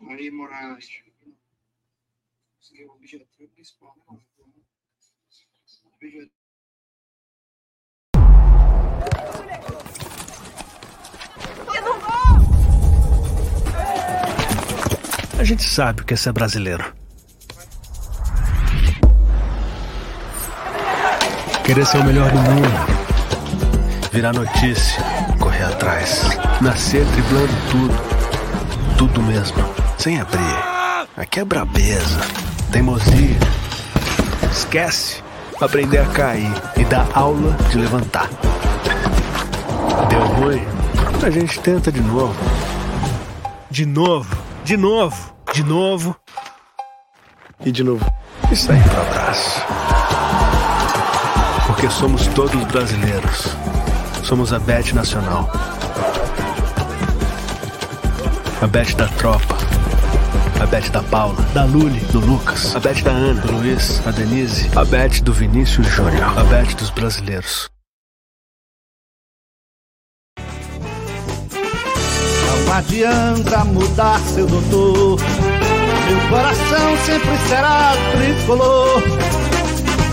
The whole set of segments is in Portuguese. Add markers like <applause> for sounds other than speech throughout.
Maria Moraes. Conseguiu o objetivo principal, né? Objetivo A gente sabe o que é ser brasileiro. Querer ser o melhor do mundo. Virar notícia, correr atrás. Nascer driblando tudo. Tudo mesmo. Sem abrir. Aqui é brabeza. Teimosia. Esquece. Aprender a cair e dar aula de levantar. Deu ruim? A gente tenta de novo. De novo de novo, de novo e de novo. E sair para abraço. Porque somos todos brasileiros. Somos a Bet Nacional. A Bet da Tropa. A Bet da Paula, da Luli, do Lucas, a Bet da Ana, do Luiz, a Denise, a Bet do Vinícius Júnior, a Bet dos brasileiros. Não adianta mudar seu doutor. Meu coração sempre será tricolor.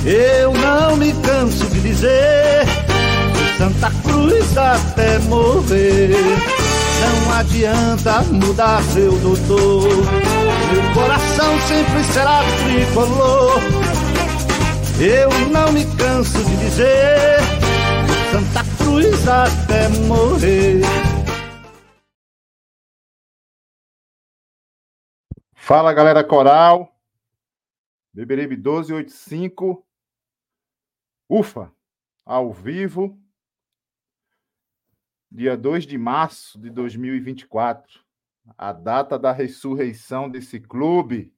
Eu não me canso de dizer. De Santa Cruz até morrer. Não adianta mudar seu doutor. Meu coração sempre será tricolor. Eu não me canso de dizer. Santa Cruz até morrer. Fala galera coral, Beberibe 1285, ufa, ao vivo, dia 2 de março de 2024, a data da ressurreição desse clube.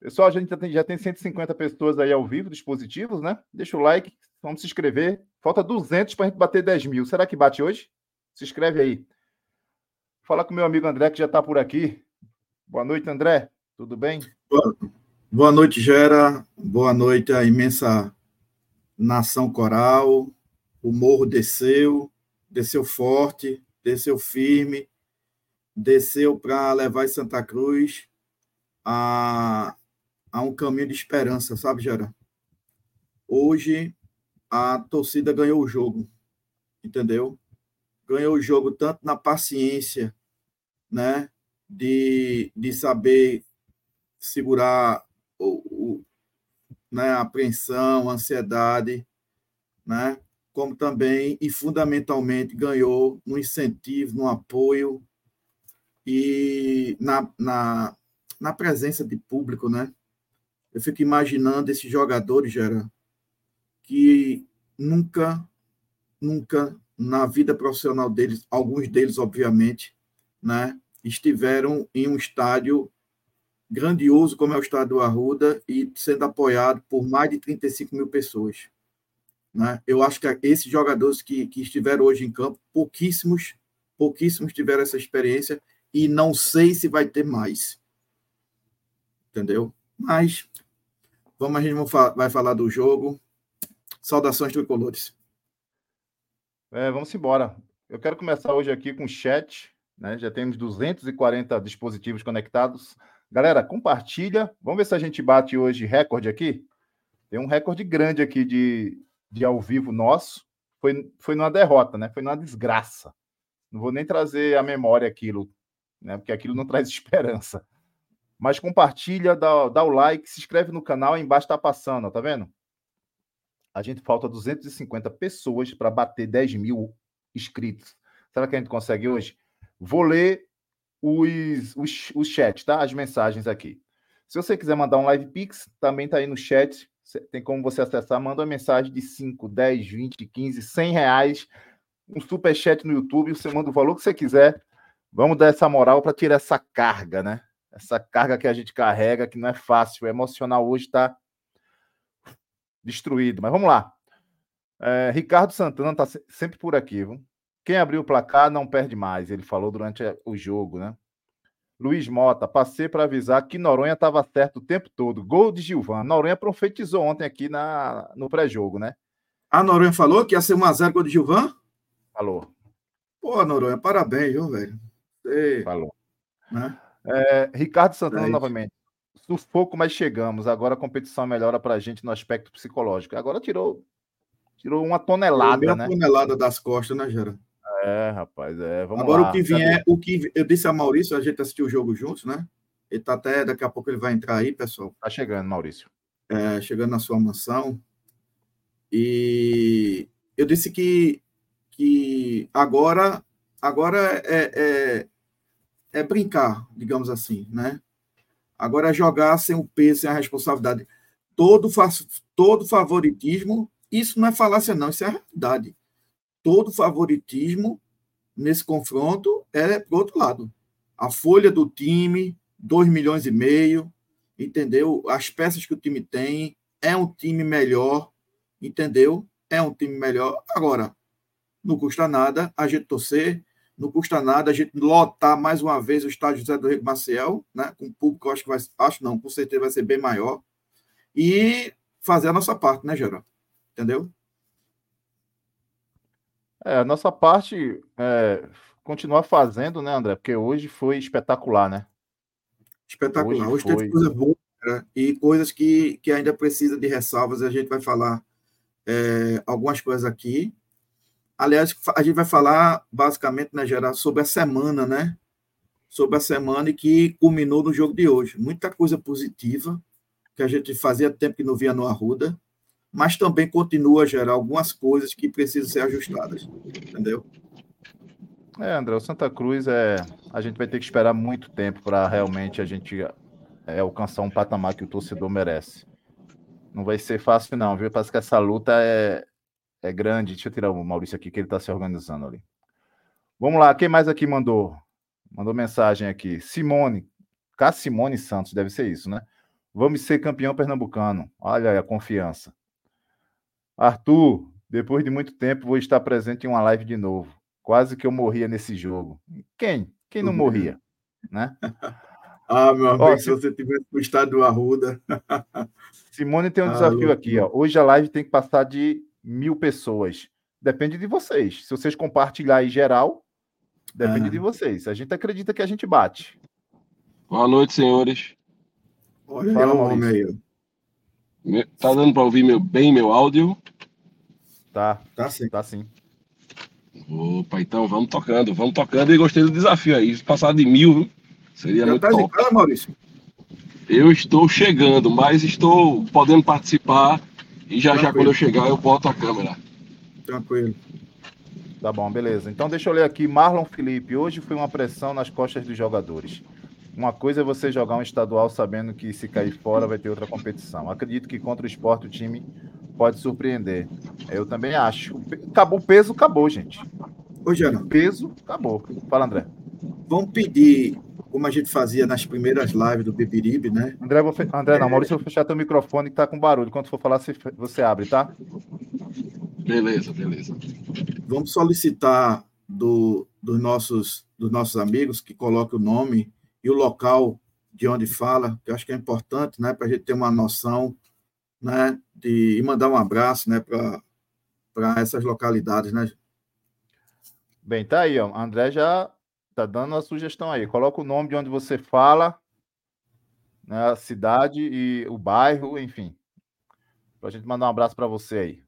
Pessoal, a gente já tem, já tem 150 pessoas aí ao vivo, dispositivos, né? Deixa o like, vamos se inscrever. Falta 200 para a gente bater 10 mil. Será que bate hoje? Se inscreve aí. Fala com meu amigo André, que já está por aqui. Boa noite, André. Tudo bem? Boa, noite, Gera. Boa noite à imensa nação coral. O morro desceu, desceu forte, desceu firme, desceu para levar Santa Cruz a, a um caminho de esperança, sabe, Gera? Hoje a torcida ganhou o jogo, entendeu? Ganhou o jogo tanto na paciência, né? de, de saber segurar o, o, né, a apreensão, a ansiedade, né? Como também e fundamentalmente ganhou no incentivo, no apoio e na, na, na presença de público, né? Eu fico imaginando esses jogadores, Gera, que nunca, nunca na vida profissional deles, alguns deles, obviamente, né? estiveram em um estádio grandioso como é o estádio do Arruda e sendo apoiado por mais de 35 mil pessoas. Né? Eu acho que esses jogadores que, que estiveram hoje em campo, pouquíssimos, pouquíssimos tiveram essa experiência e não sei se vai ter mais. Entendeu? Mas vamos, a gente vai falar do jogo. Saudações tricolores. É, vamos embora. Eu quero começar hoje aqui com o chat. Né? Já temos 240 dispositivos conectados. Galera, compartilha. Vamos ver se a gente bate hoje recorde aqui. Tem um recorde grande aqui de, de ao vivo nosso. Foi, foi numa derrota, né? Foi numa desgraça. Não vou nem trazer a memória aquilo, né? Porque aquilo não <laughs> traz esperança. Mas compartilha, dá, dá o like, se inscreve no canal, aí embaixo tá passando, ó, tá vendo? A gente falta 250 pessoas para bater 10 mil inscritos. Será que a gente consegue hoje? Vou ler os, os, os chat, tá? As mensagens aqui. Se você quiser mandar um live pix, também tá aí no chat. Tem como você acessar. Manda uma mensagem de 5, 10, 20, 15, 100 reais. Um super chat no YouTube. Você manda o valor que você quiser. Vamos dar essa moral para tirar essa carga, né? Essa carga que a gente carrega, que não é fácil. O emocional hoje está destruído. Mas vamos lá. É, Ricardo Santana está sempre por aqui. Viu? Quem abriu o placar não perde mais, ele falou durante o jogo, né? Luiz Mota, passei para avisar que Noronha estava certo o tempo todo. Gol de Gilvan. Noronha profetizou ontem aqui na, no pré-jogo, né? A Noronha falou que ia ser 1x0 gol de Gilvan? Falou. Pô, Noronha, parabéns, viu, velho? Falou. né? É, Ricardo Santana É novamente. Sufoco, mas chegamos. Agora a competição melhora pra gente no aspecto psicológico. Agora tirou, tirou uma tonelada, Deu uma né? tonelada das costas, né, Gera? É, rapaz, é. Vamos Agora lá. o que vier, o que eu disse a Maurício, a gente assistiu o jogo juntos, né? Ele tá até daqui a pouco ele vai entrar aí, pessoal. Tá chegando, Maurício. é, chegando na sua mansão. E eu disse que, que agora, agora é, é, é brincar, digamos assim, né? Agora é jogar sem o peso, sem a responsabilidade. Todo, todo favoritismo, isso não é falácia, não, isso é a realidade. Todo favoritismo nesse confronto é pro outro lado. A folha do time, 2 milhões e meio, entendeu? As peças que o time tem, é um time melhor, entendeu? É um time melhor. Agora, não custa nada a gente torcer, não custa nada a gente lotar mais uma vez o estádio José do Rego Maciel, né? Com público, acho que vai, acho não, com certeza vai ser bem maior, e fazer a nossa parte, né, Geraldo? Entendeu? É, a nossa parte é continuar fazendo, né, André? Porque hoje foi espetacular, né? Espetacular. Hoje Hoje, foi. teve coisas boas né? e coisas que, que ainda precisa de ressalvas. A gente vai falar é, algumas coisas aqui. Aliás, a gente vai falar basicamente, né, Geraldo, sobre a semana, né? Sobre a semana e que culminou no jogo de hoje. Muita coisa positiva que a gente fazia tempo que não via no Arruda, mas também continua a gerar algumas coisas que precisam ser ajustadas. Entendeu? É, André, o Santa Cruz é. A gente vai ter que esperar muito tempo para realmente a gente é, alcançar um patamar que o torcedor merece. Não vai ser fácil, não, viu? Parece que essa luta é, é grande. Deixa eu tirar o Maurício aqui, que ele está se organizando ali. Vamos lá, quem mais aqui mandou? Mandou mensagem aqui. Simone, K. Simone Santos, deve ser isso, né? Vamos ser campeão pernambucano. Olha aí a confiança. Arthur, depois de muito tempo vou estar presente em uma live de novo. Quase que eu morria nesse jogo. Quem? Quem não Uhum. morria? Né? <laughs> Ah, meu amigo, Ó, se você tivesse no estado do Arruda. Simone tem um Ah, desafio aqui, ó. Hoje a live tem que passar de mil pessoas. Depende de vocês. Se vocês compartilhar em geral, depende Ah. de vocês. A gente acredita que a gente bate. Boa noite, senhores. Olha Fala, o homem aí. Tá dando para ouvir meu- bem meu áudio? Tá, Tá sim. tá sim. Opa, então vamos tocando, vamos tocando. E gostei do desafio aí. Passar de mil, viu? seria Já muito tá de top. casa, Maurício? Eu estou chegando, mas estou podendo participar. E já já, Tranquilo. quando eu chegar, eu boto a câmera. Tranquilo. Tá bom, beleza. Então deixa eu ler aqui. Marlon Felipe, hoje foi uma pressão nas costas dos jogadores. Uma coisa é você jogar um estadual sabendo que se cair fora vai ter outra competição. Acredito que contra o esporte o time pode surpreender. Eu também acho. Acabou o peso, acabou, gente. Ô, Geraldo, O peso, acabou. Fala, André. vamos pedir, como a gente fazia nas primeiras lives do Beberibe, né? André, vou fe... André não, Maurício, eu vou fechar teu microfone que tá com barulho. Quando for falar, você abre, tá? Beleza, beleza. Vamos solicitar do, dos, nossos, dos nossos amigos que coloquem o nome e o local de onde fala, que eu acho que é importante, né? Para a gente ter uma noção, né? De, e mandar um abraço, né? Para essas localidades, né? Bem, tá aí, ó. André já tá dando a sugestão aí. Coloca o nome de onde você fala, né, a cidade e o bairro, enfim. Pra gente mandar um abraço para você aí.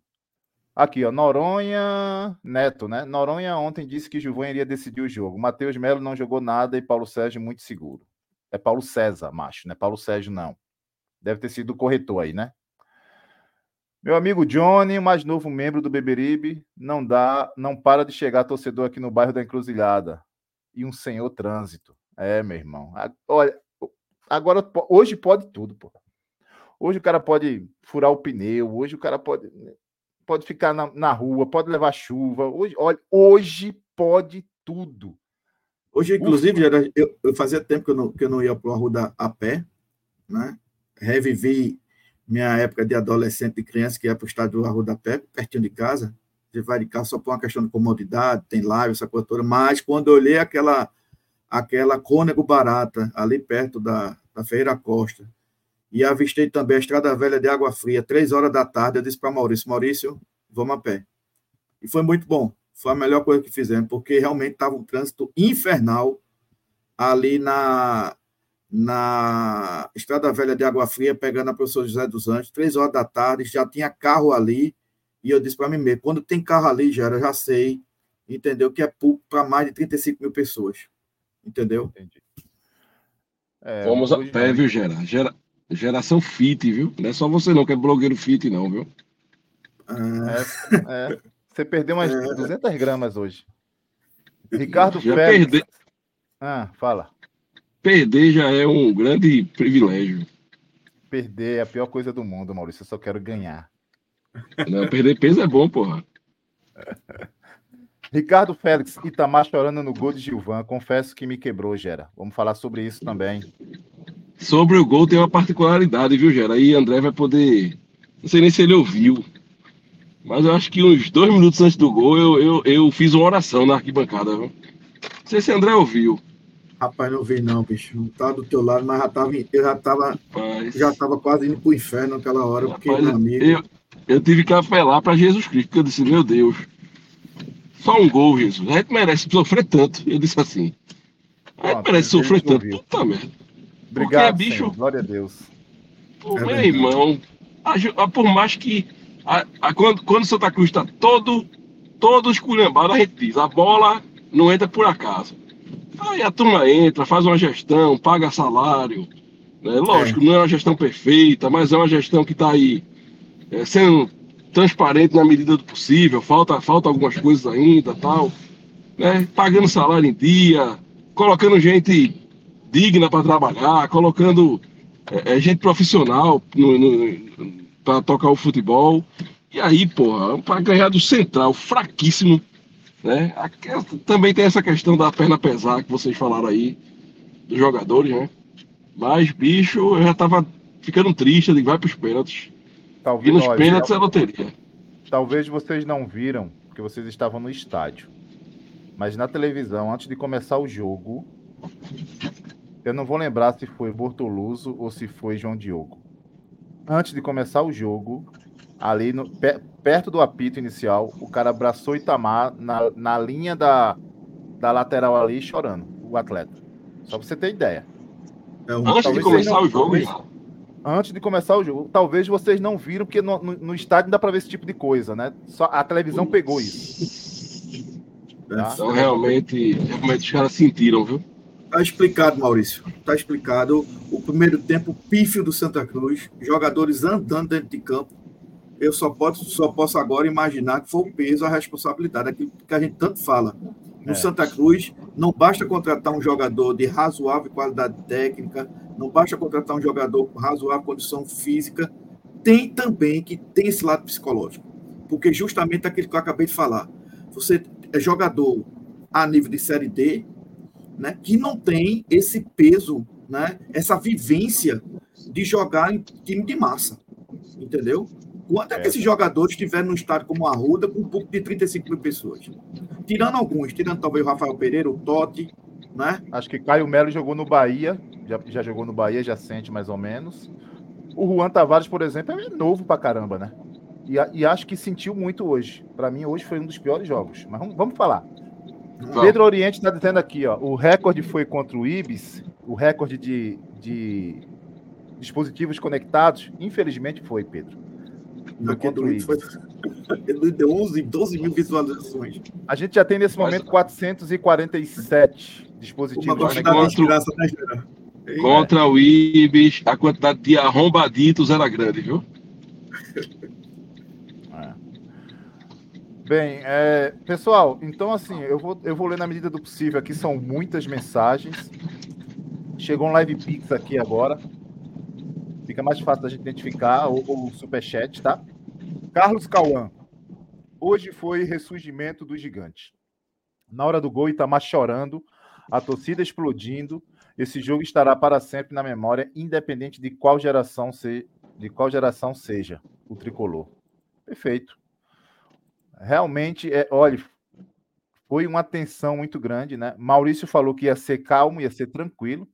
Aqui, ó, Noronha Neto, né? Noronha ontem disse que Gilvão iria decidir o jogo. Matheus Melo não jogou nada e Paulo Sérgio muito seguro. É Paulo César, macho, né? Paulo Sérgio não. Deve ter sido o corretor aí, né? Meu amigo Johnny, mais novo membro do Beberibe, não dá, não para de chegar torcedor aqui no bairro da Encruzilhada. E um senhor trânsito. É, meu irmão. Olha, agora hoje pode tudo, pô. Hoje o cara pode furar o pneu, hoje o cara pode pode ficar na, na rua, pode levar chuva. Hoje, olha, hoje pode tudo. Hoje, inclusive, eu, eu fazia tempo que eu não, que eu não ia para o Arruda a pé, né? Revivi minha época de adolescente e criança, que ia para o estádio do Arruda a pé, pertinho de casa. Você vai de carro só por uma questão de comodidade, tem live, essa coisa toda. Mas quando eu olhei aquela, aquela cônego barata ali perto da, da Ferreira Costa, e avistei também a Estrada Velha de Água Fria, três horas da tarde, eu disse para Maurício, Maurício, vamos a pé. E foi muito bom. Foi a melhor coisa que fizemos, porque realmente estava um trânsito infernal ali na, na Estrada Velha de Água Fria, pegando a professora José dos Anjos, três horas da tarde, já tinha carro ali, e eu disse para mim mesmo, quando tem carro ali, já, eu já sei, entendeu? Que é público para mais de 35 mil pessoas. Entendeu? Entendi. É, Vamos a pé, viu, Gera? Gera? Geração fit, viu? Não é só você não que é blogueiro fit, não, viu? É, é, você perdeu umas é. 200 gramas hoje. Ricardo já Félix. Perder... Ah, fala. Perder já é um grande privilégio. Perder é a pior coisa do mundo, Maurício. Eu só quero ganhar. Não, perder peso é bom, porra. <laughs> Ricardo Félix, Itamar chorando no gol de Gilvan. Confesso que me quebrou, Gera. Vamos falar sobre isso também. Sobre o gol tem uma particularidade, viu, Gera? Aí André vai poder. Não sei nem se ele ouviu. Mas eu acho que uns dois minutos antes do gol eu, eu, eu fiz uma oração na arquibancada, viu? Não sei se André ouviu. Rapaz, não vi não, bicho. Não tá do teu lado, mas já tava, eu já tava, Rapaz, já tava quase indo pro inferno naquela hora, Rapaz, porque, meu amigo... Eu, eu tive que apelar para Jesus Cristo, porque eu disse, meu Deus, só um gol, Jesus. A gente merece sofrer tanto. Eu disse assim. A gente merece sofrer tanto. Ouviu. Puta merda. Obrigado, Porque, bicho. Glória a Deus. Pô, é meu irmão, a, por mais que. A, a, quando, quando Santa Cruz está todo, todo esculhambado, a gente diz: a bola não entra por acaso. Aí a turma entra, faz uma gestão, paga salário. Né? Lógico, é. não é uma gestão perfeita, mas é uma gestão que está aí é, sendo transparente na medida do possível, falta, falta algumas coisas ainda, tal, né? Pagando salário em dia, colocando gente digna para trabalhar, colocando é, é gente profissional para tocar o futebol. E aí, porra, para ganhar do Central, fraquíssimo, né? Também tem essa questão da perna pesar que vocês falaram aí, dos jogadores, né? Mas, bicho, eu já tava ficando triste, ele vai para os pênaltis. Talvez, e nos pênaltis é loteria. Talvez vocês não viram, porque vocês estavam no estádio. Mas na televisão, antes de começar o jogo, eu não vou lembrar se foi Bortoluso ou se foi João Diogo. Antes de começar o jogo, ali no, perto do apito inicial, o cara abraçou Itamar na, na linha da, da lateral ali, chorando, o atleta. Só pra você ter ideia. É um... Antes de começar não, o jogo, talvez, antes de começar o jogo. Talvez vocês não viram, porque no, no, no estádio dá para ver esse tipo de coisa, né? Só a televisão pegou isso. Tá? Então, realmente, realmente os caras sentiram, viu? Tá explicado, Maurício. Tá explicado. O primeiro tempo pífio do Santa Cruz, jogadores andando dentro de campo. Eu só posso, só posso agora imaginar que foi o peso, a responsabilidade, aquilo que a gente tanto fala. No é. Santa Cruz, não basta contratar um jogador de razoável qualidade técnica, não basta contratar um jogador com razoável condição física, tem também que tem esse lado psicológico. Porque justamente aquilo que eu acabei de falar. Você é jogador a nível de Série D, né, que não tem esse peso, né, essa vivência de jogar em time de massa. Entendeu? Quanto é, é que esses jogadores estiveram num estádio como a Ruda com um pouco de 35 mil pessoas? Tirando alguns, tirando talvez o Rafael Pereira, o Totti, né? Acho que Caio Melo jogou no Bahia, já, já jogou no Bahia, já sente mais ou menos. O Juan Tavares, por exemplo, é novo pra caramba, né? E, e acho que sentiu muito hoje. Para mim, hoje foi um dos piores jogos. Mas vamos, vamos falar. Pedro Oriente está dizendo aqui, ó. O recorde foi contra o Ibis. O recorde de, de dispositivos conectados, infelizmente, foi, Pedro. Foi contra o Ibis. Foi... <laughs> Ele deu 11, 12 mil visualizações. A gente já tem nesse momento 447 dispositivos conectados. Contra o Ibis, a quantidade de arrombaditos era grande, viu? Bem, é, pessoal, então assim, eu vou, eu vou ler na medida do possível aqui, são muitas mensagens. Chegou um live pix aqui agora. Fica mais fácil da gente identificar, ou, o superchat, tá? Carlos Cauã. Hoje foi ressurgimento do gigante. Na hora do gol, Itamar chorando, a torcida explodindo esse jogo estará para sempre na memória, independente de qual geração, se, de qual geração seja o tricolor. Perfeito. Realmente, é, olha, foi uma tensão muito grande, né? Maurício falou que ia ser calmo, ia ser tranquilo.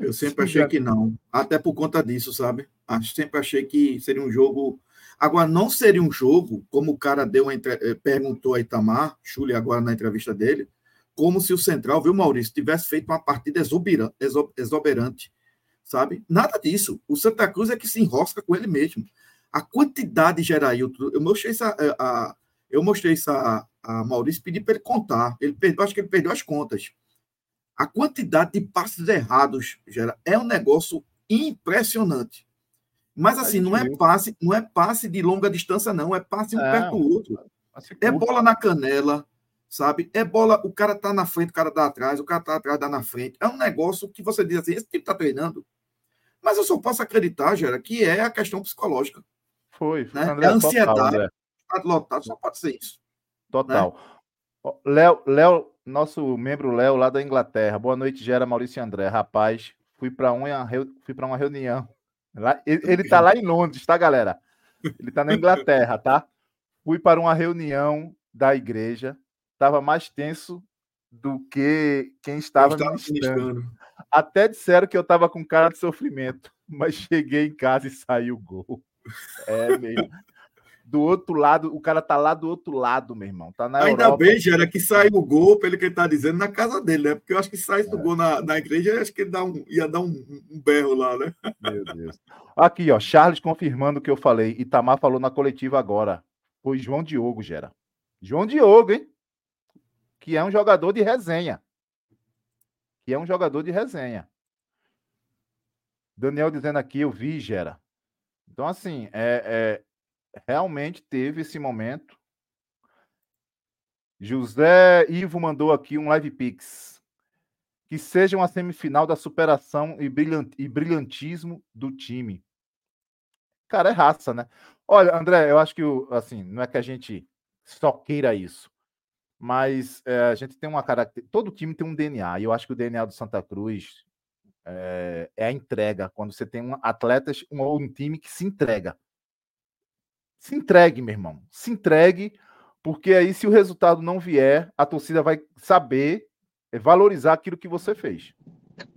Eu sempre achei que não, até por conta disso, sabe? Sempre achei que seria um jogo. Agora, não seria um jogo, como o cara deu entre... Eh, perguntou a Itamar, Chuli agora na entrevista dele, como se o Central, viu, Maurício, tivesse feito uma partida exuberante, sabe? Nada disso. O Santa Cruz é que se enrosca com ele mesmo. A quantidade, Gerailton, eu mostrei isso a, a- eu mostrei isso a, a Maurício, pedi para ele contar. Ele perdeu, acho que ele perdeu as contas. A quantidade de passes errados, Gera, é um negócio impressionante. Mas assim, não é passe, não é passe de longa distância, não, é passe um É. perto do outro. É bola na canela, sabe? É bola, o cara tá na frente, o cara tá atrás, o cara tá atrás, dá na frente. É um negócio que você diz assim, esse tipo tá treinando. Mas eu só posso acreditar, Gera, que é a questão psicológica. Foi, foi né? André, É ansiedade. Total, André, lotado, só pode ser isso. total. Ó, Léo, Léo, nosso membro Léo lá da Inglaterra. Boa noite, Gera Maurício André. Rapaz, fui para uma, fui para uma reunião. Lá, ele, ele tá lá em Londres, tá, galera? Ele tá na Inglaterra, tá? Fui para uma reunião da igreja. Tava mais tenso do que quem estava estava ministrando. Até disseram que eu tava com cara de sofrimento, <laughs> mas cheguei em casa e saiu o gol. É mesmo. Do outro lado, o cara tá lá do outro lado, meu irmão. Tá na Ainda Europa. bem, Gera, que saiu o gol, pelo que ele tá dizendo, na casa dele, né? Porque eu acho que se saísse É. do gol na, na igreja, acho que ele dá um- ia dar um, um berro lá, né? Meu Deus. Aqui, ó, Charles confirmando o que eu falei. Itamar falou na coletiva agora. Foi João Diogo, Gera. João Diogo, hein? Que é um jogador de resenha. Que é um jogador de resenha. Daniel dizendo aqui, eu vi, Gera. Então, assim, é, é, realmente teve esse momento. José Ivo mandou aqui um live pix. Que seja uma semifinal da superação e, brilhan- e brilhantismo do time. Cara, é raça, né? Olha, André, eu acho que assim, não é que a gente só queira isso, mas é, a gente tem uma característica. Todo time tem um DNA, e eu acho que o DNA do Santa Cruz é, é a entrega. Quando você tem um, atletas, um, ou um time que se entrega. Se entregue, meu irmão. Se entregue, porque aí, se o resultado não vier, a torcida vai saber é, valorizar aquilo que você fez.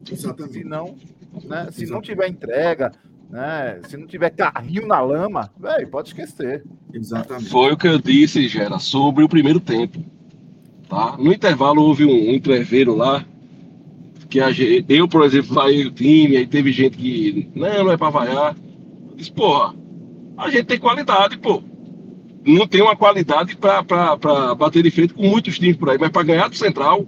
Se Exatamente. não, né, se não tiver entrega, né, se não tiver carrinho na lama, velho, pode esquecer. Exatamente. Foi o que eu disse, Gera, sobre o primeiro tempo. Tá? No intervalo houve um, um entreveiro lá, que a gente, eu, por exemplo, saí do time, aí teve gente que, não, não é pra vaiar. Eu disse, porra, a gente tem qualidade, pô. Não tem uma qualidade pra, pra, pra bater de frente com muitos times por aí, mas pra ganhar do Central,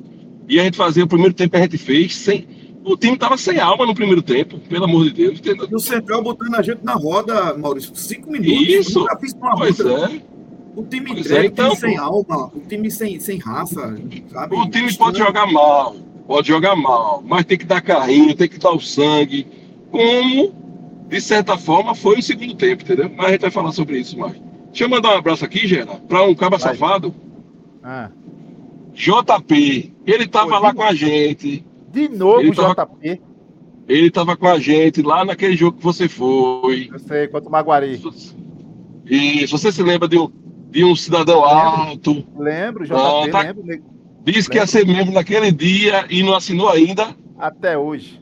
e a gente fazer o primeiro tempo que a gente fez, sem, o time tava sem alma no primeiro tempo, pelo amor de Deus. entendeu? E o Central botando a gente na roda, Maurício, cinco minutos. Isso. Nunca fiz uma Pois é. O time Pois entregue, é, então, o time sem alma, o time sem, sem raça, sabe? O time pode jogar mal, pode jogar mal, mas tem que dar carrinho, tem que dar o sangue, como, de certa forma, foi no segundo tempo, entendeu? Mas a gente vai falar sobre isso mais. Deixa eu mandar um abraço aqui, Gera, para um caba Vai. safado, Ah, JP. Ele tava Foi, lá com a gente, de novo, Ele tava- JP. ele tava com a gente lá naquele jogo que você foi. Eu sei, quanto Maguari. E se você se lembra de um, de um cidadão alto, Lembro, JP, Ah, tá- lembro, disse que ia ser membro naquele dia e não assinou ainda. até hoje.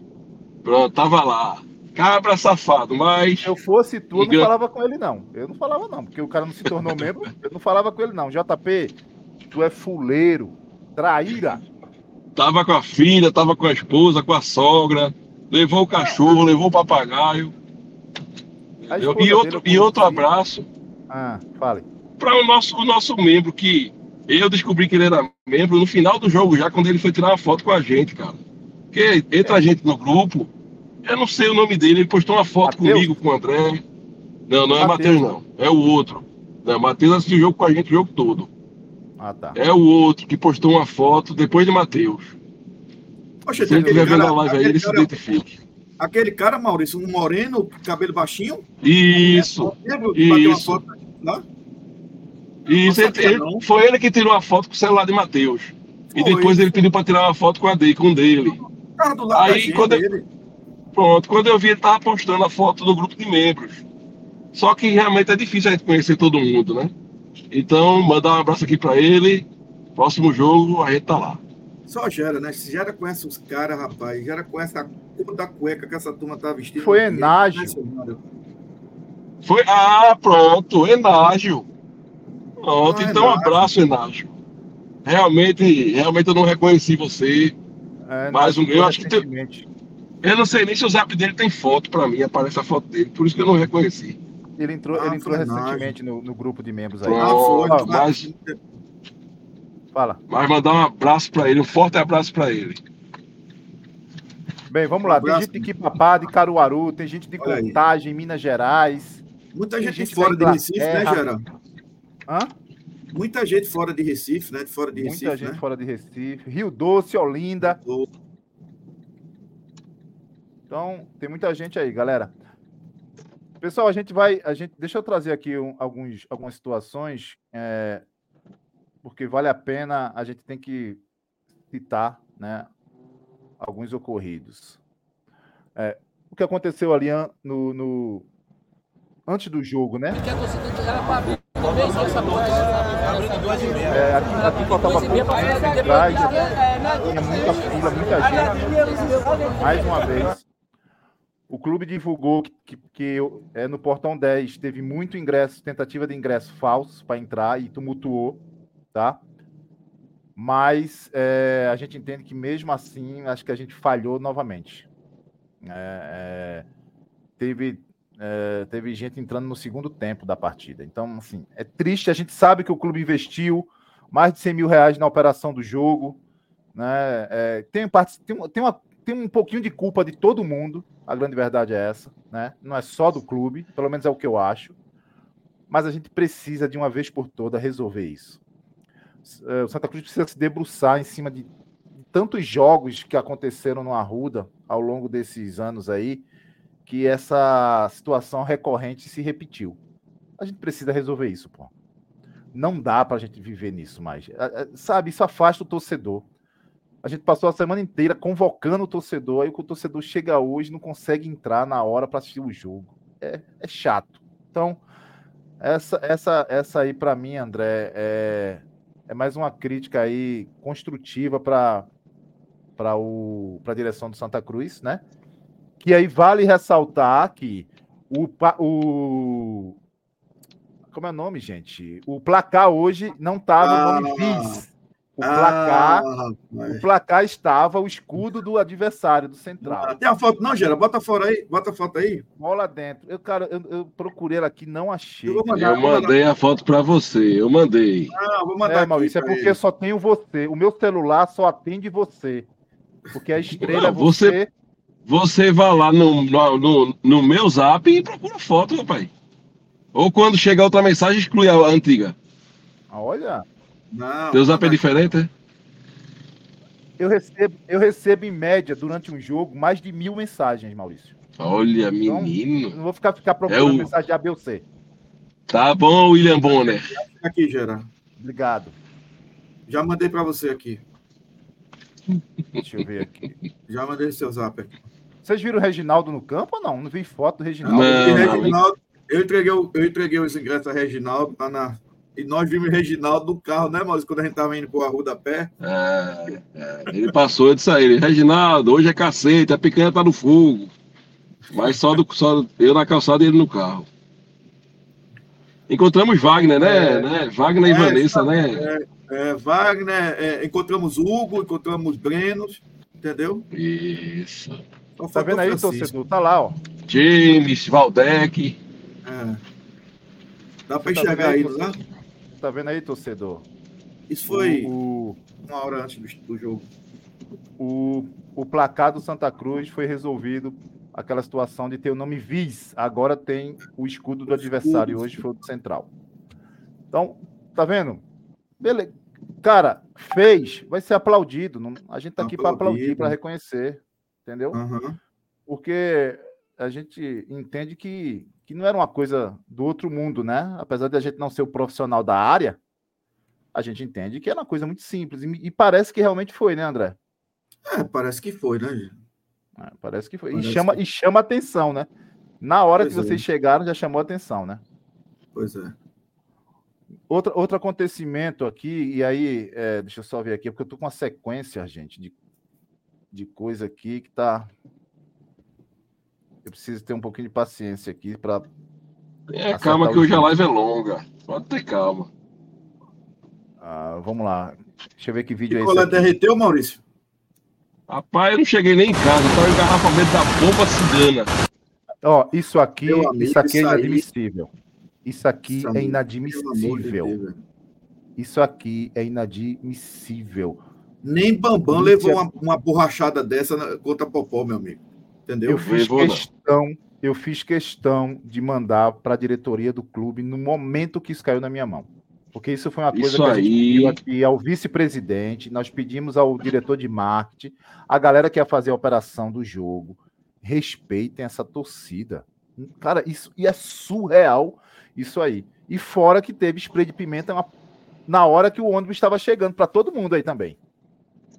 Pronto, tava lá. Cabra safado, mas. Se eu fosse tu, eu não falava com ele, não. Eu não falava, não, porque o cara não se tornou <laughs> membro, eu não falava com ele, não. JP, tu é fuleiro, traíra. Tava com a filha, tava com a esposa, com a sogra, levou o cachorro, levou o papagaio. E outro, e outro abraço Ah, fale. para o nosso, o nosso membro, que eu descobri que ele era membro no final do jogo, já quando ele foi tirar uma foto com a gente, cara. Porque entra a gente no grupo, eu não sei o nome dele, ele postou uma foto Mateus? comigo, com o André. Não, não é Mateus. Matheus, não. É o outro. Não, Matheus assistiu o jogo com a gente o jogo todo. Ah, tá. É o outro que postou uma foto depois de Matheus. Poxa, Se ele aquele estiver vendo cara, a live aí, ele se identifique. aquele cara, Maurício, um moreno, cabelo baixinho. Isso, que bateu uma isso. foto lá? Isso. Não Ele, ele- foi ele que tirou a foto com o celular de Matheus. E depois ele pediu para tirar uma foto com a dele, com o dele. Cara do lado Aí, quando eu- ele. Pronto, quando eu vi, ele tava postando a foto do grupo de membros. Só que realmente é difícil a gente conhecer todo mundo, né? Então, mandar um abraço aqui para ele. Próximo jogo, a gente tá lá. Só gera, né? Se gera conhece os caras, rapaz. Gera conhece a cor da cueca que essa turma tá vestindo. Foi Enágio. Foi. Ah, pronto, Enágio. Pronto, Ah, então um abraço, Enágio. realmente, realmente eu não reconheci você. É, Mas não, o meu, acho que tem-. Eu não sei nem se o zap dele tem foto pra mim, aparece a foto dele, por isso que eu não reconheci. Ele entrou, Ah, ele entrou recentemente no, no grupo de membros aí. Ah, foi. Mas- Fala. Mas mandar um abraço pra ele, um forte abraço pra ele. Bem, vamos lá. Um. Tem gente de Quipapá, de Caruaru, tem gente de Olha aí. Contagem, Minas Gerais. Muita gente, gente fora de Recife, né, Inglaterra. Hã? Muita gente fora de Recife, né? De fora de Muita Recife, gente né? fora de Recife. Rio Doce, Olinda. O- Então, tem muita gente aí, galera. Pessoal, a gente vai. A gente, deixa eu trazer aqui um- alguns, algumas situações, é, porque vale a pena, a gente tem que citar né, alguns ocorridos. É, o que aconteceu ali no, no- antes do jogo, né? que a torcida era pra abrir também, se essa porra essa É, aqui, aqui faltava pouco tempo atrás, tinha muita fila, muita gente. Mais uma vez, o clube divulgou que, que, que é, no Portão 10 teve muito ingresso, tentativa de ingresso falso para entrar e tumultuou, tá? Mas é, a gente entende que mesmo assim, acho que a gente falhou novamente. É, é, teve, é, teve gente entrando no segundo tempo da partida. Então, assim, é triste. A gente sabe que o clube investiu mais de 100 mil reais na operação do jogo. Né? É, tem, tem, tem, uma, tem um pouquinho de culpa de todo mundo. A grande verdade é essa. Né? Não é só do clube, pelo menos é o que eu acho. Mas a gente precisa, de uma vez por todas, resolver isso. É, O Santa Cruz precisa se debruçar em cima de tantos jogos que aconteceram no Arruda ao longo desses anos aí, que essa situação recorrente se repetiu. A gente precisa resolver isso, pô. Não dá pra gente viver nisso mais. Sabe, isso afasta o torcedor. A gente passou a semana inteira convocando o torcedor, aí o torcedor chega hoje não consegue entrar na hora para assistir o jogo. É, é chato. Então, essa, essa, essa aí para mim, André, é, é mais uma crítica aí construtiva para para a direção do Santa Cruz, né? Que aí vale ressaltar que o, pa- o como é o nome, gente? O placar hoje não estava o nome Ah. bis. O placar, Ah, o placar estava o escudo do adversário do Central. Tem a foto, não, Gera? Bota fora aí. Bota a foto aí. Bola dentro. Eu, cara, eu, eu procurei ela aqui, não achei. Eu mandar. Eu mandei a foto pra você, eu mandei. Ah, vou mandar É, Maurício, é porque ele. só tenho você. O meu celular só atende você. Porque a <laughs> estrela é Não, você- você. Você vai lá no, no, no, no meu zap e procura foto, rapaz. Ou quando chegar outra mensagem, exclui a antiga. Ah, Olha, Não, Teu zap é diferente, é? eu recebo, eu recebo em média durante um jogo mais de mil mensagens, Maurício. Olha, Então, Eu menino. não vou ficar, ficar procurando É o- mensagem de A, B ou C. Tá bom, William Bonner. aqui, Gera. Obrigado. Já mandei para você aqui. Deixa eu ver aqui. Já mandei seu zap aqui. Vocês viram o Reginaldo no campo ou não? Não vi foto do Reginaldo. Não, não. Reginaldo, eu entreguei, o- eu entreguei os ingressos a Reginaldo lá na. E nós vimos Reginaldo no carro, né, Maurício? Quando a gente tava indo pro Rua da Pé. É, é, ele passou, eu disse a ele, Reginaldo, hoje é cacete, a picanha tá no fogo. Mas só, do, só eu na calçada e ele no carro. Encontramos Wagner, né? É. né? Wagner e É, Vanessa, né? É, Wagner, é, encontramos Hugo, encontramos Brenos, entendeu? Isso. Só Tá vendo aí, torcedor? Tá lá, ó. James, Valdec. É. Dá para Tá enxergar aí, não aí, dá? Tá vendo aí, torcedor? Isso foi O, uma hora antes do, do jogo. o, o placar do Santa Cruz foi resolvido. Aquela situação de ter o nome Viz. Agora tem o escudo do adversário. Escudo. Hoje foi o do Central. Então, tá vendo? Beleza. Cara, fez, vai ser aplaudido. Não- A gente tá aqui para aplaudir, para reconhecer. Entendeu? Aham. porque a gente entende que, que não era uma coisa do outro mundo, né? Apesar de a gente não ser o profissional da área, a gente entende que era uma coisa muito simples. E, e parece que realmente foi, né, André? É, parece que foi, né? É, parece que foi. Parece e, chama, que- e chama atenção, né? Na hora Pois que é. vocês chegaram, já chamou atenção, né? Pois é. Outra, outro acontecimento aqui, e aí, é, deixa eu só ver aqui, porque eu tô com uma sequência, gente, de, de coisa aqui que tá. Eu preciso ter um pouquinho de paciência aqui para É, calma que o hoje a live é longa. Pode ter calma. Ah, vamos lá. Deixa eu ver que vídeo é esse. Aqui. derreteu, Maurício? Rapaz, eu não cheguei nem em casa, tava o engarrafamento da bomba cigana. Ó, isso aqui, amigo, isso aqui é inadmissível. Isso aqui Isso é inadmissível. Isso aqui é inadmissível. Nem Bambam levou uma, uma borrachada dessa na- contra Popó, meu amigo. Entendeu? Eu fiz Levou, não. questão, eu fiz questão de mandar para a diretoria do clube no momento que isso caiu na minha mão. Porque isso foi uma coisa Isso que a gente aí. pediu aqui ao vice-presidente, nós pedimos ao diretor de marketing, a galera que ia fazer a operação do jogo, respeitem essa torcida. Cara, isso e é surreal isso aí. E fora que teve spray de pimenta na- na hora que o ônibus estava chegando para todo mundo aí também.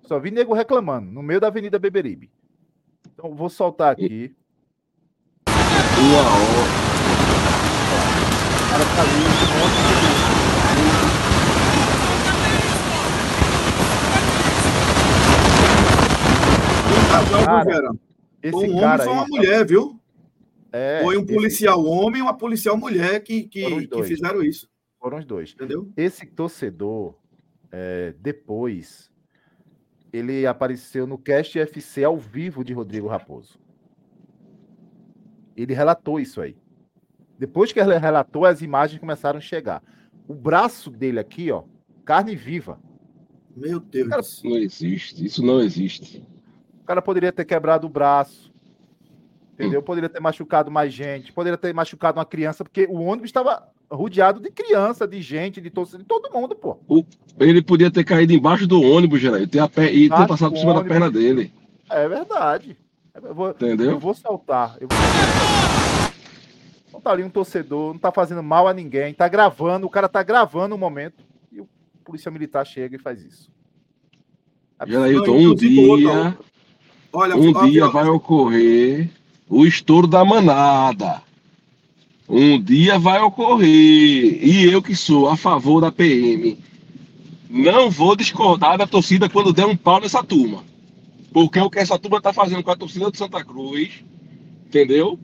Só vi nego reclamando no meio da Avenida Beberibe. Então vou soltar aqui. Cara tá um Um? Esse um homem cara foi aí, uma mulher, viu? é, Foi um esse- policial homem e uma policial mulher que, que, que fizeram isso. foram os dois. Entendeu? Esse torcedor, é, depois, ele apareceu no Cast FC ao vivo de Rodrigo Raposo. Ele relatou isso aí. Depois que ele relatou, as imagens começaram a chegar. O braço dele aqui, ó, carne viva. Meu Deus Cara, do céu. Não existe, isso não existe. O cara poderia ter quebrado o braço. Entendeu? Poderia ter machucado mais gente, poderia ter machucado uma criança, porque o ônibus estava rodeado de criança, de gente, de torcida, de todo mundo, pô. Ele podia ter caído embaixo do ônibus, Geraldo, e ter, a pe- e ter passado do por cima da ônibus. perna dele. É verdade. Eu vou, eu Entendeu? vou saltar. Eu vou... Não tá ali um torcedor, não tá fazendo mal a ninguém, tá gravando, o cara tá gravando o momento e o polícia militar chega e faz isso. Gerailton, Não, um outro- dia, Olha, um dia vai ocorrer o estouro da manada. Um dia vai ocorrer. E eu que sou a favor da PM, não vou discordar da torcida quando der um pau nessa turma. Porque o que essa turma tá fazendo com a torcida de Santa Cruz, entendeu?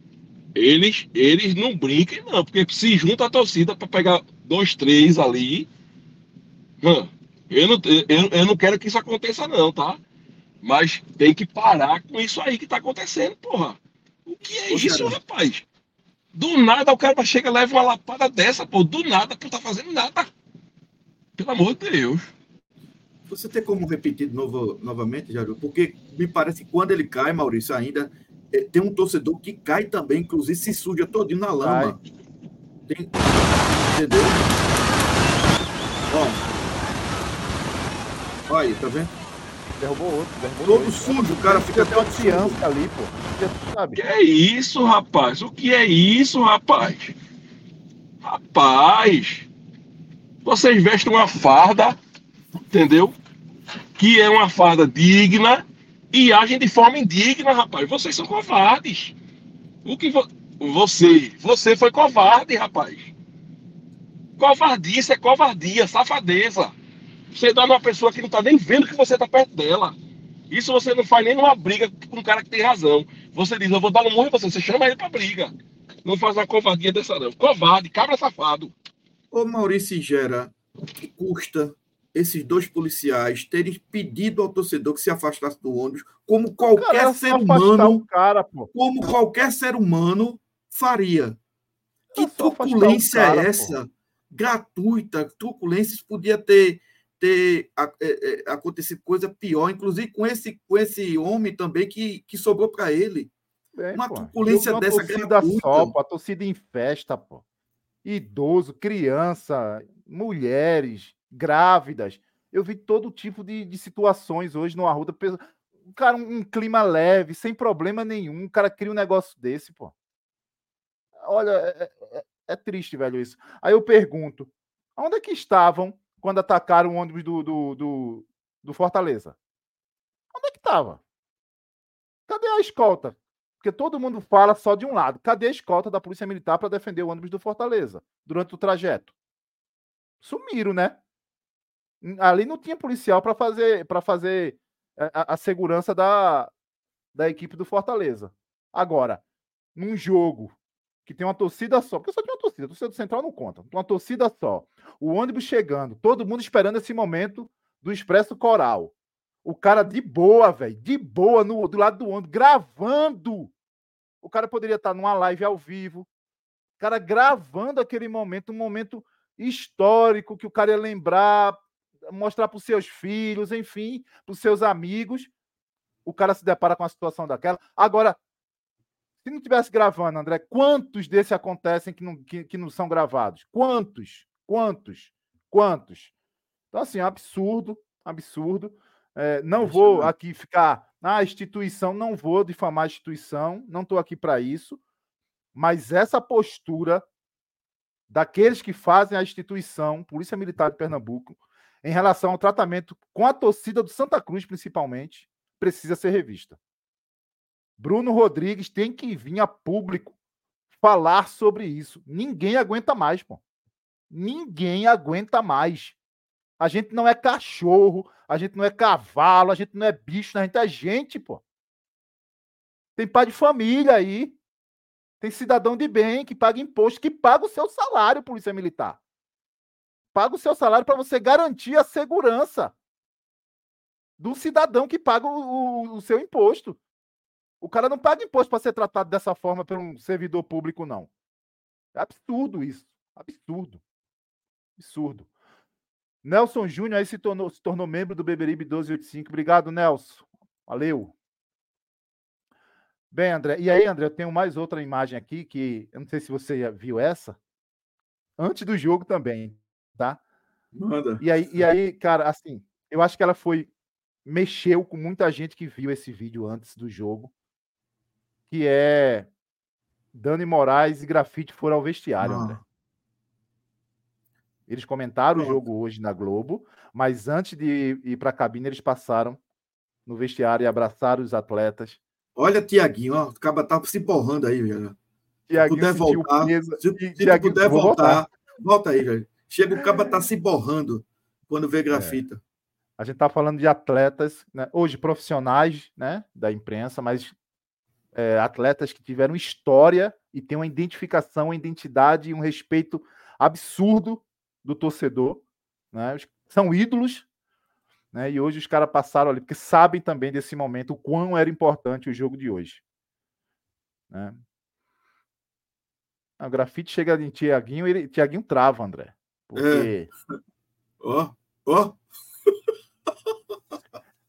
Eles, eles não brinquem, não, porque se junta a torcida para pegar dois, três ali. Hã, eu, não, eu, eu não quero que isso aconteça, não, tá? Mas tem que parar com isso aí que tá acontecendo, porra. O que é Ô, isso, rapaz? Do nada o cara chega e leva uma lapada dessa, pô. Do nada, por tá fazendo nada. Pelo amor de Deus. Você tem como repetir de novo, novamente, Jair? Porque me parece que quando ele cai, Maurício, ainda eh, tem um torcedor que cai também, inclusive se suja todinho na lama. Tem- Entendeu? Ó. Olha aí, tá vendo? Derrubou outro, derrubou Todo dois. sujo, o cara fica Fica até uma todo sujo. ali, pô. Sabe? Que é isso, rapaz? O que é isso, rapaz? Rapaz, vocês vestem uma farda, entendeu? Que é uma farda digna e agem de forma indigna, rapaz. Vocês são covardes. O que vo... você, você foi covarde, rapaz. Covardice é covardia, safadeza. Você dá numa pessoa que não tá nem vendo que você tá perto dela. Isso você não faz nem numa briga com um cara que tem razão. Você diz, eu vou dar no murro em você, você chama ele pra briga. Não faz uma covardia dessa, não. Covarde, cabra safado. Ô Maurício Gera, o que custa esses dois policiais terem pedido ao torcedor que se afastasse do ônibus, como qualquer Cara, ser só afastar humano, cara, pô. como qualquer ser humano faria. Que É truculência cara, é pô. essa? Gratuita, truculência, isso podia ter, ter a- é, é, acontecido coisa pior, inclusive com esse, com esse homem também que, que sobrou para ele. Bem, Uma pô. de dessa uma torcida gratuita. só, pô. A torcida em festa, pô. Idoso, criança, mulheres, grávidas. Eu vi todo tipo de, de situações hoje no Arruda. Cara, um, um clima leve, sem problema nenhum. O cara cria um negócio desse, pô. Olha, é, é- é triste, velho, isso. Aí eu pergunto: onde é que estavam quando atacaram o ônibus do, do, do, do Fortaleza? Onde é que estava? Cadê a escolta? Porque todo mundo fala só de um lado. Cadê a escolta da Polícia Militar para defender o ônibus do Fortaleza durante o trajeto? Sumiram, né? Ali não tinha policial para fazer para fazer a, a- a segurança da, da equipe do Fortaleza. Agora, num jogo que tem uma torcida só, porque só tem uma torcida, a torcida do Central não conta, uma torcida só. O ônibus chegando, todo mundo esperando esse momento do Expresso Coral. O cara de boa, velho, de boa, no, do lado do ônibus, gravando. O cara poderia estar numa live ao vivo. O cara gravando aquele momento, um momento histórico que o cara ia lembrar, mostrar para os seus filhos, enfim, para os seus amigos. O cara se depara com uma situação daquela. Agora, se não tivesse gravando, André, quantos desses acontecem que não, que, que não são gravados? Quantos? Quantos? Quantos? Então, assim, absurdo, absurdo. É, não vou aqui ficar. Ah, instituição, não vou difamar a instituição, não estou aqui para isso. Mas essa postura daqueles que fazem a instituição, Polícia Militar de Pernambuco, em relação ao tratamento com a torcida do Santa Cruz, principalmente, precisa ser revista. Bruno Rodrigues tem que vir a público falar sobre isso. Ninguém aguenta mais, pô. Ninguém aguenta mais. A gente não é cachorro, a gente não é cavalo, a gente não é bicho, a gente é gente, pô. Tem pai de família aí. Tem cidadão de bem que paga imposto, que paga o seu salário, Polícia Militar. Paga o seu salário para você garantir a segurança do cidadão que paga o, o, o seu imposto. O cara não paga imposto para ser tratado dessa forma por um servidor público, não. É absurdo isso. Absurdo. Absurdo. Nelson Júnior aí se tornou, se tornou membro do Beberibe 1285. Obrigado, Nelson. Valeu. Bem, André. E aí, André, eu tenho mais outra imagem aqui que eu não sei se você viu essa. Antes do jogo também, tá? Manda. E aí, e aí, cara, assim, eu acho que ela foi mexeu com muita gente que viu esse vídeo antes do jogo que é Dani Moraes e Grafite foram ao vestiário, André. Eles comentaram o jogo hoje na Globo, mas antes de ir para a cabine, eles passaram no vestiário e abraçaram os atletas. Olha, Tiaguinho, ó, o cara tá se borrando aí, velho. Tiaguinho puder voltar, peso... se, se Tiaguinho, puder voltar, volta aí, velho. Chega, o cara tá se borrando quando vê grafita. É. A gente tá falando de atletas, né? hoje profissionais, né, da imprensa, mas é, atletas que tiveram história e têm uma identificação, uma identidade e um respeito absurdo do torcedor. Né? São ídolos, né? e hoje os caras passaram ali, porque sabem também desse momento o quão era importante o jogo de hoje. Né? O grafite chega em Tiaguinho, ele Tiaguinho trava, André. Porque. É. Oh, <laughs> oh.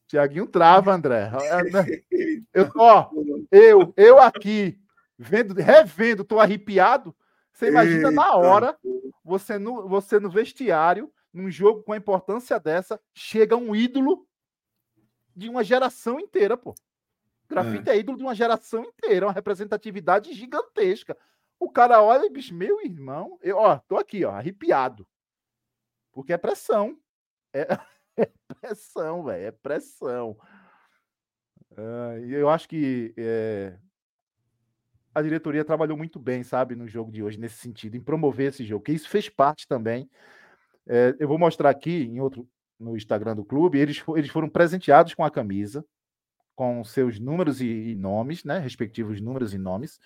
Tiaguinho trava, André. <laughs> Eu, ó, eu, eu aqui, vendo, revendo, tô arrepiado. Você imagina Eita. na hora, você no, você no vestiário, num jogo com a importância dessa, chega um ídolo de uma geração inteira, pô. Grafite é. é ídolo de uma geração inteira, uma representatividade gigantesca. O cara olha e diz, meu irmão, eu, ó, tô aqui, ó, arrepiado. Porque é pressão. É, é <laughs> pressão, velho, é pressão. E eu acho que é, a diretoria trabalhou muito bem, sabe, no jogo de hoje, nesse sentido, em promover esse jogo, que isso fez parte também. É, eu vou mostrar aqui em outro no Instagram do clube, eles, eles foram presenteados com a camisa, com seus números e, e nomes, né, respectivos números e nomes,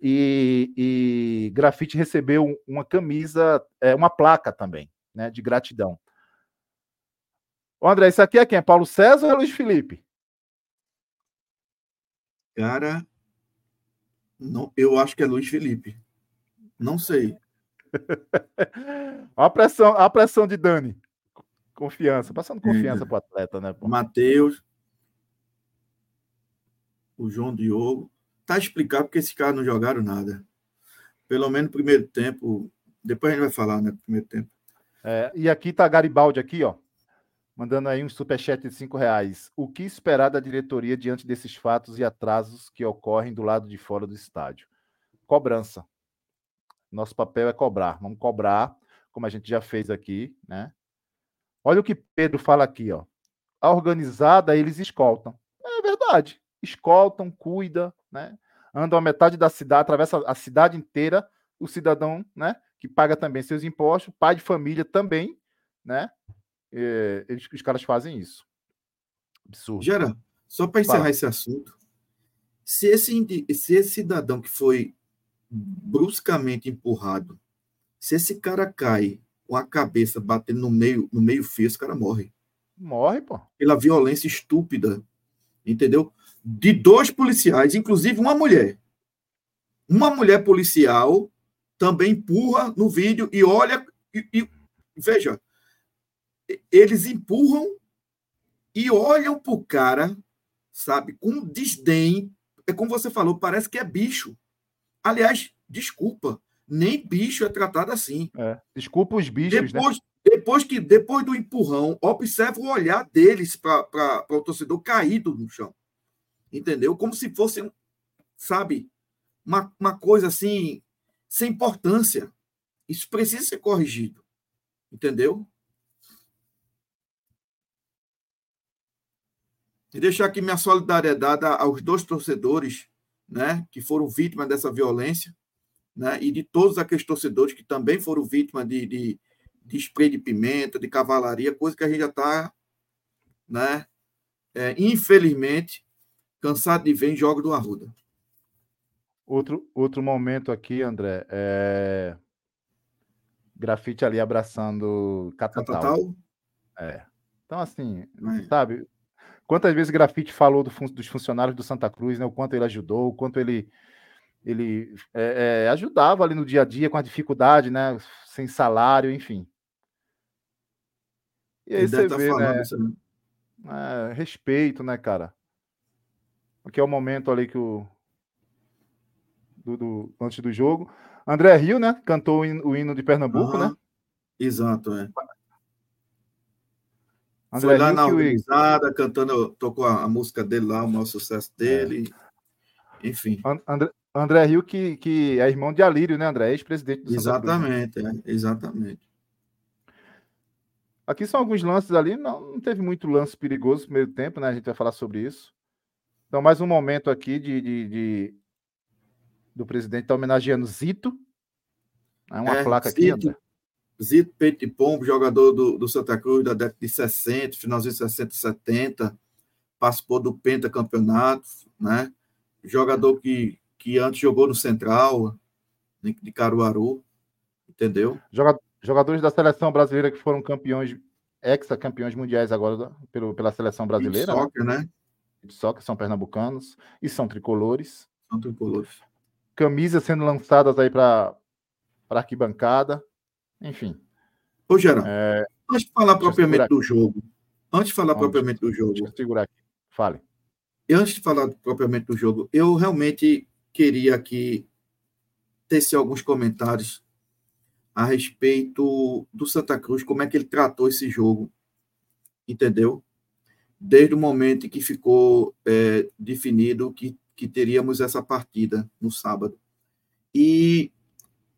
e, e Grafite recebeu uma camisa, é, uma placa também, né, de gratidão. Ô André, isso aqui é quem? É Paulo César ou é Luiz Felipe? Cara, não, eu acho que é Luiz Felipe. Não sei. <laughs> a pressão, a pressão de Dani. Confiança, passando confiança é. para o atleta, né? Matheus, o João Diogo. Tá explicado porque esses caras não jogaram nada. Pelo menos no primeiro tempo. Depois a gente vai falar, né? Primeiro tempo. É, e aqui tá Garibaldi aqui, ó mandando aí um superchat de cinco reais. O que esperar da diretoria diante desses fatos e atrasos que ocorrem do lado de fora do estádio? Cobrança. Nosso papel é cobrar. Vamos cobrar, como a gente já fez aqui, né? Olha o que Pedro fala aqui, ó. A organizada, eles escoltam. É verdade. Escoltam, cuida, né? Andam a metade da cidade, atravessa a cidade inteira, o cidadão, né? Que paga também seus impostos, pai de família também, né? É, eles, os caras fazem isso. Absurdo. Gera, só para encerrar Fala. esse assunto, se esse, se esse cidadão que foi bruscamente empurrado, se esse cara cai com a cabeça batendo no meio, no meio fio, esse cara morre. Morre, pô. Pela violência estúpida, entendeu? De dois policiais, inclusive uma mulher. Uma mulher policial também empurra no vídeo e olha e, e veja, eles empurram e olham pro cara, sabe, com desdém. É como você falou, parece que é bicho. Aliás, desculpa, nem bicho é tratado assim. É. Desculpa os bichos, né? depois, né? Depois, que, depois do empurrão, observa o olhar deles para o torcedor caído no chão. Entendeu? Como se fosse, sabe, uma, uma coisa assim, sem importância. Isso precisa ser corrigido. Entendeu? E deixar aqui minha solidariedade aos dois torcedores né, que foram vítimas dessa violência, né, e de todos aqueles torcedores que também foram vítimas de, de, de spray de pimenta, de cavalaria, coisa que a gente já está, né, é, infelizmente, cansado de ver em jogos do Arruda. Outro, outro momento aqui, André, é grafite ali abraçando Catatal. Catatal? É. Então, assim, é. sabe, Quantas vezes grafite falou do, dos funcionários do Santa Cruz, né? O quanto ele ajudou, o quanto ele ele é, é, ajudava ali no dia a dia com a dificuldade, né? Sem salário, enfim. E aí você tá vê, né? É, respeito, né, cara? Aqui é o momento ali que o do, do, antes do jogo. André Rio, né? Cantou o hino, o hino de Pernambuco, uhum. né? Exato, é. André Foi lá na organizada, cantando, tocou a, a, música dele lá, o maior sucesso é. dele. É. Enfim. André, André Rio, que, que é irmão de Alírio, né, André? Ex-presidente do Exatamente, é, exatamente. Aqui são alguns lances ali, não, não teve muito lance perigoso no primeiro tempo, né? A gente vai falar sobre isso. Então, mais um momento aqui de, de, de do presidente tá homenageando Zito. É uma é, placa aqui, André. Zito Peito de Pombo, jogador do, do Santa Cruz da década de 60, finalzinho de 60 e 70, participou do pentacampeonato, né? Jogador que, que antes jogou no Central, de Caruaru, entendeu? Jogadores da seleção brasileira que foram campeões, ex-campeões mundiais agora pelo, pela seleção brasileira. De soccer, né? De soccer, são pernambucanos e são tricolores. São tricolores. Camisas sendo lançadas aí para arquibancada. Enfim. Ô, Geraldo, é... antes de falar propriamente do jogo, antes de falar propriamente do jogo. Deixa eu segurar aqui. Fale. Antes de falar propriamente do jogo, eu realmente queria aqui tecer alguns comentários a respeito do Santa Cruz, como é que ele tratou esse jogo, entendeu? Desde o momento em que ficou é, definido que, que teríamos essa partida no sábado. E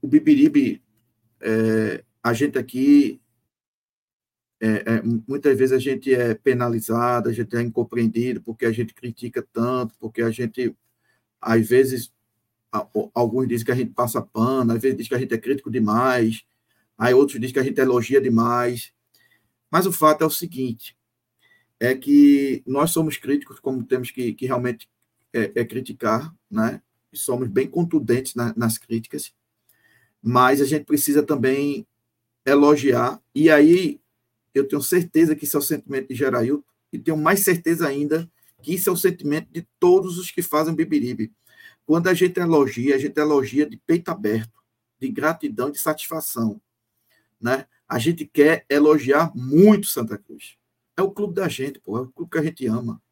o Bibiribe é, a gente aqui, é, é, muitas vezes a gente é penalizado, a gente é incompreendido porque a gente critica tanto, porque a gente, às vezes, alguns dizem que a gente passa pano, às vezes dizem que a gente é crítico demais, aí outros dizem que a gente elogia demais. Mas o fato é o seguinte, é que nós somos críticos, como temos que, que realmente é, é criticar, né? E somos bem contundentes na, nas críticas, mas a gente precisa também elogiar, e aí eu tenho certeza que isso é o sentimento de Gerailton, e tenho mais certeza ainda que isso é o sentimento de todos os que fazem bibiribe. Quando a gente elogia, a gente elogia de peito aberto, de gratidão, de satisfação. Né? A gente quer elogiar muito Santa Cruz. É o clube da gente, pô, é o clube que a gente ama.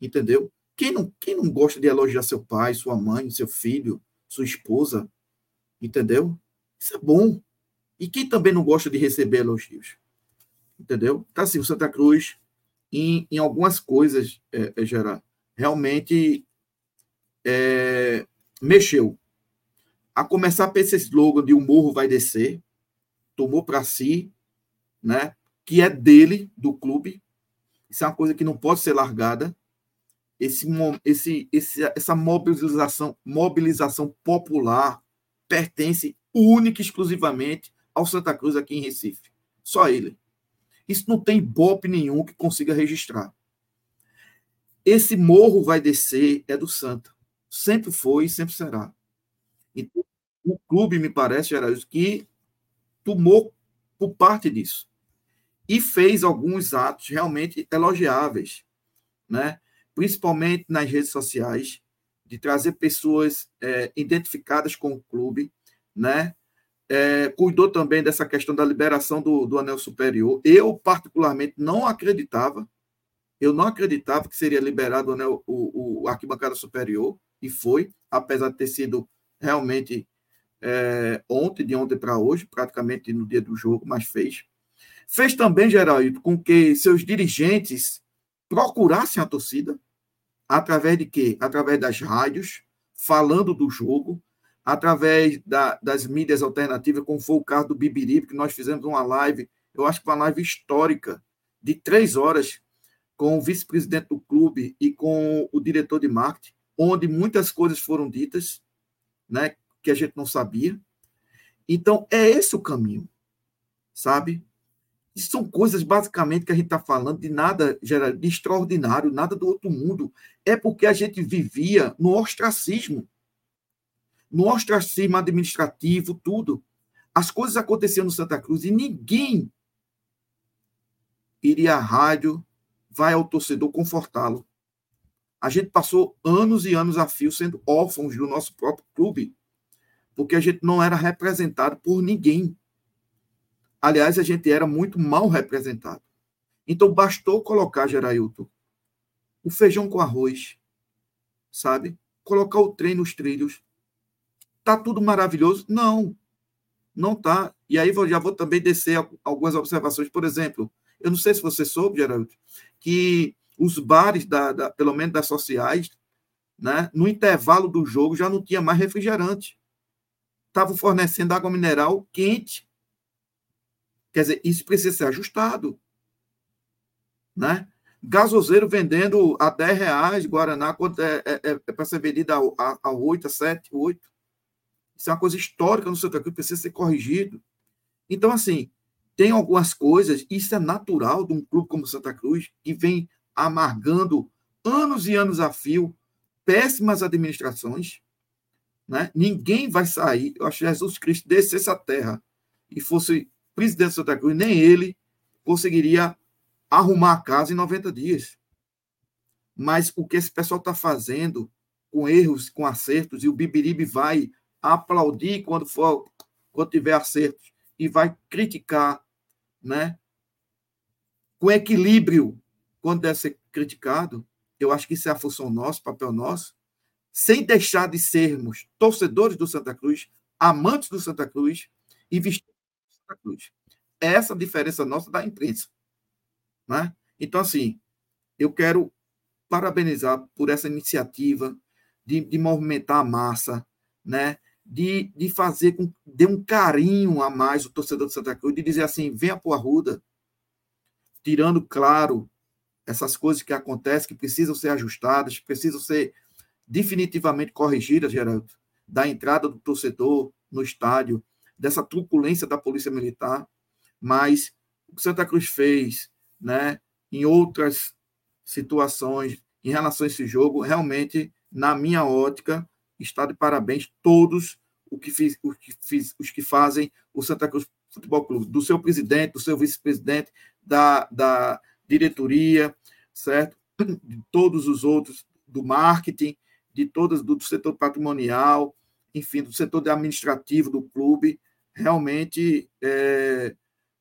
Entendeu? Quem não, quem não gosta de elogiar seu pai, sua mãe, seu filho, sua esposa? Entendeu? Isso é bom. E quem também não gosta de receber elogios? Entendeu? Tá assim, o Santa Cruz, em, em algumas coisas, é, é, Gerard, realmente é, mexeu. A começar por esse slogan de o morro vai descer, tomou para si, né? que é dele, do clube. Isso é uma coisa que não pode ser largada. Esse, esse, esse, essa mobilização, mobilização popular pertence única e exclusivamente ao Santa Cruz aqui em Recife. Só ele. Isso não tem BOP nenhum que consiga registrar. Esse morro vai descer é do Santa. Sempre foi e sempre será. Então, o clube, me parece, Geraldo, que tomou por parte disso. e fez alguns atos realmente elogiáveis, né? principalmente nas redes sociais, de trazer pessoas é, identificadas com o clube, né? É, cuidou também dessa questão da liberação do, do anel superior. Eu, particularmente, não acreditava, eu não acreditava que seria liberado o, anel, o, o arquibancada superior, e foi, apesar de ter sido realmente é, ontem, de ontem para hoje, praticamente no dia do jogo, mas fez. Fez também, Geraldo, com que seus dirigentes procurassem a torcida, através de quê? Através das rádios, falando do jogo, através da, das mídias alternativas, como foi o caso do Bibiribe, que nós fizemos uma live, eu acho que uma live histórica, de três horas, com o vice-presidente do clube e com o diretor de marketing, onde muitas coisas foram ditas, né, que a gente não sabia. Então, é esse o caminho, sabe? Isso são coisas, basicamente, que a gente está falando de nada de extraordinário, nada do outro mundo. É porque a gente vivia no ostracismo. No ostracismo administrativo, tudo. As coisas aconteciam no Santa Cruz e ninguém iria à rádio, vai ao torcedor confortá-lo. A gente passou anos e anos a fio sendo órfãos do nosso próprio clube, porque a gente não era representado por ninguém. Aliás, a gente era muito mal representado. Então, bastou colocar, Gerailton, o feijão com arroz, sabe? Colocar o trem nos trilhos. Tá tudo maravilhoso? Não, não tá. E aí já vou também descer algumas observações. Por exemplo, eu não sei se você soube, Geraldo, que os bares, da, da, pelo menos das sociais, né, no intervalo do jogo já não tinha mais refrigerante. Estavam fornecendo água mineral quente Quer dizer, isso precisa ser ajustado. Né? Gasoseiro vendendo a 10 reais, Guaraná, quando é, é, é, é para ser vendido a, a, a 8, a 7, 8. Isso é uma coisa histórica no Santa Cruz, precisa ser corrigido. Então, assim, tem algumas coisas, isso é natural de um clube como Santa Cruz, que vem amargando anos e anos a fio, péssimas administrações. Né? Ninguém vai sair. Eu acho que Jesus Cristo descesse a terra e fosse presidente de Santa Cruz, nem ele conseguiria arrumar a casa em 90 dias. Mas o que esse pessoal está fazendo, com erros, com acertos, e o Bibiribe vai aplaudir quando for quando tiver acertos e vai criticar, né? Com equilíbrio quando deve ser criticado, eu acho que isso é a função nossa, papel nosso, sem deixar de sermos torcedores do Santa Cruz, amantes do Santa Cruz e vestir Santa Cruz. Essa diferença nossa da imprensa. Né? Então, assim, eu quero parabenizar por essa iniciativa de, de movimentar a massa, né? de, de fazer com de um carinho a mais o torcedor de Santa Cruz, de dizer assim, venha para o Arruda, tirando, claro, essas coisas que acontecem, que precisam ser ajustadas, precisam ser definitivamente corrigidas, Geraldo, da entrada do torcedor no estádio, dessa truculência da Polícia Militar, mas o que Santa Cruz fez né, em outras situações em relação a esse jogo, realmente, na minha ótica, está de parabéns todos os que, fiz, que, fiz, os que fazem o Santa Cruz Futebol Clube, do seu presidente, do seu vice-presidente, da, da diretoria, certo? De todos os outros, do marketing, de todos, do setor patrimonial, enfim, do setor administrativo do clube, realmente é,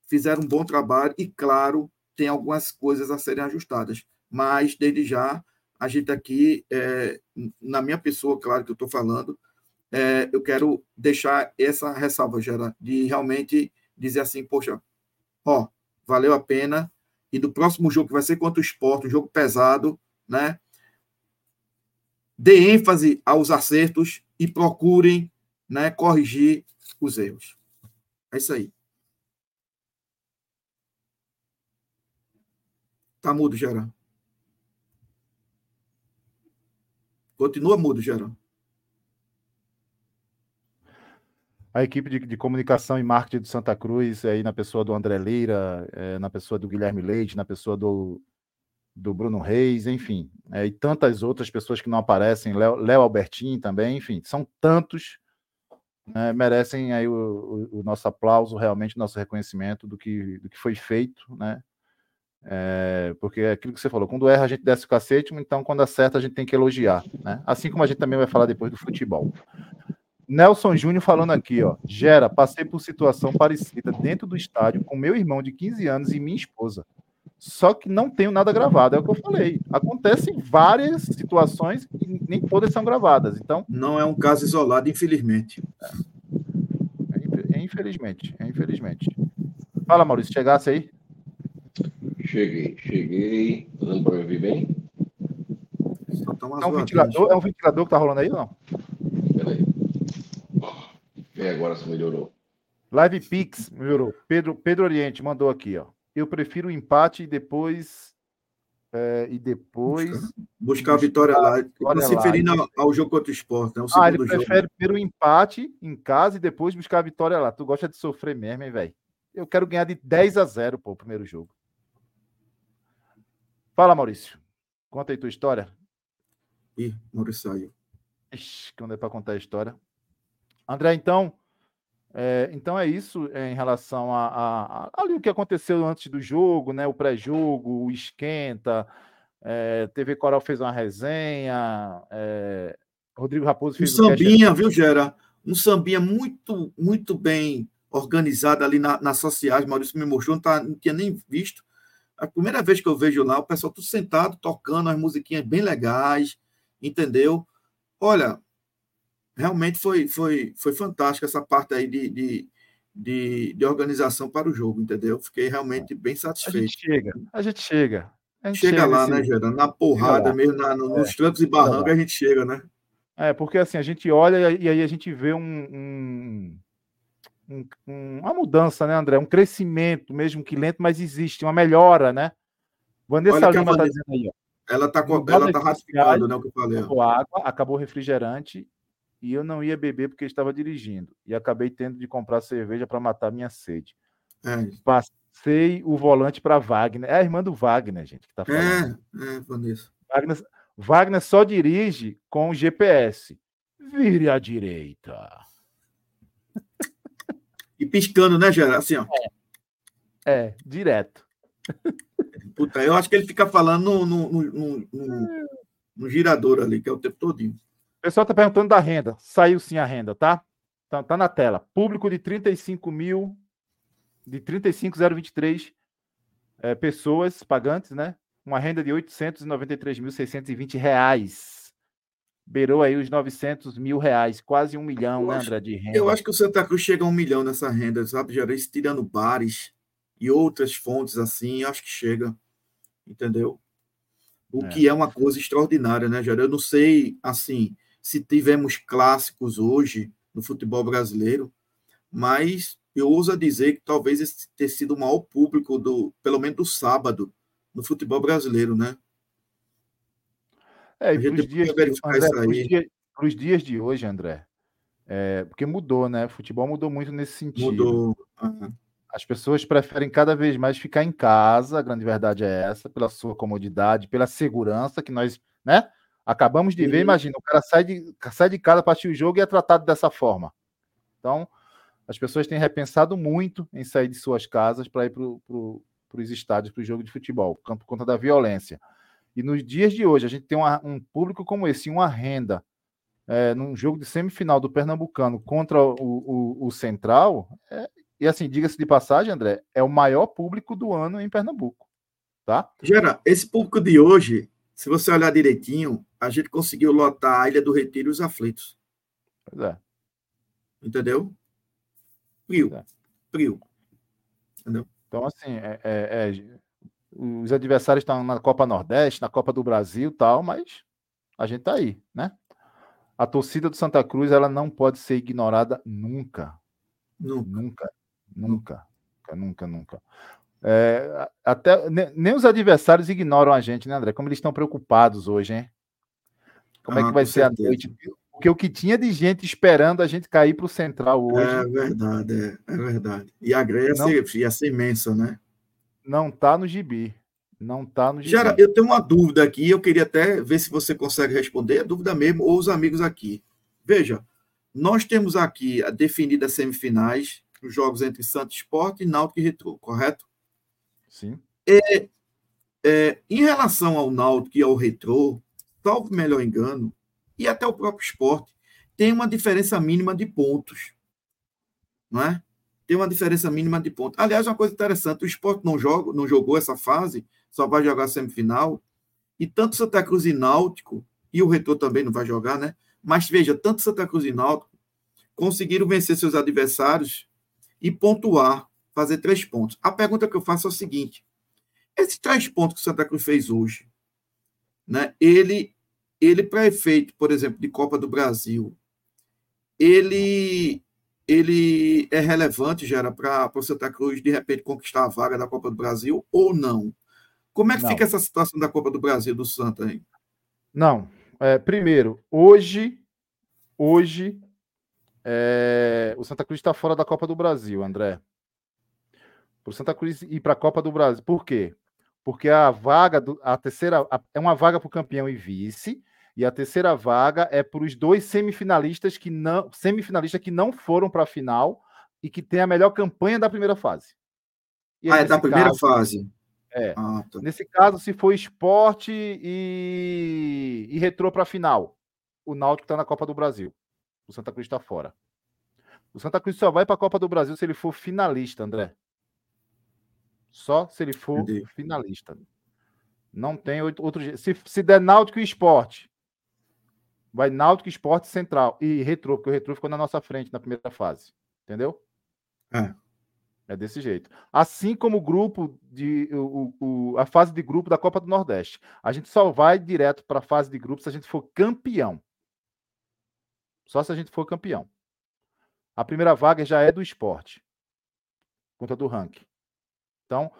fizeram um bom trabalho e, claro, tem algumas coisas a serem ajustadas. Mas, desde já, a gente aqui, é, na minha pessoa, claro que eu estou falando, é, eu quero deixar essa ressalva, Gera, de realmente dizer assim, poxa, ó, valeu a pena, e do próximo jogo, que vai ser contra o esporte, um jogo pesado, né? Dê ênfase aos acertos e procurem né, corrigir os erros. É isso aí. Tá mudo, Gerão. Continua mudo, Gerão. A equipe de, de, comunicação e marketing do Santa Cruz, aí na pessoa do André Leira, é, na pessoa do Guilherme Leite, na pessoa do, do Bruno Reis, enfim, é, e tantas outras pessoas que não aparecem, Léo Albertin também, enfim, são tantos né, merecem aí o, o, o, nosso aplauso, realmente, nosso reconhecimento do que, do que foi feito, né? É, porque é aquilo que você falou, quando erra a gente desce o cacete, então quando acerta a gente tem que elogiar, né? Assim como a gente também vai falar depois do futebol. Nelson Júnior falando aqui, ó. Gera, passei por situação parecida dentro do estádio com meu irmão de 15 anos e minha esposa. Só que não tenho nada gravado, é o que eu falei. Acontecem várias situações e nem todas são gravadas. Então. Não é um caso isolado, infelizmente. É, é infelizmente, é infelizmente. Fala, Maurício, chegasse aí? Cheguei, cheguei. Tá dando para ouvir bem? É um, ventilador, é um ventilador que tá rolando aí ou não? Peraí. E agora se melhorou. Live Pix melhorou. Pedro, Pedro Oriente mandou aqui, ó. Eu prefiro o empate e depois. É, e depois. Buscar a vitória lá. Vitória se referindo ao, ao, jogo contra o esporte, né? O ah, ele prefere jogo. o empate em casa e depois buscar a vitória lá. Tu gosta de sofrer mesmo, hein, velho? Eu quero ganhar de 10 a 0, pô, o primeiro jogo. Fala, Maurício. Conta aí tua história. Ih, Maurício saiu. Ixi, quando é para contar a história. André, então, é, então é isso é, em relação a, a, a, ali o que aconteceu antes do jogo, né? O pré-jogo, o esquenta. É, TV Coral fez uma resenha. É, Rodrigo Raposo fez um sambinha, viu, Gera? Um sambinha muito, muito bem organizado ali na, nas sociais. Maurício me mostrou, não, tá, não tinha nem visto. A primeira vez que eu vejo lá, o pessoal tudo sentado, tocando as musiquinhas bem legais, entendeu? Olha, realmente foi, foi, foi fantástico essa parte aí de, de, de, de organização para o jogo, entendeu? Fiquei realmente bem satisfeito. A gente chega, a gente chega. A gente chega, chega, lá, nesse... né, Gerard? Na porrada mesmo, na, nos é, trancos e barrancos, a gente chega, né? É, porque assim, a gente olha e aí a gente vê um, um, um, uma mudança, né, André? Um crescimento, mesmo que lento, mas existe, uma melhora, né? Vanessa Lima está dizendo aí, ó. Ela está ela tá ratificando, né, o que eu falei. Acabou água, acabou refrigerante e eu não ia beber porque estava dirigindo. E acabei tendo de comprar cerveja para matar minha sede. É. Passei o volante para Wagner. É a irmã do Wagner, gente, que está falando. É, é, Vanessa. Wagner, Wagner só dirige com o GPS. Vire à direita. <laughs> E piscando, né, Gerard? Assim, ó. É, é direto. Puta, eu acho que ele fica falando no, no, no, no, no <laughs> girador ali, que é o tempo todinho pessoal está perguntando da renda. Saiu sim a renda, tá? Tá, tá na tela. Público de 35 mil, de 35,023 é, pessoas pagantes, né? Uma renda de 893.620 reais. Beirou aí os 900 mil reais, quase um milhão, eu né, André, de renda. Eu acho que o Santa Cruz chega a um milhão nessa renda, sabe, Geraldo? Tirando bares e outras fontes assim, acho que chega, entendeu? O é. que é uma coisa extraordinária, né, Geraldo? Eu não sei, assim, se tivemos clássicos hoje no futebol brasileiro, mas eu ouso dizer que talvez esse tenha sido o maior público do, pelo menos do sábado, no futebol brasileiro, né? É, e para os dias, dias, dias, de hoje, André, é, porque mudou, né? O futebol mudou muito nesse sentido. Mudou. Uhum. As pessoas preferem cada vez mais ficar em casa, a grande verdade é essa, pela sua comodidade, pela segurança que nós, né? Acabamos de ver, imagina, o cara sai de, sai de casa para assistir o jogo e é tratado dessa forma. Então, as pessoas têm repensado muito em sair de suas casas para ir para pro, os estádios, para o jogo de futebol, por conta da violência. E nos dias de hoje, a gente tem uma, um público como esse, uma renda, é, num jogo de semifinal do Pernambucano contra o, o, o Central, é, e assim, diga-se de passagem, André, é o maior público do ano em Pernambuco. Tá? Gera, esse público de hoje, se você olhar direitinho, a gente conseguiu lotar a Ilha do Retiro e os aflitos. Pois é. Entendeu? Frio. É. Frio. Entendeu? Então, assim, é, é, é, os adversários estão na Copa Nordeste, na Copa do Brasil tal, mas a gente tá aí, né? A torcida do Santa Cruz, ela não pode ser ignorada nunca. Nunca. Nunca. Nunca. Nunca, nunca, nunca. É, até nem os adversários ignoram a gente, né, André? Como eles estão preocupados hoje, hein? Como ah, é que vai ser certeza. a noite? Porque o que tinha de gente esperando a gente cair para o Central hoje. É verdade, é, é verdade. E a greve ia, ser, ia ser imensa, né? Não está no gibi. Não está no gibi. Jara, eu tenho uma dúvida aqui, eu queria até ver se você consegue responder, a dúvida mesmo, ou os amigos aqui. Veja, nós temos aqui a definida semifinais, os jogos entre Santos Sport e Náutico e Retrô, correto? Sim. É, em relação ao Náutico e ao Retrô, salvo melhor engano, e até o próprio esporte, tem uma diferença mínima de pontos. Não é? Tem uma diferença mínima de pontos. Aliás, uma coisa interessante, o esporte não, joga, não jogou essa fase, só vai jogar semifinal, e tanto Santa Cruz e Náutico, e o Retrô também não vai jogar, né? Mas veja, tanto Santa Cruz e Náutico conseguiram vencer seus adversários e pontuar, fazer três pontos. A pergunta que eu faço é o seguinte: esses três pontos que o Santa Cruz fez hoje, né? Ele, ele para efeito, por exemplo, de Copa do Brasil, ele ele é relevante, já era para o Santa Cruz de repente conquistar a vaga da Copa do Brasil ou não? Como é que Não. fica essa situação da Copa do Brasil do Santa aí? Não. É, primeiro, hoje, hoje, é, o Santa Cruz está fora da Copa do Brasil, André. Para o Santa Cruz ir para a Copa do Brasil. Por quê? Porque a vaga, do, a terceira, a- é uma vaga para o campeão e vice, e a terceira vaga é para os dois semifinalistas que não, semifinalistas que não foram para a final e que têm a melhor campanha da primeira fase. E aí, Ah, é da primeira caso- fase. É. Ah, tá. Nesse caso, se for esporte e, e retrô para a final, o Náutico está na Copa do Brasil. O Santa Cruz está fora. O Santa Cruz só vai para a Copa do Brasil se ele for finalista, André. Só se ele for Entendi. finalista. Não tem outro, jeito. Se, se der Náutico e esporte, vai Náutico, esporte central e retrô, porque o retrô ficou na nossa frente na primeira fase. Entendeu? É. É desse jeito. Assim como o grupo de o, o- a fase de grupo da Copa do Nordeste. A gente só vai direto para a fase de grupo se a gente for campeão. Só se a gente for campeão. A primeira vaga já é do esporte. Conta do ranking. Então,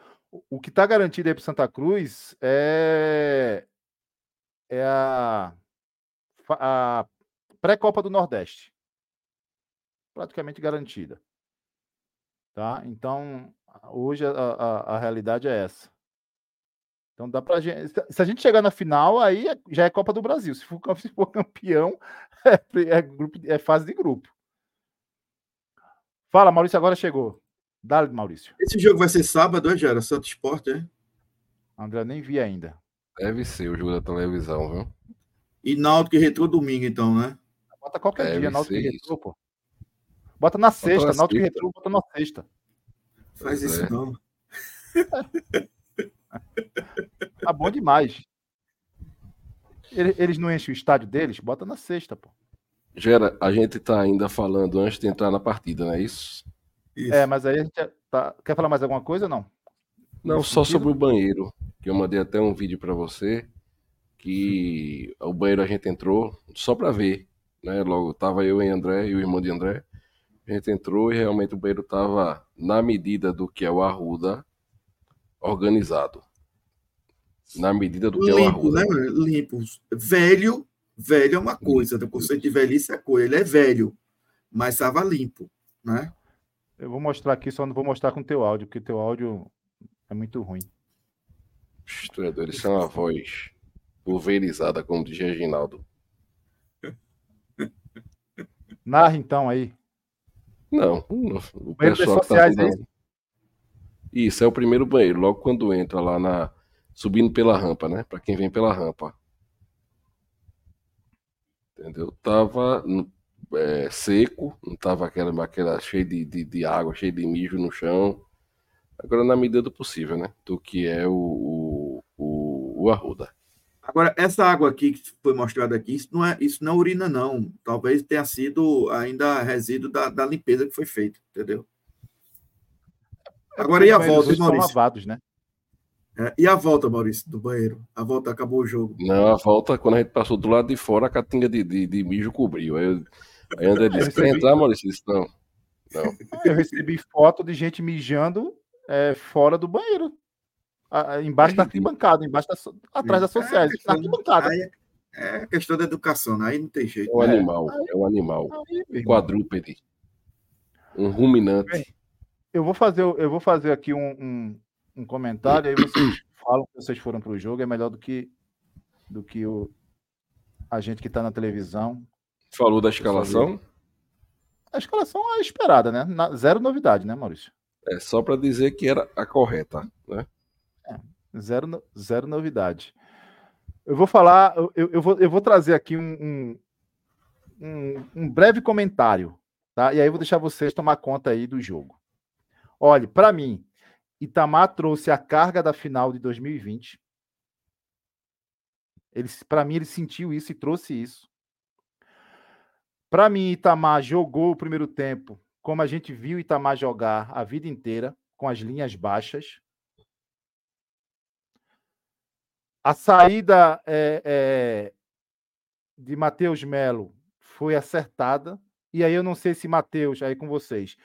o- que está garantido aí para Santa Cruz é, é a, a pré-copa do Nordeste. Praticamente garantida. Tá? Então, hoje a, a, a realidade é essa. Então dá pra gente. se- a gente chegar na final, aí é- já é Copa do Brasil. Se for, <laughs> se for campeão, é, é grupo, é fase de grupo. Fala, Maurício, agora chegou. Dá, Maurício. Esse jogo vai ser sábado, é, Gera? Santo Esporte, é? André, eu nem vi ainda. Deve ser o jogo da televisão, viu? E Náutico e Retrô domingo, então, né? Bota qualquer Deve dia, Náutico e Retrô, pô. Bota na sexta, na Náutico e. Retrô, bota na sexta. Faz Pois isso é. não. <laughs> Tá bom demais. Ele- Eles não enchem o estádio deles? Bota na sexta, pô. Gera, a gente tá ainda falando antes de entrar na partida, não é isso? Isso. É, mas aí a gente já tá... Quer falar mais alguma coisa ou não? Não, Nesse só sentido? sobre o banheiro, que eu mandei até um vídeo para você, que o banheiro a gente entrou só para ver, né? Logo tava eu e André e o irmão de André. A gente entrou e realmente o banheiro tava na medida do que é o Arruda organizado. Na medida do que é o Limpo, Arruda. né? Limpo. Velho, velho é uma coisa. O conceito de velhice é coisa. Ele é velho, mas estava limpo, né? Eu vou mostrar aqui, só não vou mostrar com teu áudio, porque teu áudio é muito ruim. Historiador, eles são a voz pulverizada, como diz Reginaldo. <laughs> Narra então aí. Não, o Banheiro pessoal que tá sociais, é Isso, é o primeiro banheiro, logo quando entra lá na. Subindo pela rampa, né? Pra quem vem pela rampa. Entendeu? Tava no- é, seco, não tava aquela, aquela cheia de, de, de água, cheia de mijo no chão. Agora, na medida do possível, né? Do que é o, o, o, o Arruda. Agora, essa água aqui que foi mostrada aqui, isso não é, isso não é urina, não. Talvez tenha sido ainda resíduo da, da limpeza que foi feita, entendeu? Agora, e a volta, Maurício? lavados, né? É, e a volta, Maurício, do banheiro? A volta acabou o jogo. Não, a volta, quando a gente passou do lado de fora, a catinga de, de, de mijo cobriu. Aí, eu- aí André disse: Quer entrar, Maurício? Eu Disse, não. Não. Eu recebi foto de gente mijando é, fora do banheiro. A- a- embaixo da arquibancada, embaixo da, atrás da sociais, É, na arquibancada. Aí é, é questão da educação, né? aí não tem É jeito. um né? animal, é um animal. Aí, Um quadrúpede. Um ruminante. Eu vou fazer, eu vou fazer aqui um, um, um comentário, aí vocês <coughs> falam que vocês foram para o jogo, é melhor do que, do que o, a gente que está na televisão. Falou da escalação. a escalação é esperada, né? Na- zero novidade, né, Maurício? É só para dizer que era a correta, né? Zero, no- zero novidade. Eu vou falar, eu, eu- vou, eu vou trazer aqui um, um, um- um breve comentário, tá? E aí eu vou deixar vocês tomar conta aí do jogo. Olhe, para mim, Itamar trouxe a carga da final de 2020. Ele, para mim, ele sentiu isso e trouxe isso. Para mim, Itamar jogou o primeiro tempo como a gente viu Itamar jogar a vida inteira, com as linhas baixas. A saída é, é, de Matheus Melo foi acertada. E aí eu não sei se Matheus, aí com vocês,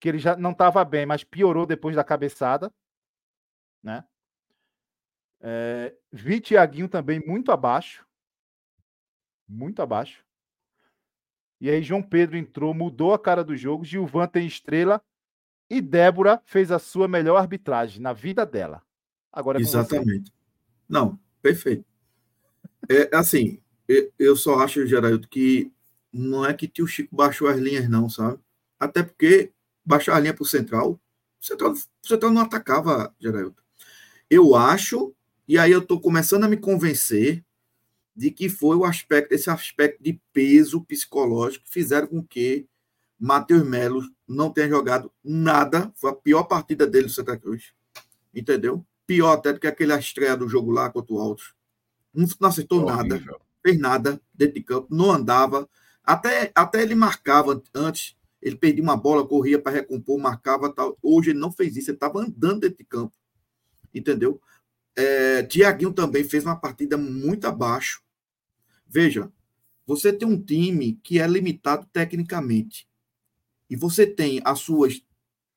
que ele já não estava bem, mas piorou depois da cabeçada. Né? É, vi Tiaguinho também muito abaixo. Muito abaixo. E aí João Pedro entrou, mudou a cara do jogo. Gilvan tem estrela. E Débora fez a sua melhor arbitragem na vida dela. Agora é com você. Exatamente. Não, perfeito. É assim, eu, eu só acho, Geraldo, que não é que tio Chico baixou as linhas, não, sabe? Até porque baixar a linha para o Central, o Central, o Central não atacava, Geraldo. Eu acho, e aí eu estou começando a me convencer de que foi o aspecto, esse aspecto de peso psicológico que fizeram com que Matheus Melo não tenha jogado nada. Foi a pior partida dele do Santa Cruz. Entendeu? Pior até do que aquele estreia do jogo lá contra o Altos. Não, não acertou nada, Horrível. fez nada dentro de campo, não andava. Até, até ele marcava antes, ele perdia uma bola, corria para recompor, marcava tal. Hoje ele não fez isso, ele estava andando dentro de campo. Entendeu? É, Tiaguinho também fez uma partida muito abaixo. Veja, você tem um time que é limitado tecnicamente. E você tem as suas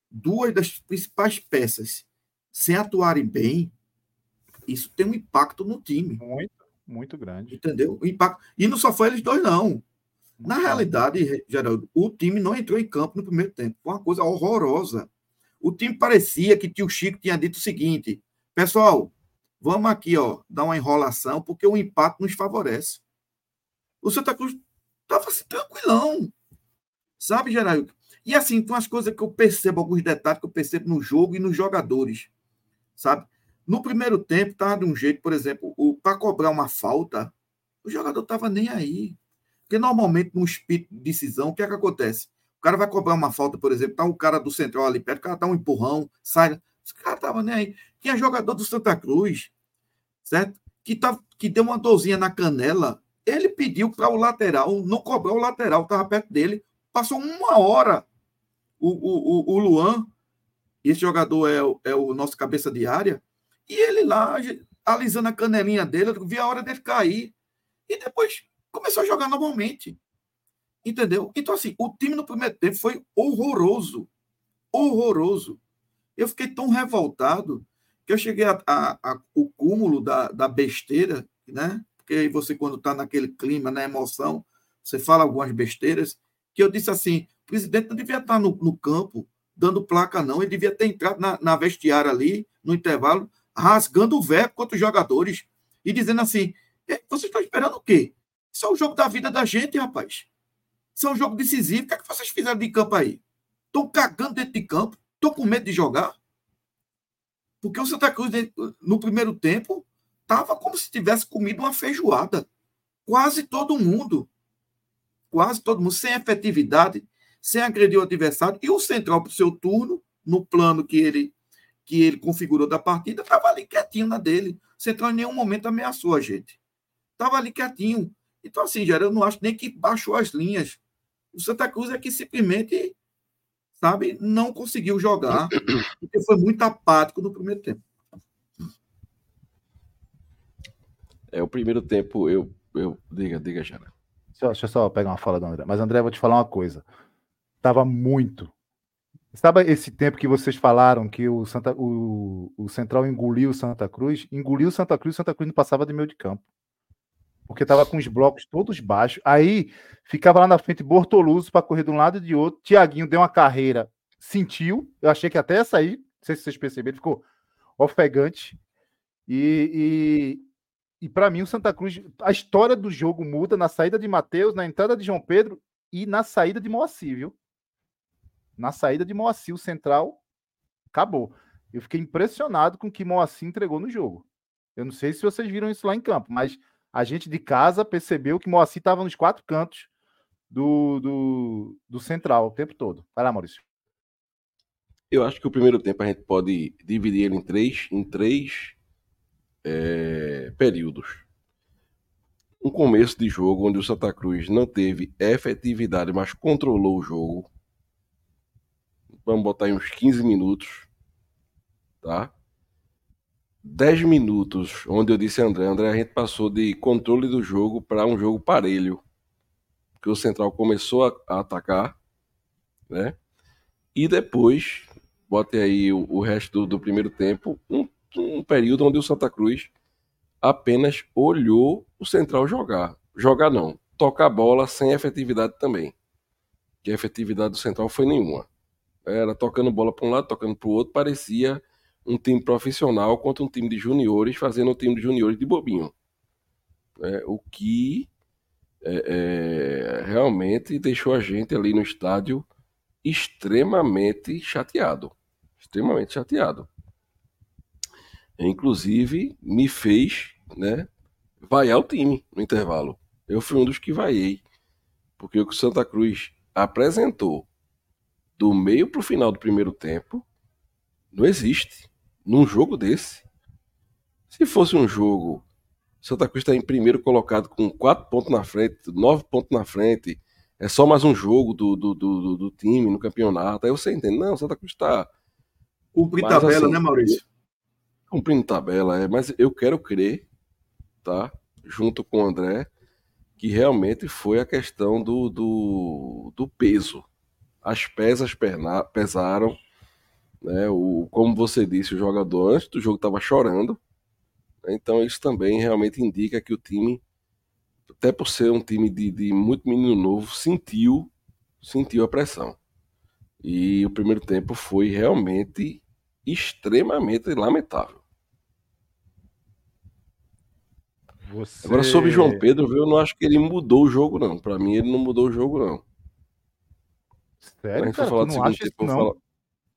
duas das principais peças sem atuarem bem, isso tem um impacto no time, Muito, muito grande. entendeu? O impacto. E não só foi eles dois, não. Na realidade, Geraldo, o time não entrou em campo no primeiro tempo. Foi uma coisa horrorosa. O time parecia que tio Chico tinha dito o seguinte: pessoal, vamos aqui, ó, dar uma enrolação, porque o empate nos favorece. O Santa Cruz estava assim, tranquilão. Sabe, Geraldo? E assim, tem umas coisas que eu percebo, alguns detalhes que eu percebo no jogo e nos jogadores. Sabe? No primeiro tempo, estava de um jeito, por exemplo, para cobrar uma falta, o jogador estava nem aí. Porque normalmente, no espírito de decisão, o que é que acontece? O cara vai cobrar uma falta, por exemplo, tá um cara do central ali perto, o cara dá um empurrão, sai. Esse cara tava nem aí. Tinha jogador do Santa Cruz, certo? Que, tá, que deu uma dorzinha na canela. Ele pediu para o lateral não cobrar o lateral, estava perto dele. Passou uma hora o, o, o, o Luan, esse jogador é, o- é o nosso cabeça de área, e ele lá, alisando a canelinha dele, eu vi a hora dele cair. E depois começou a jogar normalmente. Entendeu? Então, assim, o time no primeiro tempo foi horroroso. Horroroso. Eu fiquei tão revoltado que eu cheguei a, o cúmulo da, da besteira, né? Porque aí você, quando está naquele clima, na emoção, você fala algumas besteiras, que eu disse assim: o presidente não devia estar no, no campo dando placa, não. Ele devia ter entrado na, na vestiária ali, no intervalo, rasgando o verbo contra os jogadores e dizendo assim: "É, vocês estão esperando o quê? Isso é o jogo da vida da gente, rapaz. Isso é um jogo decisivo. O que é que vocês fizeram de campo aí? Estão cagando dentro de campo? Estão com medo de jogar? Porque o Santa Cruz, no primeiro tempo, estava como se tivesse comido uma feijoada. Quase todo mundo. Quase todo mundo, sem efetividade, sem agredir o adversário. E o Central, para o seu turno, no plano que ele, que ele configurou da partida, estava ali quietinho na dele. O Central em nenhum momento ameaçou a gente. Estava ali quietinho. Então, assim, Jair, eu não acho nem que baixou as linhas. O Santa Cruz é que simplesmente, sabe, não conseguiu jogar, porque foi muito apático no primeiro tempo. É o primeiro tempo, eu. eu diga, diga, Jana. Deixa, eu- deixa eu só pegar uma fala do André. Mas, André, eu vou te falar uma coisa. Tava muito. Sabe esse tempo que vocês falaram que o, Santa, o, o Central engoliu o Santa Cruz? Engoliu o Santa Cruz, o Santa Cruz não passava de meio de campo. Porque tava com os blocos todos baixos. Aí ficava lá na frente Bortoluso para correr de um lado e de outro. Tiaguinho deu uma carreira, sentiu. Eu achei que até ia sair. Não sei se vocês perceberam, ficou ofegante. E, e, e para mim, o Santa Cruz, a história do jogo muda na saída de Matheus, na entrada de João Pedro e na saída de Moacir, viu? Na saída de Moacir, o central acabou. Eu fiquei impressionado com o que Moacir entregou no jogo. Eu não sei se vocês viram isso lá em campo, mas a gente de casa percebeu que Moacir estava nos quatro cantos do, do, do central o tempo todo. Vai lá, Maurício. Eu acho que o primeiro tempo a gente pode dividir ele em três, em três é, períodos. Um começo de jogo onde o Santa Cruz não teve efetividade, mas controlou o jogo. Vamos botar aí uns 15 minutos, tá? 10 minutos, onde eu disse André, André, a gente passou de controle do jogo para um jogo parelho. Que o Central começou a, a atacar, né? E depois, bote aí o, o resto do, do, primeiro tempo, um, um período onde o Santa Cruz apenas olhou o Central jogar. Jogar não, tocar a bola sem efetividade também. Que a efetividade do Central foi nenhuma. Era tocando bola para um lado, tocando para o outro, parecia um time profissional contra um time de juniores, fazendo um time de juniores de bobinho. É, o que é, é, realmente deixou a gente ali no estádio extremamente chateado. Extremamente chateado. Inclusive, me fez né, vaiar o time no intervalo. Eu fui um dos que vaiei. Porque o que o Santa Cruz apresentou do meio para o final do primeiro tempo não existe num jogo desse. Se fosse um jogo, Santa Cruz está em primeiro colocado com quatro pontos na frente, nove pontos na frente, é só mais um jogo do, do, do, do time no campeonato. Aí você entende, não, Santa Cruz está. Cumprindo tabela, assim, né, Maurício? Cumprindo tabela, é, mas eu quero crer, tá? Junto com o André, que realmente foi a questão do, do, do peso. As pesas perna, pesaram né? O, como você disse, o jogador antes do jogo estava chorando. Então isso também realmente indica que o time, até por ser um time de, de muito menino novo, sentiu, sentiu a pressão. E o primeiro tempo foi realmente extremamente lamentável. Você... Agora sobre João Pedro, eu não acho que ele mudou o jogo não. Para mim ele não mudou o jogo não. Sério, cara, falar não acha isso, não? Falar...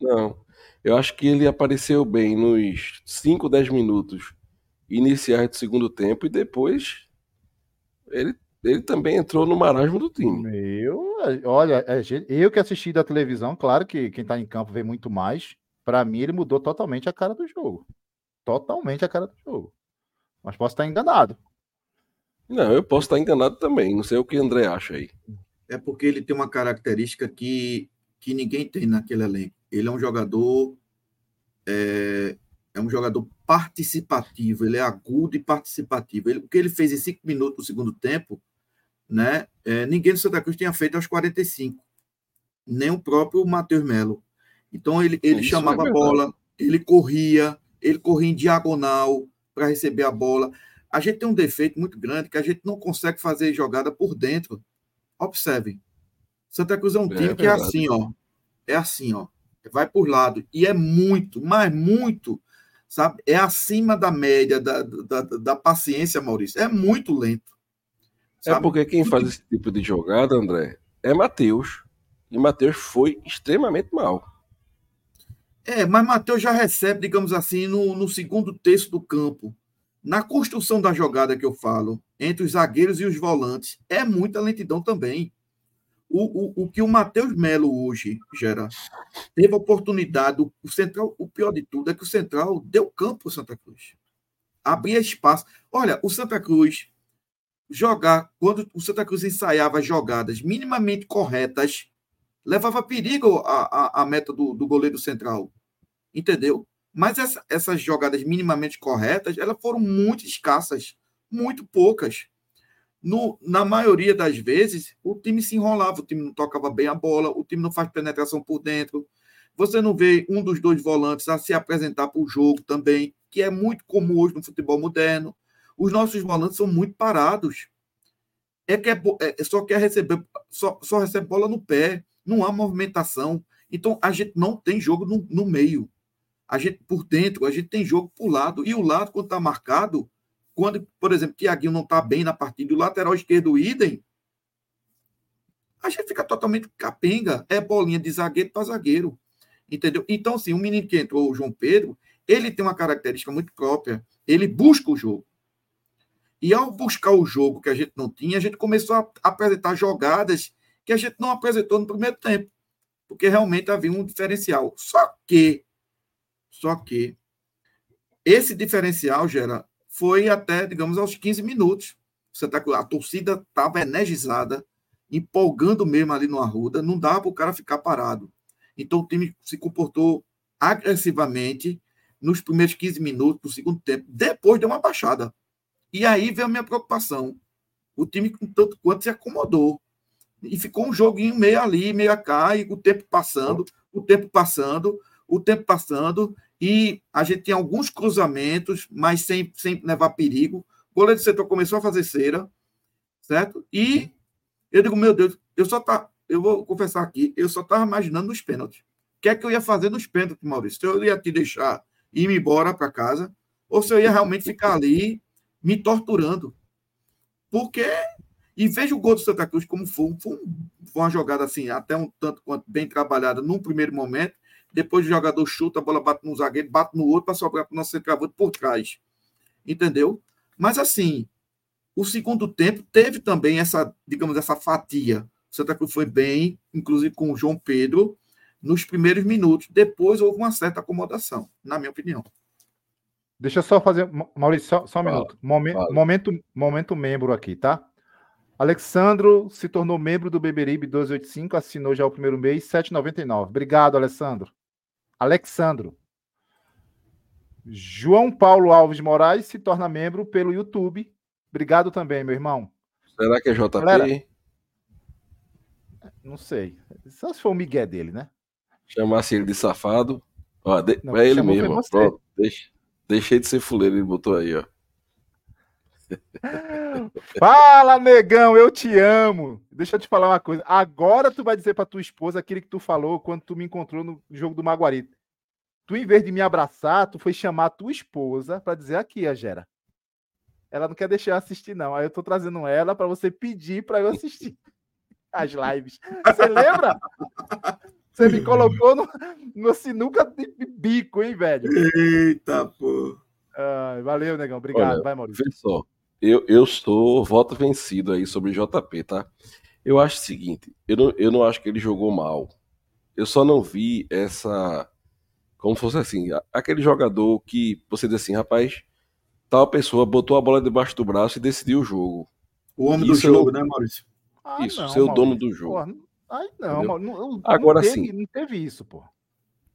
Não. Eu acho que ele apareceu bem nos 5, 10 minutos iniciais do segundo tempo e depois ele, ele também entrou no marasmo do time. Eu, olha, eu que assisti da televisão, claro que quem tá em campo vê muito mais. Para mim, ele mudou totalmente a cara do jogo. Totalmente a cara do jogo. Mas posso estar enganado. Não, eu posso estar enganado também. Não sei o que o André acha aí. É porque ele tem uma característica que, que ninguém tem naquele elenco. Ele é um jogador é, é um jogador participativo, ele é agudo e participativo. Ele, o que ele fez em cinco minutos do segundo tempo, né? É, ninguém do Santa Cruz tinha feito aos 45, nem o próprio Matheus Melo. Então ele, ele chamava é a bola, ele corria, ele corria em diagonal para receber a bola. A gente tem um defeito muito grande que a gente não consegue fazer jogada por dentro. Observem. Santa Cruz é um é time que é assim, ó. É assim, ó vai por lado. E é muito, mas muito, sabe? É acima da média da, da, da paciência, Maurício. É muito lento. É sabe? É porque quem faz esse tipo de jogada, André, é Matheus. E Matheus foi extremamente mal. É, mas Matheus já recebe, digamos assim, no, no segundo terço do campo. Na construção da jogada que eu falo, entre os zagueiros e os volantes, é muita lentidão também. O, o, o que o Matheus Melo hoje gera, teve oportunidade, o, o, Central, o pior de tudo é que o Central deu campo ao Santa Cruz. Abria espaço. Olha, o Santa Cruz jogar, quando o Santa Cruz ensaiava jogadas minimamente corretas, levava perigo a, a, a meta do, do goleiro central. Entendeu? Mas essa, essas jogadas minimamente corretas, elas foram muito escassas, muito poucas no, na maioria das vezes, o time se enrolava, o time não tocava bem a bola, o time não faz penetração por dentro. Você não vê um dos dois volantes a se apresentar para o jogo também, que é muito comum hoje no futebol moderno. Os nossos volantes são muito parados. É que é, é, só quer receber, só, só recebe bola no pé, não há movimentação. Então a gente não tem jogo no, no meio. A gente por dentro, a gente tem jogo por lado. E o lado, quando está marcado, quando, por exemplo, Tiaguinho não está bem na partida, o lateral esquerdo, idem, a gente fica totalmente capenga. É bolinha de zagueiro para zagueiro. Entendeu? Então, assim, o menino que entrou, o João Pedro, ele tem uma característica muito própria. Ele busca o jogo. E ao buscar o jogo que a gente não tinha, a gente começou a apresentar jogadas que a gente não apresentou no primeiro tempo. Porque realmente havia um diferencial. Só que, só que, esse diferencial, Gera, foi até, digamos, aos 15 minutos. Você tá, a torcida estava energizada, empolgando mesmo ali no Arruda, não dava para o cara ficar parado. Então o time se comportou agressivamente nos primeiros 15 minutos do segundo tempo, depois deu uma baixada. E aí veio a minha preocupação. O time, tanto quanto, se acomodou. E ficou um joguinho meio ali, meio cá, e o tempo passando, o tempo passando, o tempo passando, e a gente tinha alguns cruzamentos, mas sem, sem levar perigo. O goleiro do setor começou a fazer cera, certo? E eu digo, meu Deus, eu só tá, eu vou confessar aqui, eu só estava imaginando nos pênaltis. O que é que eu ia fazer nos pênaltis, Maurício? Se eu ia te deixar ir embora para casa, ou se eu ia realmente ficar ali me torturando. Porque. E veja o gol do Santa Cruz como foi, foi uma jogada assim, até um tanto quanto bem trabalhada num primeiro momento. Depois o jogador chuta, a bola bate no zagueiro, bate no outro para sobrar para o nosso centroavante por trás. Entendeu? Mas assim, o segundo tempo teve também essa, digamos, essa fatia. O Santa Cruz foi bem, inclusive com o João Pedro, nos primeiros minutos. Depois houve uma certa acomodação, na minha opinião. Deixa eu só fazer, Maurício, só, só um fala, minuto. Momento, momento, momento membro aqui, tá? Alexandro se tornou membro do Beberibe 1285, assinou já o primeiro mês, 7,99. Obrigado, Alessandro. Alexandro. João Paulo Alves Moraes se torna membro pelo YouTube. Obrigado também, meu irmão. Será que é JP? Galera, não sei. Só se for o Miguel dele, né? Chamasse ele de safado. Ó, de... Não, é ele mesmo. Pronto, deixa. Deixei de ser fuleiro, ele botou aí, ó. Fala, negão, eu te amo. Deixa eu te falar uma coisa. Agora tu vai dizer pra tua esposa aquilo que tu falou quando tu me encontrou no jogo do Maguari. Tu, em vez de me abraçar, tu foi chamar a tua esposa para dizer aqui, a Gera. Ela não quer deixar eu assistir, não. Aí eu tô trazendo ela para você pedir para eu assistir <laughs> as lives. Você lembra? Você me colocou no, no sinuca de bico, hein, velho? Eita, pô. Ah, valeu, negão. Obrigado. Olha, Vai, Maurício. Vê só. Eu, eu estou voto vencido aí sobre o JP, tá? Eu acho o seguinte: eu não, eu não acho que ele jogou mal. Eu só não vi essa. Como fosse assim, aquele jogador que você diz assim, rapaz, tal pessoa botou a bola debaixo do braço e decidiu o jogo. O homem Isso do jogo, não... né, Maurício? Ah, Isso, não, ser o dono do jogo. Porra, Ai, não, mano, não, Agora não teve, sim. Não teve isso, pô.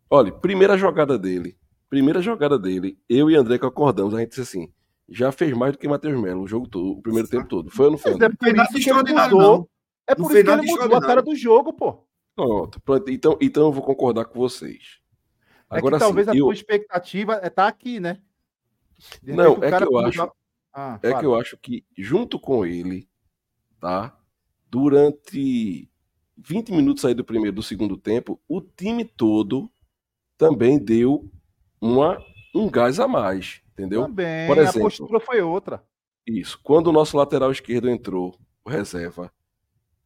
Olha, primeira jogada dele. Primeira jogada dele, eu e André que acordamos, a gente disse assim: já fez mais do que Matheus Melo o jogo todo, o primeiro tempo todo. Foi ou não foi? É por isso que ele mudou. É por isso que ele mudou a cara do jogo, pô. Pronto, pronto. Então, então eu vou concordar com vocês. Agora, é que talvez assim, a eu... tua expectativa é estar tá aqui, né? Não, é que eu acho. Ah, é que eu acho que junto com ele, tá? Durante 20 minutos aí do primeiro do segundo tempo, o time todo também deu uma, um gás a mais, entendeu? Também, Por exemplo, a postura foi outra. Isso. Quando o nosso lateral esquerdo entrou, reserva,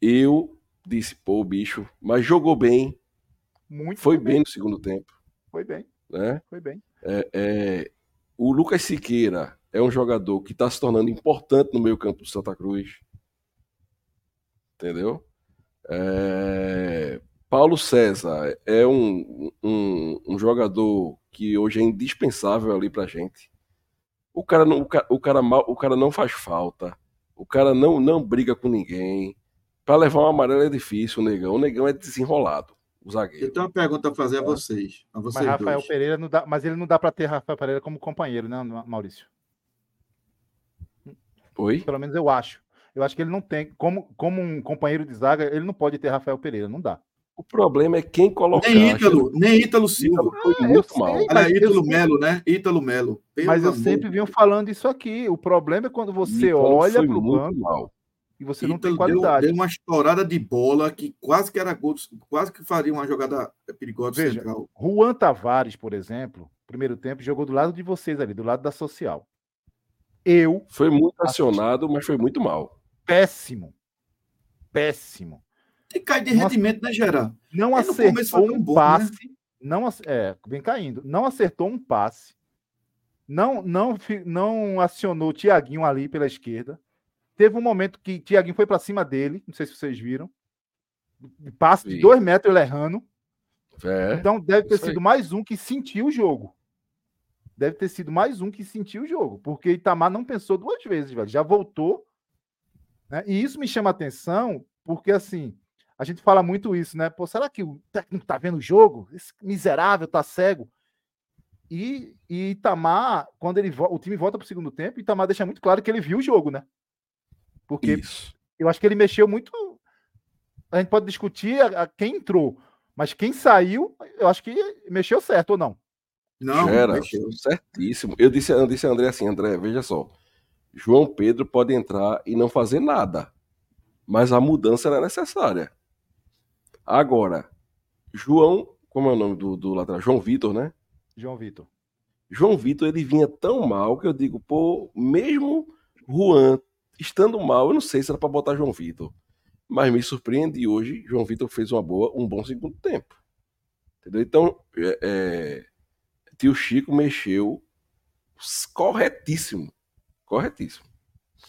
eu disse, pô, bicho, mas jogou bem. Muito Foi bem. bem no segundo tempo. Foi bem. Né? Foi bem. É, é, o Lucas Siqueira é um jogador que está se tornando importante no meio campo do Santa Cruz. Entendeu? É... Paulo César é um, um, um, jogador que hoje é indispensável ali pra gente. O cara não, o cara, o cara, mal, o cara não faz falta. O cara não, não briga com ninguém. Para levar uma amarela é difícil, o negão. O negão é desenrolado, o zagueiro. Eu tenho uma pergunta a fazer a vocês. A vocês mas Rafael dois. Pereira não dá, mas ele não dá para ter Rafael Pereira como companheiro, né, Maurício? Oi? Pelo menos eu acho. Eu acho que ele não tem, como, como um companheiro de zaga, ele não pode ter Rafael Pereira, não dá. O problema é quem colocar. Nem Ítalo, nem Ítalo Silva. Foi ah, muito mal. Era Ítalo Melo, né? Ítalo Melo. Mas eu sempre venho falando isso aqui. O problema é quando você Ítalo olha para o banco mal. e você Ítalo não tem qualidade. Deu, deu, uma estourada de bola que quase que era gol, quase que faria uma jogada perigosa Veja, central. Juan Tavares, por exemplo, primeiro tempo, jogou do lado de vocês ali, do lado da social. Eu. Foi muito acionado, mas foi muito mal péssimo. Péssimo. Tem que cair de rendimento, né? Não Ele no começo acertou um bom, né? passe. Não, ac- é, vem caindo. Não acertou um passe. Não, não, não acionou o Tiaguinho ali pela esquerda. Teve um momento que Tiaguinho foi para cima dele. Não sei se vocês viram. Passe de dois metros ele errando. É. Então deve ter isso aí. sido mais um que sentiu o jogo. Deve ter sido mais um que sentiu o jogo. Porque Itamar não pensou duas vezes, velho. Já voltou. né? E isso me chama atenção, porque assim, a gente fala muito isso, né? Pô, será que o técnico tá vendo o jogo? Esse miserável tá cego. E, e Itamar, quando ele o time volta pro segundo tempo, Itamar deixa muito claro que ele viu o jogo, né? Porque Isso. eu acho que ele mexeu muito. A gente pode discutir a, a quem entrou, mas quem saiu, eu acho que mexeu certo ou não. Não, Gera, mexeu. certíssimo. Eu disse, eu disse a André assim, André, veja só. João Pedro pode entrar e não fazer nada. Mas a mudança era necessária. Agora, João, como é o nome do, do lateral? João Vitor, né? João Vitor. João Vitor, ele vinha tão mal que eu digo, pô, mesmo Juan estando mal, eu não sei se era pra botar João Vitor. Mas me surpreende hoje, João Vitor fez uma boa, um bom segundo tempo. Entendeu? Então, é, é, tio Chico mexeu corretíssimo. Corretíssimo.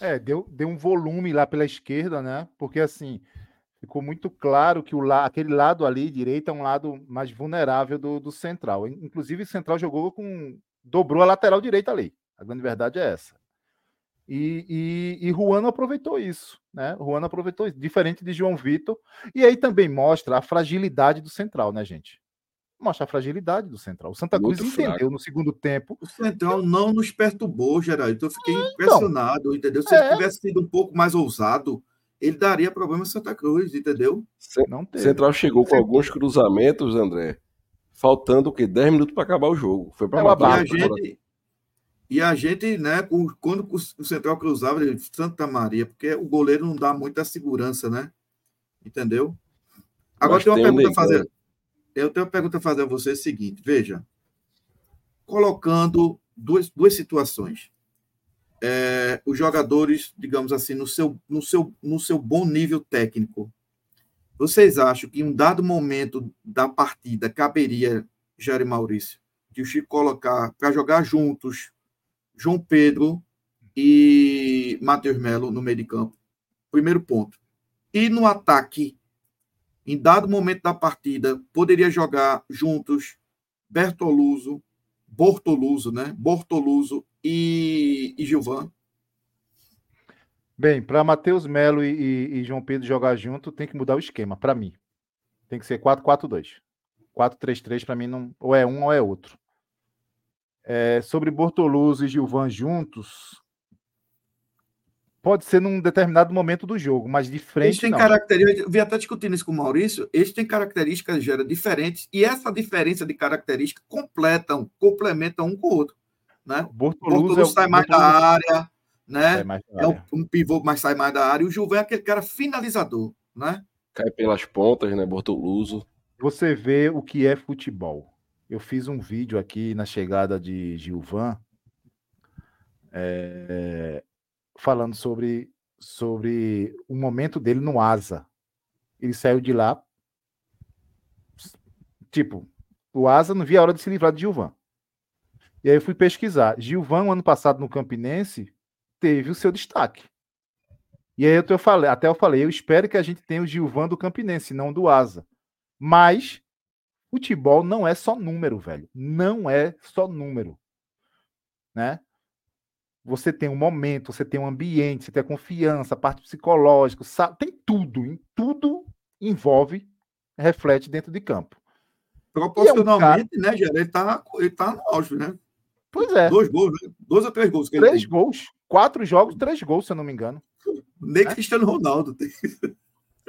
É, deu, deu um volume lá pela esquerda, né? Porque assim, ficou muito claro que o la, aquele lado ali, direito, é um lado mais vulnerável do, do central. In- Inclusive, o central jogou com. dobrou a lateral direita ali. A grande verdade é essa. E, e, e Juan aproveitou isso, né? Juan aproveitou isso, diferente de João Vitor. E aí também mostra a fragilidade do central, né, gente? Mostra a fragilidade do central. O Santa Cruz Muito entendeu fraco. no segundo tempo. O Central não nos perturbou, Geraldo. Então eu fiquei impressionado, entendeu? Se é. ele tivesse sido um pouco mais ousado, ele daria problema em Santa Cruz, entendeu? Não teve. Central chegou com alguns cruzamentos, André. Faltando o quê? 10 minutos para acabar o jogo. Foi para É uma E matar. a gente, e a gente, né, com- quando o Central cruzava, ele, Santa Maria, porque o goleiro não dá muita segurança, né? Entendeu? Agora Mas tem uma tem um pergunta a negão. fazer. Eu tenho uma pergunta a fazer a você, é o seguinte, veja. Colocando duas, duas situações. É, os jogadores, digamos assim, no seu, no, seu, no seu bom nível técnico, vocês acham que em um dado momento da partida caberia, Jair Maurício, de o Chico colocar para jogar juntos João Pedro e Matheus Melo no meio de campo? Primeiro ponto. E no ataque, em dado momento da partida, poderia jogar juntos Bertoluso, Bortoluso, né? Bortoluso e, e Gilvan. Bem, para Matheus Melo e, e- e João Pedro jogar junto, tem que mudar o esquema, para mim. Tem que ser 4-4-2. 4-3-3 para mim não, ou é um ou é outro. É, sobre Bortoluso e Gilvan juntos, pode ser num determinado momento do jogo, mas de Eles frente têm não. características, eu vi até discutindo isso com o Maurício, eles têm características gera diferentes, e essa diferença de características completam, complementam um com o outro. Né? O Bortoluso, Bortoluso sai mais da Bortoluso área, né? da É um, área. um pivô que mais sai mais da área, e o Gilvan é aquele cara finalizador, né? Cai pelas pontas, né? Bortoluso. Você vê o que é futebol. Eu fiz um vídeo aqui na chegada de Gilvan é, falando sobre, sobre o momento dele no Asa. Ele saiu de lá. Tipo, o Asa não via a hora de se livrar de Gilvan. E aí eu fui pesquisar. Gilvan, ano passado no Campinense, teve o seu destaque. E aí eu falei, até eu falei, eu espero que a gente tenha o Gilvan do Campinense, não do Asa. Mas futebol não é só número, velho. Não é só número. Né? Você tem um momento, você tem um ambiente, você tem a confiança, a parte psicológica, sa- tem tudo, em tudo envolve, reflete dentro de campo. Proporcionalmente, né, Gera? Ele tá, ele tá no auge, né? Pois é, Dois gols, né? Dois ou três gols três tem. gols, quatro jogos, três gols, se eu não me engano. Nem Cristiano Ronaldo tem.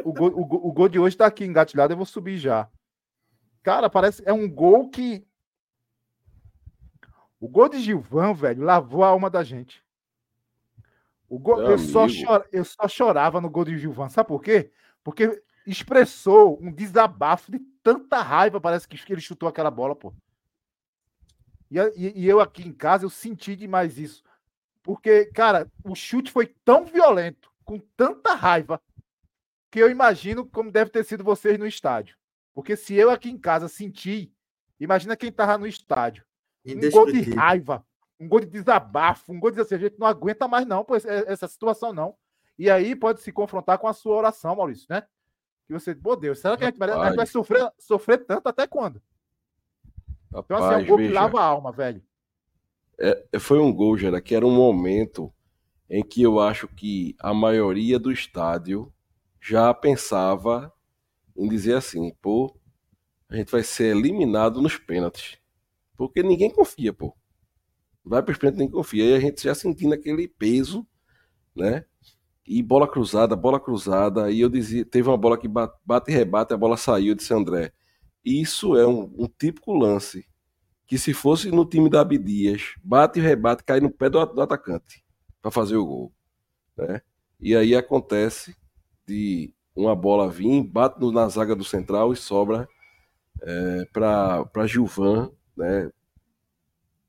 O gol, o gol- o gol de hoje tá aqui engatilhado, eu vou subir já. Cara, parece é um gol que o gol de Gilvan, velho, lavou a alma da gente. O gol, Meu eu, só eu só chorava no gol de Gilvan, sabe por quê? Porque expressou um desabafo de tanta raiva, parece que ele chutou aquela bola, pô. E, e- e eu aqui em casa, eu senti demais isso. Porque, cara, o chute foi tão violento, com tanta raiva, que eu imagino como deve ter sido vocês no estádio. Porque se eu aqui em casa senti, imagina quem tava no estádio. Um gol de raiva, um gol de desabafo, um gol de assim, a gente não aguenta mais não, pô, essa- situação não. E aí pode se confrontar com a sua oração, Maurício, né? Que você, pô Deus, será que a gente, vai- a gente vai sofrer, sofrer tanto até quando? Então assim, é um Rapaz, gol que veja. lava a alma, velho. É, foi um gol, Gera, que era um momento em que eu acho que a maioria do estádio já pensava em dizer assim, pô, a gente vai ser eliminado nos pênaltis. Porque ninguém confia, pô. Vai para os pênaltis, ninguém confia. E a gente já sentindo aquele peso, né? E bola cruzada, bola cruzada. E eu dizia, teve uma bola que ba- bate e rebate, a bola saiu, eu disse André. Isso é um, um típico lance que se fosse no time da Abdias, bate e rebate, cai no pé do, do atacante para fazer o gol, né? E aí acontece de uma bola vir, bate na zaga do central e sobra é, para Gilvan, né?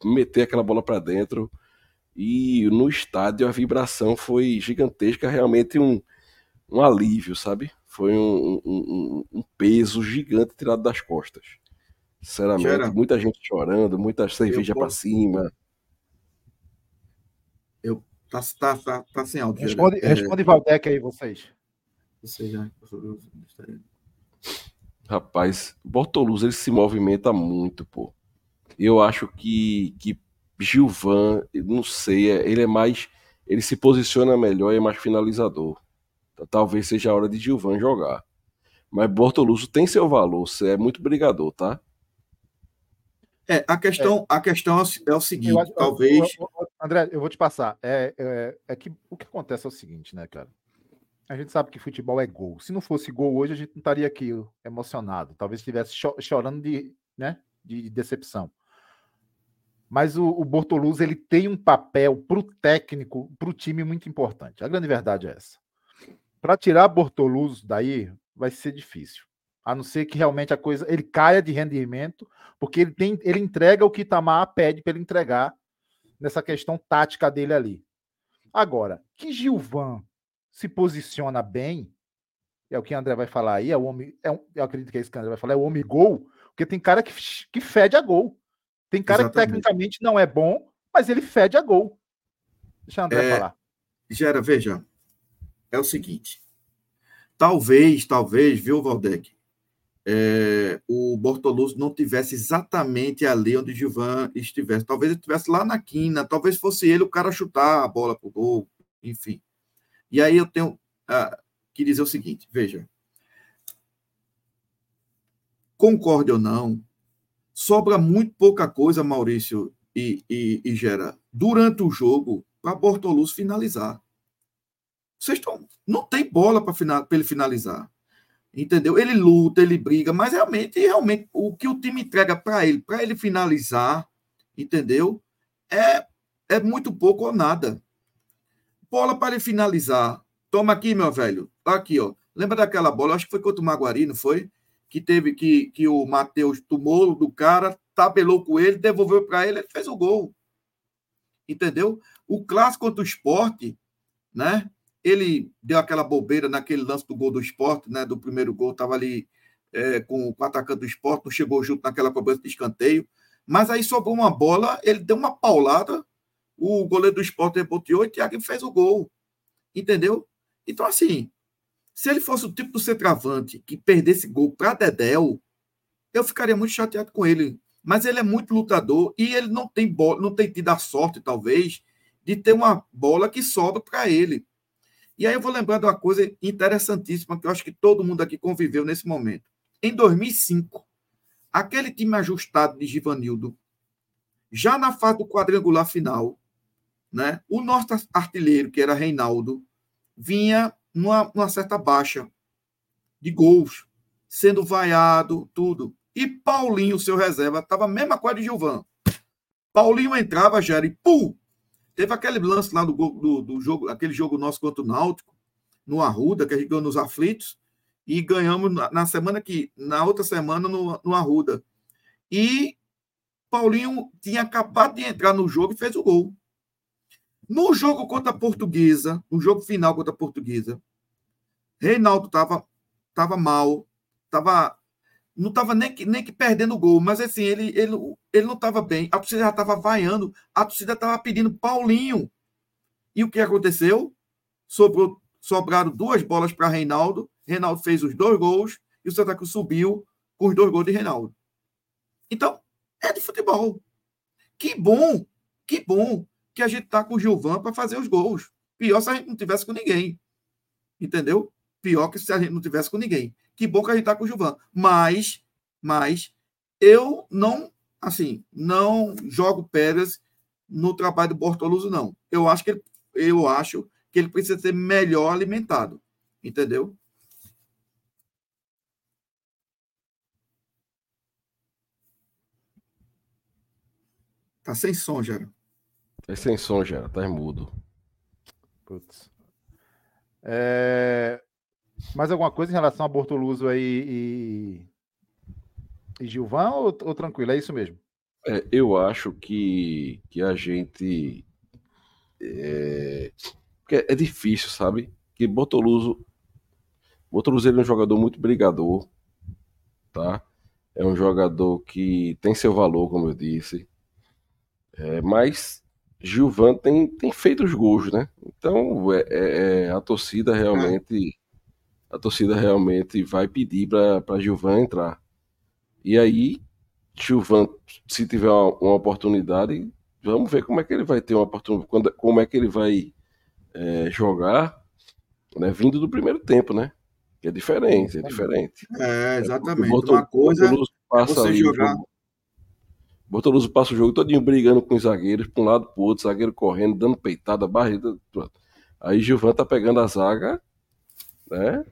Meter aquela bola para dentro e no estádio a vibração foi gigantesca, realmente um, um alívio, sabe? Foi um, um- um- um peso gigante tirado das costas. Sinceramente, Gera. muita gente chorando, muita cerveja para cima. Tá, tá, tá, tá sem áudio. Responde. É, responde Valdec aí, vocês. você já- Rapaz, Bortoluz ele se movimenta muito, pô. Eu acho que, que Gilvan, eu não sei, é- ele é mais. Ele se posiciona melhor e é mais finalizador. Então, talvez seja a hora de Gilvan jogar. Mas Bortoluso tem seu valor, você é muito brigador, tá? É, a questão, a questão é o- é o Eu seguinte, acho- eu- talvez. eu- eu- André, eu vou te passar. É, é, é que o que acontece é o seguinte, né, cara? A gente sabe que futebol é gol. Se não fosse gol hoje, a gente não estaria aqui emocionado. Talvez estivesse cho- chorando de, né, de decepção. Mas o, o Bortoluz ele tem um papel para o técnico, para o time muito importante. A grande verdade é essa. Para tirar Bortoluz daí vai ser difícil. A não ser que realmente a coisa ele caia de rendimento, porque ele tem, ele entrega o que Itamar pede para ele entregar nessa questão tática dele ali. Agora, que Gilvan se posiciona bem, é o que o André vai falar aí, é o homem, é um- eu acredito que é isso que o André vai falar, é o homem gol, porque tem cara que, que fede a gol. Tem cara que Exatamente. tecnicamente não é bom, mas ele fede a gol. Deixa o André É, falar. Gera, veja, é o seguinte. Talvez, talvez, viu, Valdec, é, o Bortoluso não tivesse exatamente ali onde o Gilvan estivesse. Talvez ele estivesse lá na quina, talvez fosse ele o cara chutar a bola pro gol, enfim. E aí eu tenho ah, que dizer o seguinte, veja. Concorde ou não, sobra muito pouca coisa, Maurício e, e, e Gera, durante o jogo para Bortoluz finalizar. Vocês estão. Não tem bola para final, ele finalizar. Entendeu? Ele luta, ele briga, mas realmente, realmente, o que o time entrega para ele, para ele finalizar, entendeu? É, é muito pouco ou nada. Bola para ele finalizar. Toma aqui, meu velho. Aqui, ó. Lembra daquela bola? Acho que foi contra o Maguari, não foi? Que teve que, que o Matheus tomou do cara, tabelou com ele, devolveu para ele, ele fez o gol. Entendeu? O clássico contra o esporte, né? Ele deu aquela bobeira naquele lance do gol do esporte, né? Do primeiro gol, estava ali é, com, o atacante do esporte, não chegou junto naquela cobrança de escanteio. Mas aí sobrou uma bola, ele deu uma paulada, o goleiro do esporte reboteou e o Thiago fez o gol. Entendeu? Então, assim, se ele fosse o tipo do centroavante que perdesse gol para Dedéu, eu ficaria muito chateado com ele. Mas ele é muito lutador e ele não tem bola, não tem tido a sorte, talvez, de ter uma bola que sobra para ele. E aí eu vou lembrar de uma coisa interessantíssima que eu acho que todo mundo aqui conviveu nesse momento. Em 2005, aquele time ajustado de Givanildo, já na fase do quadrangular final, né, o nosso artilheiro, que era Reinaldo, vinha numa, numa certa baixa de gols, sendo vaiado, tudo. E Paulinho, seu reserva, estava a mesma coisa de Gilvan. Paulinho entrava, já e pum! Teve aquele lance lá do, do, do, jogo, aquele jogo nosso contra o Náutico, no Arruda, que a gente ganhou nos aflitos, e ganhamos na, na semana que, na outra semana, no, no Arruda. E Paulinho tinha acabado de entrar no jogo e fez o gol. No jogo contra a Portuguesa, no jogo final contra a Portuguesa, Reinaldo estava tava mal, tava, não estava nem que, nem que perdendo o gol, mas assim, ele, ele, ele não estava bem. A torcida já estava vaiando, a torcida estava pedindo Paulinho. E o que aconteceu? Sobrou, sobraram duas bolas para Reinaldo. Reinaldo fez os dois gols e o Santa Cruz subiu com os dois gols de Reinaldo. Então, é de futebol. Que bom, que bom que a gente tá com o Gilvan para fazer os gols. Pior se a gente não tivesse com ninguém. Entendeu? Pior que se a gente não tivesse com ninguém. Que bom que a gente tá com o Gilvan. Mas, mas eu não, assim, não jogo pedras no trabalho do Bortoluso, não. Eu acho que ele, eu acho que ele precisa ser melhor alimentado. Entendeu? Tá sem som, Gera. Tá sem som, Gera. Tá mudo. Putz. É... Mais alguma coisa em relação a Bortoluso aí e, e Gilvan ou, ou tranquilo? É isso mesmo? É, eu acho que, que a gente. É, é difícil, sabe? Que Bortoluso. Bortoluso ele é um jogador muito brigador, tá? É um jogador que tem seu valor, como eu disse. É, mas Gilvan tem, tem feito os gols, né? Então é, é, é a torcida realmente a torcida realmente vai pedir para Gilvan entrar. E aí, Gilvan, se tiver uma, uma, oportunidade, vamos ver como é que ele vai ter uma oportunidade, quando, como é que ele vai é, jogar, né, vindo do primeiro tempo, né? Que é diferente, é diferente. É, exatamente. É, uma coisa é passa você jogar. Jogo, Bortoluso passa o jogo todinho brigando com os zagueiros, para um lado para o outro, zagueiro correndo, dando peitada, barrida. Pronto. Aí Gilvan tá pegando a zaga, né?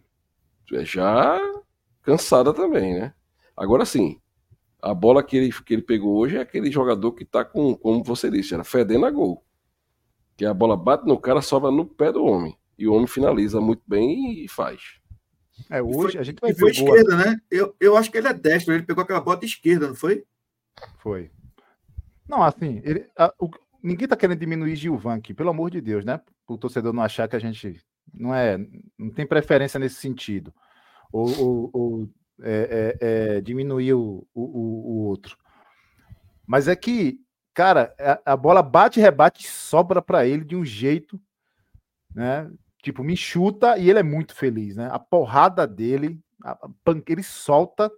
Já cansada também, né? Agora sim, a bola que ele, que ele pegou hoje é aquele jogador que tá com, como você disse, era fedendo a gol. Que a bola bate no cara, sobra no pé do homem. E o homem finaliza muito bem e faz. É, hoje foi, a gente vai ver. Foi esquerda, né? Eu, eu acho que ele é destro, ele pegou aquela bola de esquerda, não foi? Foi. Não, assim, ele, a, o, ninguém tá querendo diminuir Gilvan aqui, pelo amor de Deus, né? O torcedor não achar que a gente não é, não tem preferência nesse sentido. Ou, ou, ou é, é, é, diminuir o, o, o, outro. Mas é que, cara, a, a bola bate, rebate e sobra para ele de um jeito, né? Tipo, me chuta e ele é muito feliz, né? A porrada dele, a, a, ele solta.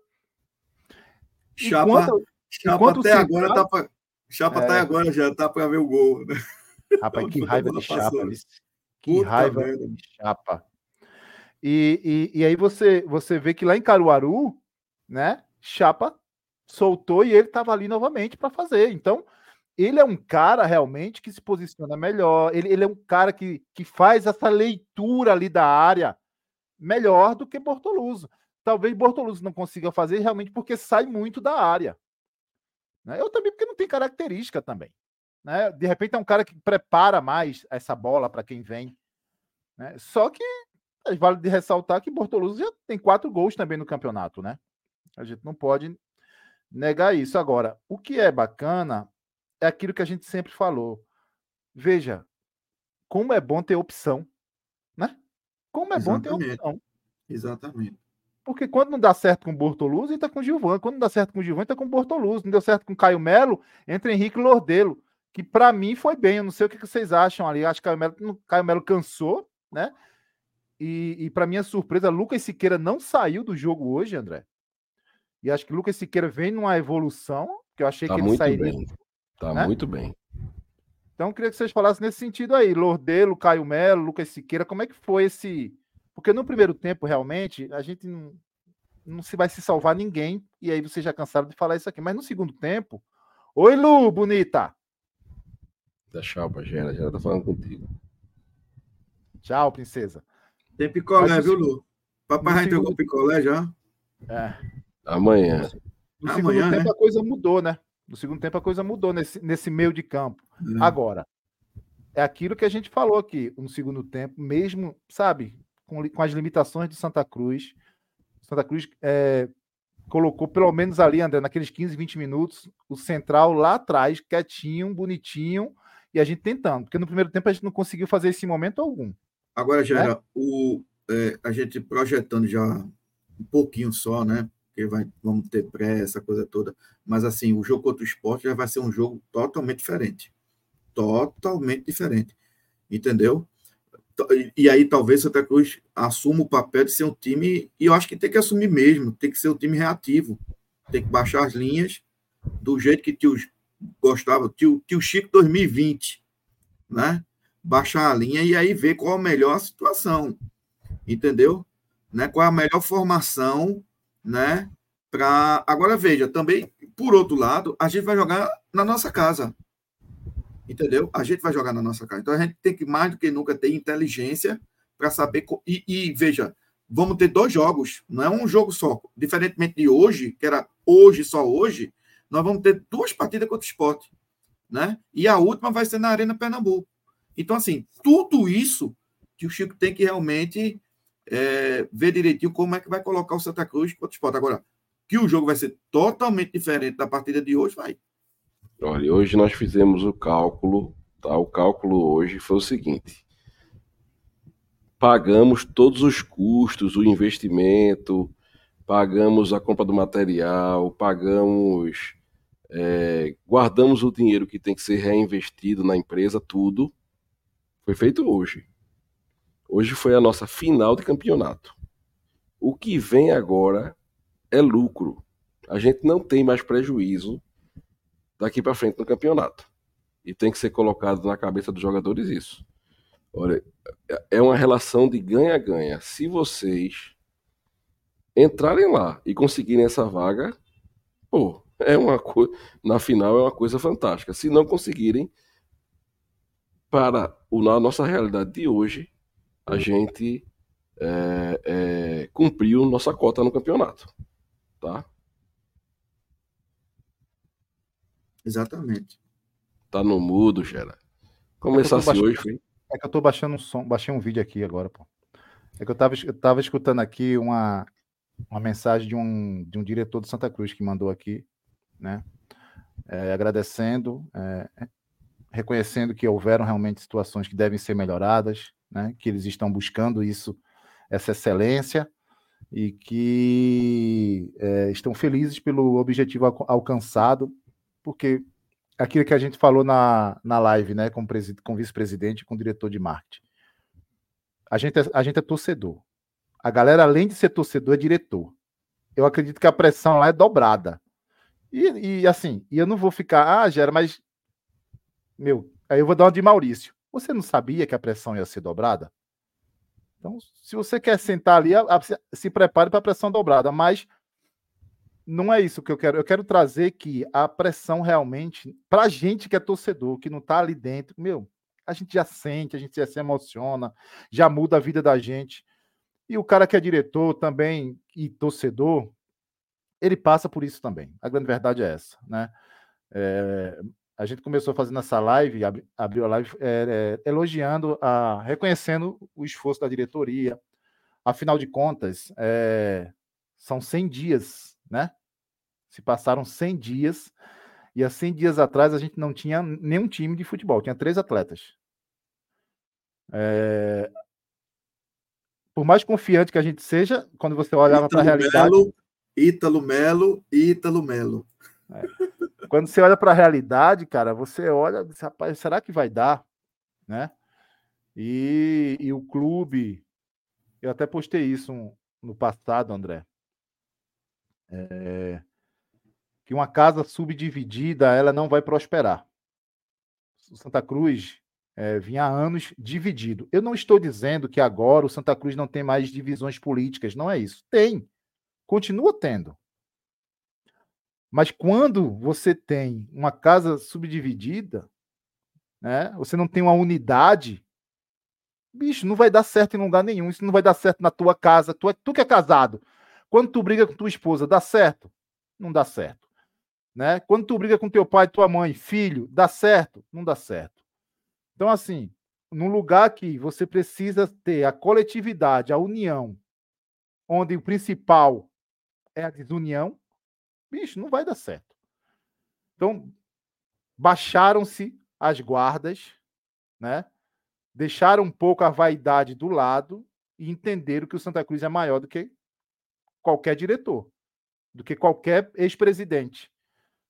Chapa, enquanto, chapa enquanto até agora tá pra, Chapa é... até agora já tá para ver o gol. Né? <laughs> Rapaz, que raiva de Chapa. Que Puta raiva merda. de Chapa. E, e, e, aí você, você vê que lá em Caruaru, né, Chapa soltou e ele estava ali novamente para fazer. Então, ele é um cara realmente que se posiciona melhor, ele, ele é um cara que, que faz essa leitura ali da área melhor do que Bortoluso. Talvez Bortoluso não consiga fazer realmente porque sai muito da área. Né? Eu também porque não tem característica também. Né? De repente é um cara que prepara mais essa bola para quem vem. Né? Só que vale de ressaltar que Bortoluso já tem quatro gols também no campeonato, né? A gente não pode negar isso. Agora, o que é bacana é aquilo que a gente sempre falou. Veja, como é bom ter opção, né? Como é Exatamente. bom ter opção. Exatamente. Porque quando não dá certo com o Bortoluso, entra com o Gilvan. Quando não dá certo com o Gilvan, entra com o Bortoluso. Não deu certo com o Caio Melo, entra Henrique Lordelo. Que para mim foi bem. Eu não sei o que vocês acham ali. Acho que Caio Melo, Caio Melo cansou, né? E, e para minha surpresa, Lucas Siqueira não saiu do jogo hoje, André. E acho que Lucas Siqueira vem numa evolução, que eu achei tá que ele sairia. Bem. Tá né? muito bem. Então, eu queria que vocês falassem nesse sentido aí. Lordelo, Caio Melo, Lucas Siqueira, como é que foi esse. Porque no primeiro tempo, realmente, a gente não, não se vai se salvar ninguém. E aí vocês já cansaram de falar isso aqui. Mas no segundo tempo. Oi, Lu, bonita! Dá tchau pra Gera, Gera tá falando contigo. Tchau, princesa. Tem picolé, viu, Lu? Papai já entregou picolé já? É. Amanhã. No segundo Amanhã, tempo né? a coisa mudou, né? No segundo tempo a coisa mudou nesse, nesse meio de campo. É. Agora, é aquilo que a gente falou aqui no segundo tempo, mesmo, sabe, com, com as limitações de Santa Cruz. Santa Cruz é, colocou pelo menos ali, André, naqueles 15, 20 minutos, o central lá atrás, quietinho, bonitinho, e a gente tentando, porque no primeiro tempo a gente não conseguiu fazer esse momento algum. Agora, Gera, né? o, é, a gente projetando já um pouquinho só, né? Porque vai, vamos ter pré, essa coisa toda. Mas assim, o jogo contra o esporte já vai ser um jogo totalmente diferente. Totalmente diferente. Entendeu? E aí talvez Santa Cruz assuma o papel de ser um time, e eu acho que tem que assumir mesmo, tem que ser um time reativo. Tem que baixar as linhas do jeito que tio gostava, tio, tio Chico 2020, né? Baixar a linha e aí ver qual a melhor situação, entendeu? Né? Qual a melhor formação, né? Para agora veja também, por outro lado, a gente vai jogar na nossa casa, entendeu? A gente vai jogar na nossa casa. Então a gente tem que mais do que nunca ter inteligência para saber e, e veja, vamos ter dois jogos, não é um jogo só. Diferentemente de hoje, que era hoje só hoje, nós vamos ter duas partidas contra o esporte. Né? E a última vai ser na Arena Pernambuco. Então, assim, tudo isso que o Chico tem que realmente é, ver direitinho como é que vai colocar o Santa Cruz contra o esporte. Agora, que o jogo vai ser totalmente diferente da partida de hoje, vai. Olha, hoje nós fizemos o cálculo, tá? O cálculo hoje foi o seguinte: pagamos todos os custos, o investimento, pagamos a compra do material, pagamos é, guardamos o dinheiro que tem que ser reinvestido na empresa, tudo. Foi feito hoje. Hoje foi a nossa final de campeonato. O que vem agora é lucro. A gente não tem mais prejuízo daqui para frente no campeonato. E tem que ser colocado na cabeça dos jogadores isso. Olha, é uma relação de ganha-ganha. Se vocês entrarem lá e conseguirem essa vaga, pô, é uma coisa, na final é uma coisa fantástica. Se não conseguirem, para o, na nossa realidade de hoje, a gente é, é, cumpriu nossa cota no campeonato, tá? Exatamente. Tá no mudo, Gera. Começasse é hoje, foi. É que eu tô baixando um som, baixei um vídeo aqui agora, pô. É que eu tava, eu tava escutando aqui uma, uma mensagem de um, de um diretor do Santa Cruz que mandou aqui né? É, agradecendo, é, reconhecendo que houveram realmente situações que devem ser melhoradas, né? Que eles estão buscando isso, essa excelência e que é, estão felizes pelo objetivo alcançado, porque aquilo que a gente falou na, na live, né, com, com vice-presidente com diretor de marketing. A gente, é, a gente é torcedor. A galera, além de ser torcedor, é diretor. Eu acredito que a pressão lá é dobrada. E, e assim, e eu não vou ficar, ah, Gera, mas. Meu, aí eu vou dar uma de Maurício. Você não sabia que a pressão ia ser dobrada? Então, se você quer sentar ali, se prepare para a pressão dobrada, mas não é isso que eu quero. Eu quero trazer que a pressão realmente, para a gente que é torcedor, que não está ali dentro, meu, a gente já sente, a gente já se emociona, já muda a vida da gente. E o cara que é diretor também e torcedor, ele passa por isso também. A grande verdade é essa, né? É, a gente começou fazendo essa live, abri, abriu a live é, é, elogiando, a, reconhecendo o esforço da diretoria. Afinal de contas, são 100 dias, né? Se passaram 100 dias e há 100 dias atrás a gente não tinha nenhum time de futebol, tinha três atletas. Por mais confiante que a gente seja, quando você olhava para a realidade. Belo, Ítalo Melo Ítalo Melo. É. Quando você olha para a realidade, cara, você olha, rapaz, será que vai dar, né? E, e o clube, eu até postei isso no passado, André, é, que uma casa subdividida ela não vai prosperar. O Santa Cruz é, vinha há anos dividido. Eu não estou dizendo que agora o Santa Cruz não tem mais divisões políticas, não é isso. Tem. Continua tendo. Mas quando você tem uma casa subdividida, né, você não tem uma unidade, bicho, não vai dar certo em lugar nenhum. Isso não vai dar certo na tua casa. Tu, é, tu que é casado. Quando tu briga com tua esposa, dá certo? Não dá certo. Né? Quando tu briga com teu pai, tua mãe, filho, dá certo? Não dá certo. Então, assim, num lugar que você precisa ter a coletividade, a união, onde o principal é a desunião, bicho, não vai dar certo. Então, baixaram-se as guardas, né? Deixaram um pouco a vaidade do lado e entenderam que o Santa Cruz é maior do que qualquer diretor, do que qualquer ex-presidente,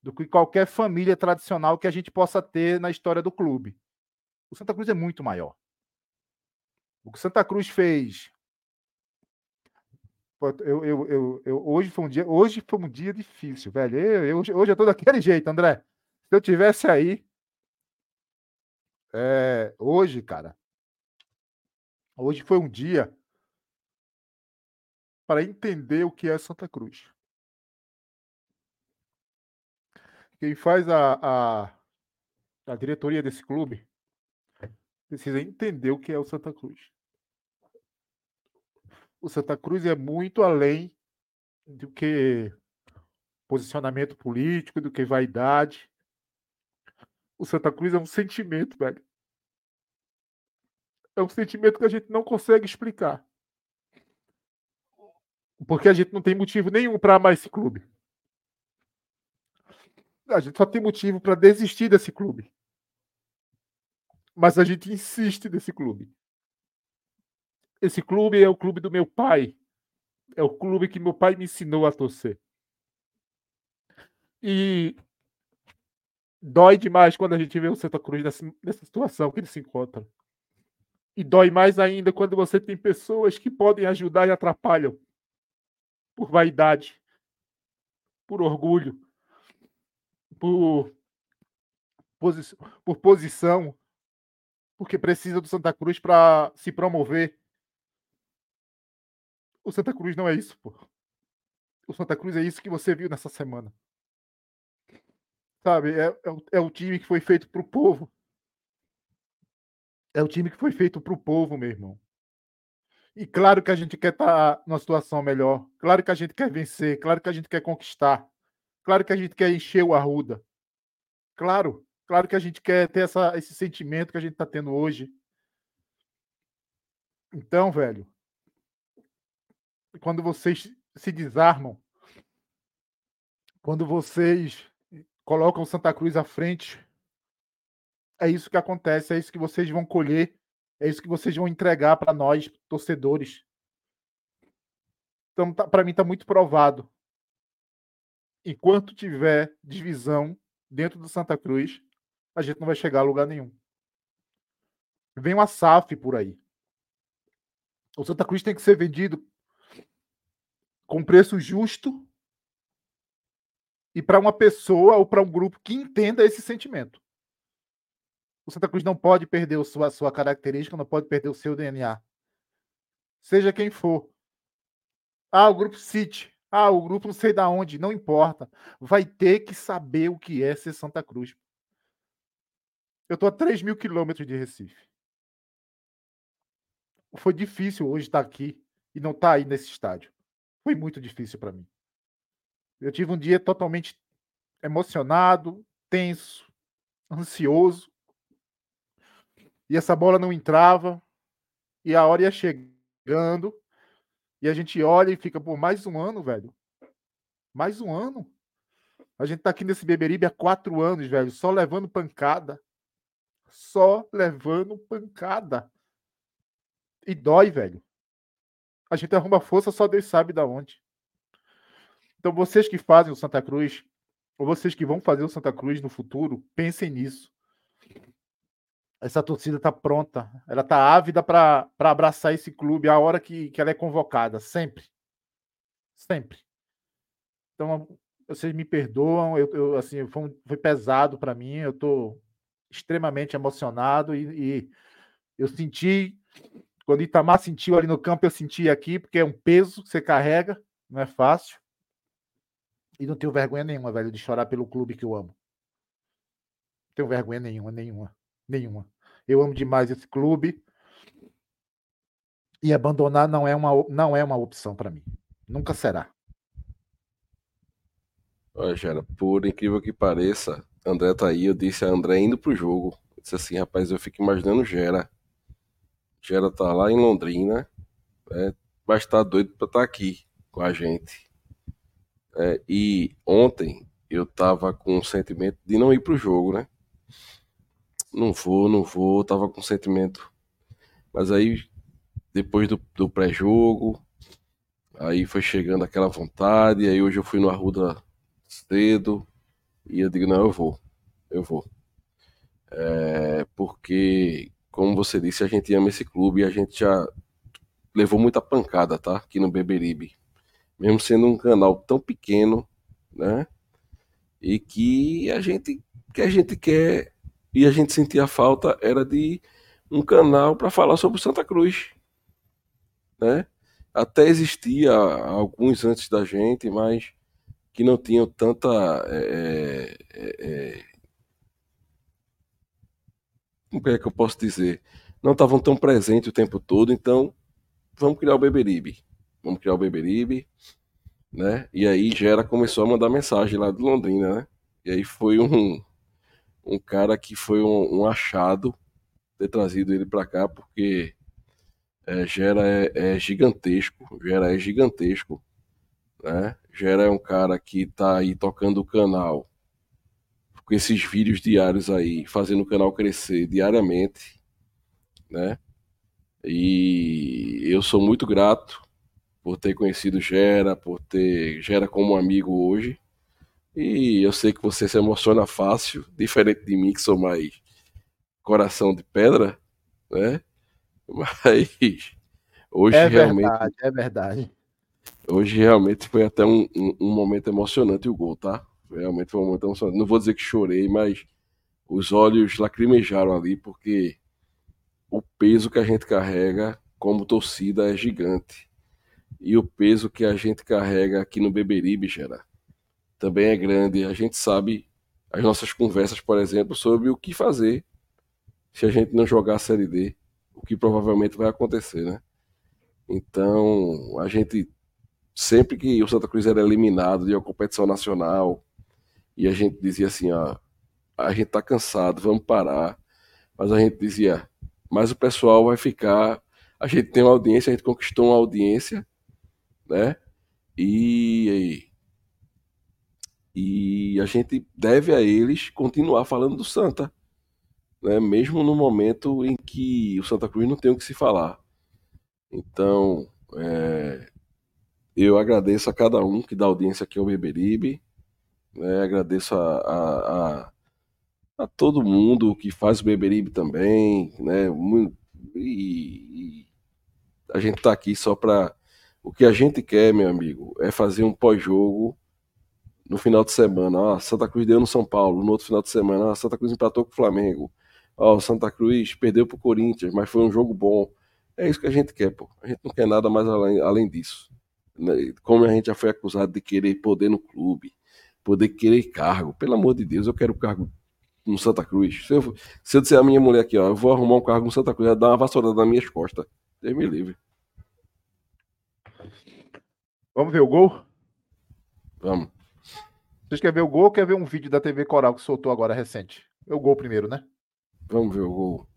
do que qualquer família tradicional que a gente possa ter na história do clube. O Santa Cruz é muito maior. O que Santa Cruz fez. Eu, eu, eu, eu, hoje foi um dia, hoje foi um dia difícil, velho. Eu, hoje, hoje eu tô daquele jeito, André. Se eu tivesse aí, é, hoje, cara, hoje foi um dia para entender o que é Santa Cruz. Quem faz a, a, a diretoria desse clube precisa entender o que é o Santa Cruz. O Santa Cruz é muito além do que posicionamento político, do que vaidade. O Santa Cruz é um sentimento, velho. É um sentimento que a gente não consegue explicar. Porque a gente não tem motivo nenhum para amar esse clube. A gente só tem motivo para desistir desse clube. Mas a gente insiste nesse clube. Esse clube é o clube do meu pai. É o clube que meu pai me ensinou a torcer. E dói demais quando a gente vê o Santa Cruz nessa, nessa situação que ele se encontra. E dói mais ainda quando você tem pessoas que podem ajudar e atrapalham por vaidade, por orgulho, por, posi por posição, porque precisa do Santa Cruz para se promover. O Santa Cruz não é isso, pô. O Santa Cruz é isso que você viu nessa semana. Sabe, é, é, é o time que foi feito para o povo. É o time que foi feito para o povo, meu irmão. E claro que a gente quer estar tá numa situação melhor. Claro que a gente quer vencer. Claro que a gente quer conquistar. Claro que a gente quer encher o Arruda. Claro. Claro que a gente quer ter essa, esse sentimento que a gente está tendo hoje. Então, velho, quando vocês se desarmam, quando vocês colocam Santa Cruz à frente, é isso que acontece, é isso que vocês vão colher, é isso que vocês vão entregar para nós, torcedores. Então, tá, para mim, está muito provado. Enquanto tiver divisão dentro do Santa Cruz, a gente não vai chegar a lugar nenhum. Vem uma SAF por aí. O Santa Cruz tem que ser vendido com preço justo e para uma pessoa ou para um grupo que entenda esse sentimento. O Santa Cruz não pode perder a sua, sua característica, não pode perder o seu DNA. Seja quem for. Ah, o grupo City. Ah, o grupo não sei da onde, não importa. Vai ter que saber o que é ser Santa Cruz. Eu estou a 3 mil quilômetros de Recife. Foi difícil hoje estar aqui e não estar aí nesse estádio. Foi muito difícil para mim. Eu tive um dia totalmente emocionado, tenso, ansioso. E essa bola não entrava. E a hora ia chegando. E a gente olha e fica, por mais um ano, velho. Mais um ano. A gente tá aqui nesse Beberibe há quatro anos, velho, só levando pancada. Só levando pancada. E dói, velho. A gente arruma força, só Deus sabe da onde. Então, vocês que fazem o Santa Cruz, ou vocês que vão fazer o Santa Cruz no futuro, pensem nisso. Essa torcida está pronta, ela está ávida para abraçar esse clube a hora que, que ela é convocada, sempre. Sempre. Então, vocês me perdoam, eu, eu assim, foi, foi pesado para mim, eu estou extremamente emocionado e, e eu senti, quando Itamar sentiu ali no campo, eu senti aqui, porque é um peso que você carrega, não é fácil. E não tenho vergonha nenhuma, velho, de chorar pelo clube que eu amo. Não tenho vergonha nenhuma, nenhuma, nenhuma. Eu amo demais esse clube. E abandonar não é uma, não é uma opção para mim. Nunca será. Olha, Gera, por incrível que pareça, André tá aí, eu disse a André indo pro jogo. Eu disse assim, rapaz, eu fico imaginando Gera. Gera tá lá em Londrina, né? mas tá doido pra estar tá aqui com a gente. É, e ontem eu tava com o sentimento de não ir pro jogo, né? Não vou, não vou, tava com sentimento. Mas aí depois do, do pré-jogo, aí foi chegando aquela vontade, aí hoje eu fui no Arruda cedo, e eu digo, não, eu vou, eu vou. É, porque, você disse, a gente ama esse clube e a gente já levou muita pancada, tá? Aqui no Beberibe. Mesmo sendo um canal tão pequeno, né? E que a gente que a gente quer e a gente sentia falta era de um canal para falar sobre Santa Cruz, né? Até existia alguns antes da gente, mas que não tinham tanta é, é, como é que eu posso dizer? Não estavam tão presentes o tempo todo, então vamos criar o Beberibe. Vamos criar o Beberibe, né? E aí Gera começou a mandar mensagem lá de Londrina, né? E aí foi um, um cara que foi um, um achado ter trazido ele para cá, porque é, Gera é, é, gigantesco, Gera é gigantesco, né? Gera é um cara que tá aí tocando o canal com esses vídeos diários aí, fazendo o canal crescer diariamente, né? E eu sou muito grato por ter conhecido Gera, por ter Gera como amigo hoje. E eu sei que você se emociona fácil, diferente de mim, que sou mais coração de pedra, né? Mas hoje é realmente. Verdade, é verdade. Hoje realmente foi até um, um, um momento emocionante o gol, tá? Realmente foi um momento emocionante. Não vou dizer que chorei, mas os olhos lacrimejaram ali, porque o peso que a gente carrega como torcida é gigante. E o peso que a gente carrega aqui no Beberibe, Gera, também é grande. A gente sabe as nossas conversas, por exemplo, sobre o que fazer se a gente não jogar a Série D, o que provavelmente vai acontecer, né? Então, a gente sempre que o Santa Cruz era eliminado de uma competição nacional e a gente dizia assim, ó, a gente tá cansado, vamos parar. Mas a gente dizia, mas o pessoal vai ficar, a gente tem uma audiência, a gente conquistou uma audiência, né? E e a gente deve a eles continuar falando do Santa, né? Mesmo no momento em que o Santa Cruz não tem o que se falar. Então, é, eu agradeço a cada um que dá audiência aqui ao Beberibe. Né? Agradeço a, a, a, a, todo mundo que faz o Beberibe também. Né? E, e a gente está aqui só para. O que a gente quer, meu amigo, é fazer um pós-jogo no final de semana. Ah, Santa Cruz deu no São Paulo. No outro final de semana, ah, Santa Cruz empatou com o Flamengo. Ó, Santa Cruz perdeu para o Corinthians, mas foi um jogo bom. É isso que a gente quer, pô. A gente não quer nada mais além, além disso. Né? Como a gente já foi acusado de querer poder no clube, poder querer cargo. Pelo amor de Deus, eu quero cargo no Santa Cruz. Se eu, se eu disser a minha mulher aqui, ó, eu vou arrumar um cargo no Santa Cruz, ela dá uma vassourada nas minhas costas. Deus me livre. Vamos ver o gol? Vamos. Vocês querem ver o gol ou quer ver um vídeo da TV Coral que soltou agora recente? É o gol primeiro, né? Vamos ver o gol.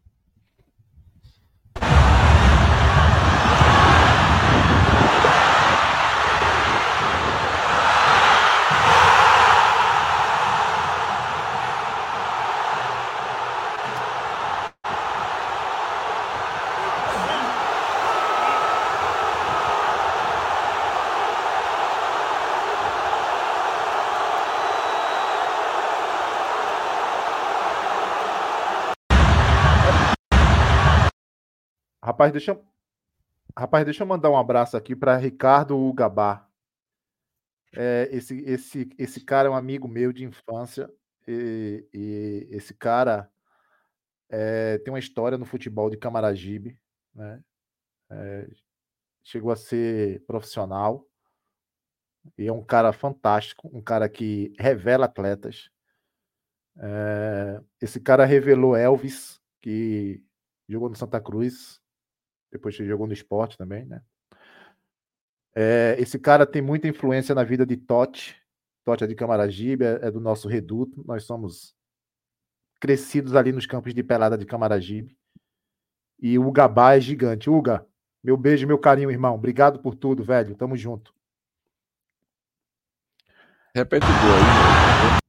Rapaz, deixa eu... Rapaz, deixa eu mandar um abraço aqui para Ricardo Gabá. É, esse, esse, esse cara é um amigo meu de infância. E, e esse cara é, tem uma história no futebol de Camaragibe. Né? É, chegou a ser profissional. E é um cara fantástico, um cara que revela atletas. É, esse cara revelou Elvis, que jogou no Santa Cruz, depois jogou no esporte também, né? É, esse cara tem muita influência na vida de Totti. Totti é de Camaragibe, é, é do nosso reduto. Nós somos crescidos ali nos campos de pelada de Camaragibe. E o Gabá é gigante. Uga, meu beijo, meu carinho, irmão. Obrigado por tudo, velho. Tamo junto. Repete o gol aí.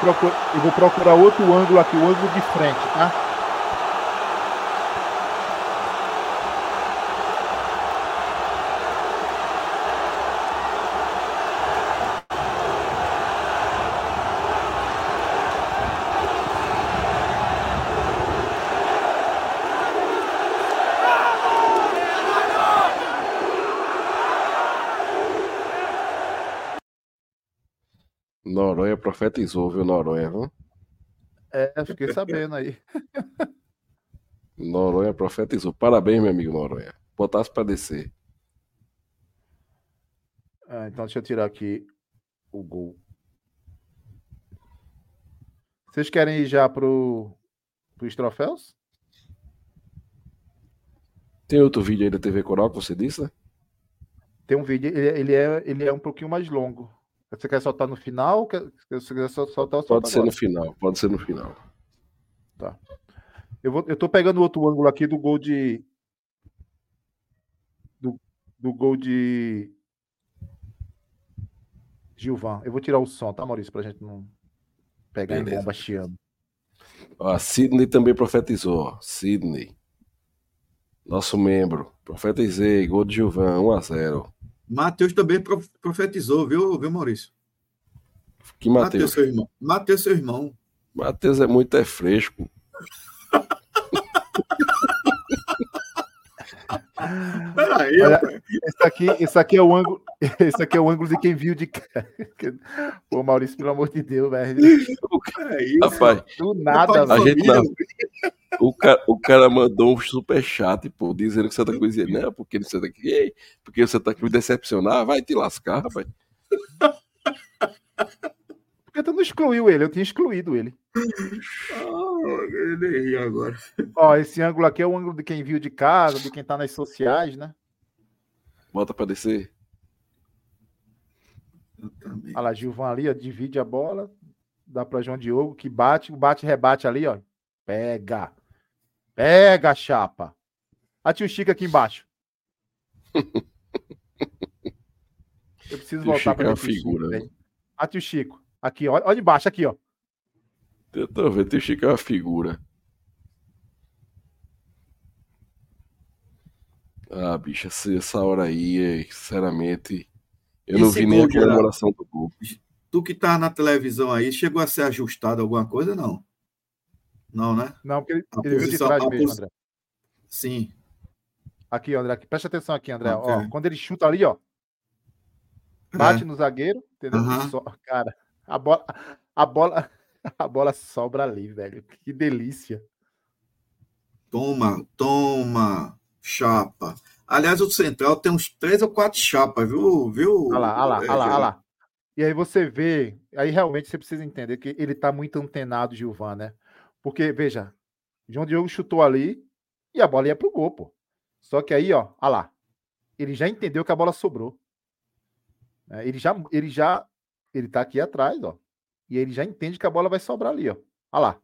Procurar, eu vou procurar outro ângulo aqui, o ângulo de frente, tá? Noronha profetizou, viu, Noronha? Viu? É, fiquei sabendo aí. Noronha profetizou. Parabéns, meu amigo Noronha. Botasse pra descer. Ah, então deixa eu tirar aqui o gol. Vocês querem ir já pro, pros troféus? Tem outro vídeo aí da TV Coral que você disse, né? Tem um vídeo, ele, ele é, ele é um pouquinho mais longo. Você quer soltar no final? Quer, você sol- soltar, solto Pode ser agora. no final, pode ser no final. Eu, vou, eu tô pegando outro ângulo aqui do gol de. Do, do gol de. Gilvan. Eu vou tirar o som, tá, Maurício? Pra gente não pegar Beleza. bomba chiando. Ó, Sidney também profetizou. Sidney. Nosso membro. Profetizei. Gol de Gilvan, 1x0. Matheus também prof- profetizou, viu, viu Maurício? Que Matheus, Matheus? seu irmão. Matheus, seu irmão. Matheus é muito é fresco. Peraí. Esse aqui, esse aqui é o ângulo. <laughs> Esse aqui é o ângulo de quem viu de cá. <laughs> Pô, Maurício, pelo amor de Deus, velho. <laughs> É isso. Rapaz, Do nada, a velho. gente não. O cara, o cara mandou um superchat, pô, dizendo que Santa Cruz ia, não, porque Santa Cruz, ei, porque o Santa Cruz decepcionar, vai te lascar, rapaz. Por que tu não excluiu ele? Eu tinha excluído ele. Ah, ele ri agora. Ó, esse ângulo aqui é o ângulo de quem viu de casa, de quem tá nas sociais, né? Bota pra descer. Olha lá, Gilvan ali, ó, divide a bola, dá pra João Diogo, que bate, bate, rebate ali, ó. Pega. Pega, chapa. A tio Chico aqui embaixo. <laughs> Eu preciso Tio voltar Chico pra é ver tio Chico, figura, né? A tio Chico. Aqui, ó. Olha embaixo, aqui, ó. Eu tô vendo, o Chico é uma figura. Ah, bicho, essa, hora aí, é, sinceramente, eu não vi nem a comemoração do gol. Tu que tá na televisão aí, chegou a ser ajustado alguma coisa? Não. Não, né? Não, porque ele, A ele viu de posição- trás a mesmo, posi- André. Sim. Aqui, André. Aqui. Presta atenção aqui, André. Ok. Ó, quando ele chuta ali, ó. Bate no zagueiro, entendeu? É. Só- <laughs> cara, a bola, a bola, <laughs> a bola sobra ali, velho. Que delícia. Toma, toma, chapa. Aliás, o Central tem uns três ou quatro chapas, viu? viu Olha lá, olha lá, é, olha lá, olha lá. E aí você vê, aí realmente você precisa entender que ele tá muito antenado, Gilvan, né? Porque, veja, João Diogo chutou ali e a bola ia pro gol, pô. Só que aí, ó, olha lá. Ele já entendeu que a bola sobrou. É, Ele já, ele já, ele tá aqui atrás, ó. E ele já entende que a bola vai sobrar ali, ó. Olha lá.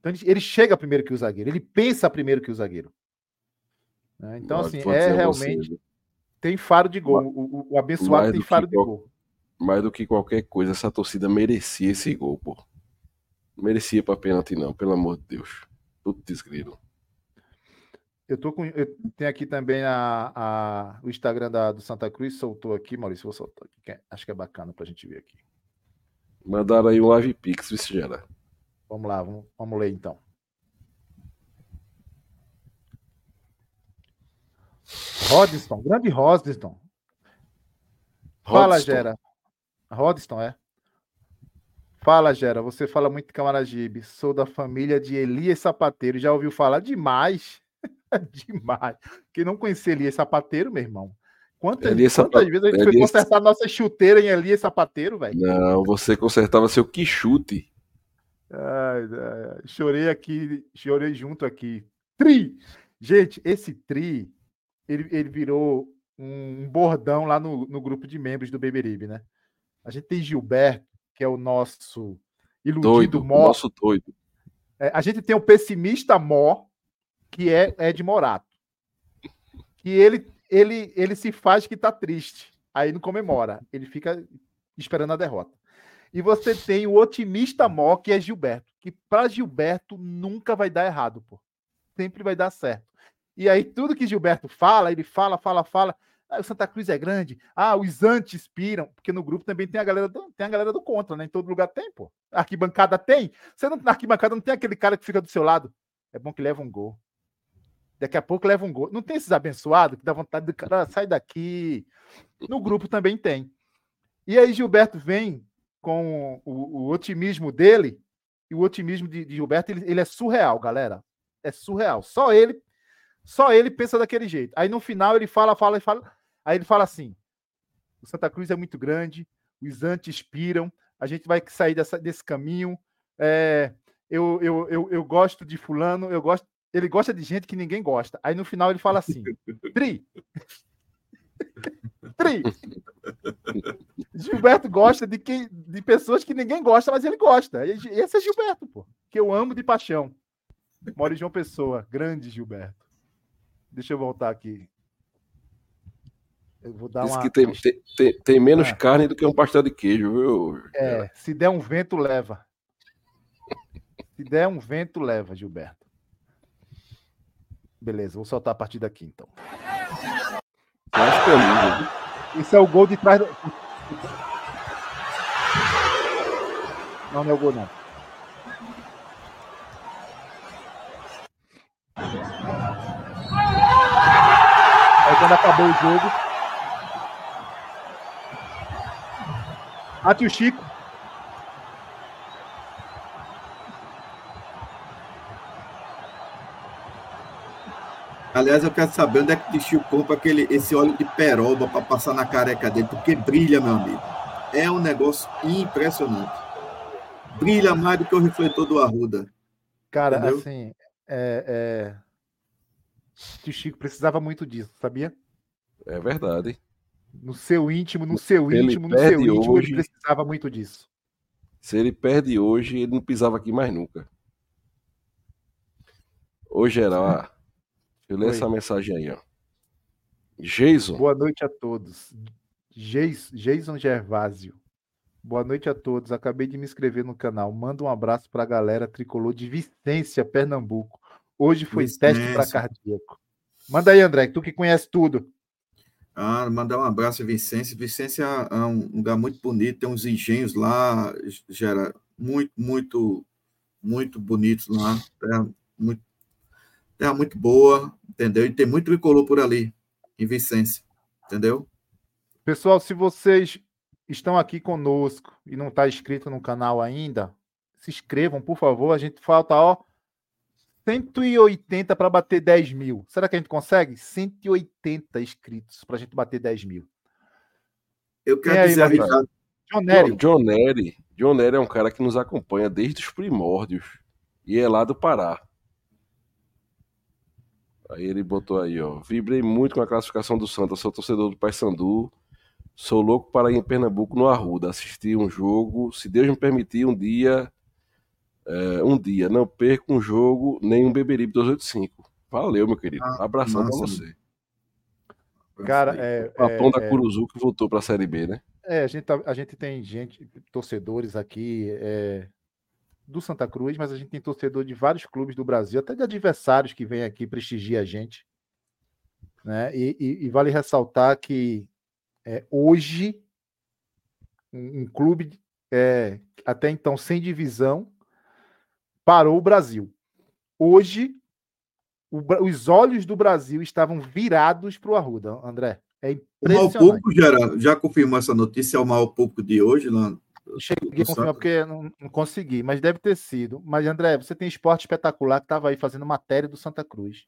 Então ele, chega primeiro que o zagueiro, ele pensa primeiro que o zagueiro. né? Então, Pode- assim, é você, realmente. viu? Tem faro de gol. O, o- o abençoado tem faro de qual- gol. Mais do que qualquer coisa, essa torcida merecia esse gol, pô. Não merecia pra pênalti, não, pelo amor de Deus. Tudo desgrilo. Eu tô com. Eu tenho aqui também a, a- o Instagram da, do Santa Cruz, soltou aqui, Maurício, vou soltar aqui. que é- acho que é bacana pra gente ver aqui. Mandaram aí um live pix, viu, se gera. Vamos lá, vamos, vamos ler então. Rodiston, grande Rodiston. Fala. Gera. Rodiston, é? Fala, Gera. Você fala muito de Camaragibe. Sou da família de Elias Sapateiro. Já ouviu falar? Demais. <laughs> Demais. Quem não conhecia Elias Sapateiro, meu irmão? Quantas, Elias quantas Sapa- vezes a gente foi Elias- consertar nossa chuteira em Elias Sapateiro, velho? Não, você consertava seu quichute. Ai, ai, chorei aqui, chorei junto aqui. Tri! Gente, esse tri, ele, ele virou um bordão lá no, no grupo de membros do Beberibe, né? A gente tem Gilberto, que é o nosso iludido Doido, mó. nosso doido. É, a gente tem o pessimista mó, que é Ed Morato. Que ele, ele, ele se faz que tá triste. Aí não comemora. Ele fica esperando a derrota. E você tem o otimista mó, que é Gilberto. Que para Gilberto nunca vai dar errado, pô. Sempre vai dar certo. E aí, tudo que Gilberto fala, ele fala, fala, fala. Ah, o Santa Cruz é grande. Ah, os antes inspiram. Porque no grupo também tem a galera do, tem a galera do contra, né? Em todo lugar tem, pô. Arquibancada tem. Você não, na arquibancada não tem aquele cara que fica do seu lado. É bom que leva um gol. Daqui a pouco leva um gol. Não tem esses abençoados que dá vontade do cara, sai daqui. No grupo também tem. E aí Gilberto vem com o, o otimismo dele, e o otimismo de, de Gilberto, ele, ele, é surreal, galera. É surreal. Só ele, só ele pensa daquele jeito. Aí no final ele fala, fala e fala. Aí ele fala assim: o Santa Cruz é muito grande, os antes inspiram, a gente vai sair dessa, desse caminho. É, eu, eu, eu, eu gosto de fulano, eu gosto. Ele gosta de gente que ninguém gosta. Aí no final ele fala assim: <laughs> Tri. <laughs> Tri. Gilberto gosta de, quem, de pessoas que ninguém gosta, mas ele gosta. Esse é Gilberto, pô. Que eu amo de paixão. Mora em João Pessoa. Grande Gilberto. Deixa eu voltar aqui. Eu vou dar Diz uma... que tem, tem, tem menos é. carne do que um pastel de queijo, viu? É, se der um vento, leva. Se der um vento, leva, Gilberto. Beleza, vou soltar a partir daqui então. Que é é o gol de trás do. Não, não é o gol, não. Aí quando acabou o jogo. Ate o Chico. Aliás, eu quero saber onde é que o Chico compra aquele, esse óleo de peroba para passar na careca dele, porque brilha, meu amigo. É um negócio impressionante. Brilha mais do que o refletor do Arruda. Cara, Entendeu? assim, é, é... o Chico precisava muito disso, sabia? É verdade. No seu íntimo, no seu ele íntimo, no seu íntimo, hoje, ele precisava muito disso. Se ele perde hoje, ele não pisava aqui mais nunca. Ô, geral, eu leio essa mensagem aí, ó. Jason. Boa noite a todos. Jason Gervásio. Boa noite a todos. Acabei de me inscrever no canal. Manda um abraço para a galera tricolor de Vicência, Pernambuco. Hoje foi Vicência. teste para cardíaco. Manda aí, André, tu que conhece tudo. Ah, mandar um abraço a Vicência. Vicência é um lugar muito bonito, tem uns engenhos lá, gera muito, muito, muito bonitos lá. É muito, terra muito boa, entendeu? E tem muito tricolor por ali, em Vicência, entendeu? Pessoal, se vocês estão aqui conosco e não está inscrito no canal ainda, se inscrevam, por favor. A gente falta, ó, 180 para bater 10 mil. Será que a gente consegue? 180 inscritos para a gente bater 10 mil. Eu quero dizer, aí, Ricardo. John Nery. John Nery. John Nery é um cara que nos acompanha desde os primórdios e é lá do Pará. Aí ele botou aí, ó. Vibrei muito com a classificação do Santa. Sou torcedor do Paysandu. Sou louco para ir em Pernambuco no Arruda, assistir um jogo. Se Deus me permitir, um dia. É, um dia, não perco um jogo, nem um Beberibe 285. Valeu, meu querido. Ah, Abração para você. Cara, é. O Papão é, da é. Curuzu que voltou para a Série B, né? É, a gente, tá, a gente tem gente, torcedores aqui. É, do Santa Cruz, mas a gente tem torcedor de vários clubes do Brasil, até de adversários que vêm aqui prestigiar a gente. Né? E, e, e vale ressaltar que é, hoje um, um clube é, até então sem divisão parou o Brasil. Hoje o, os olhos do Brasil estavam virados para o Arruda, André. É impressionante. O mal pouco já, já confirmou essa notícia, é o mal pouco de hoje lá Cheguei a confirmar porque não, não, consegui, mas deve ter sido. Mas, André, você tem esporte espetacular que estava aí fazendo matéria do Santa Cruz.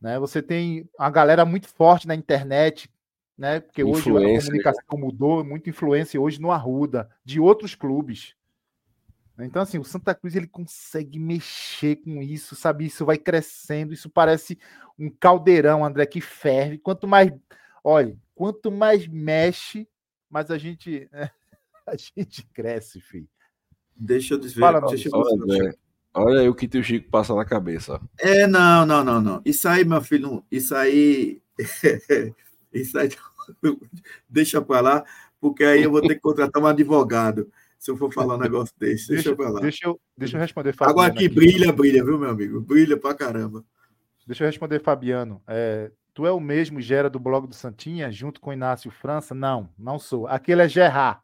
Né? Você tem uma galera muito forte na internet, né? Porque hoje a né? comunicação mudou, muita influência hoje no Arruda, de outros clubes. Então, assim, o Santa Cruz ele consegue mexer com isso, sabe? Isso vai crescendo, isso parece um caldeirão, André, que ferve. Quanto mais, olha, quanto mais mexe, mais a gente. Né? <laughs> a gente cresce, filho. Deixa eu. Fala, deixa eu olha, olha aí o que teu Chico passa na cabeça. É, não, não, não, não. Isso aí, meu filho, isso aí. <laughs> isso aí. <laughs> deixa pra lá, porque aí eu vou ter que contratar um advogado. Se eu for falar um negócio desse, deixa, Deixa, eu falar. deixa, eu, deixa eu responder, Fabiano. Agora aqui aqui. brilha, brilha, viu, meu amigo? Brilha pra caramba. Deixa eu responder, Fabiano. É, tu é o mesmo Gera do blog do Santinha, junto com o Inácio França? Não, não sou. Aquele é Gerard.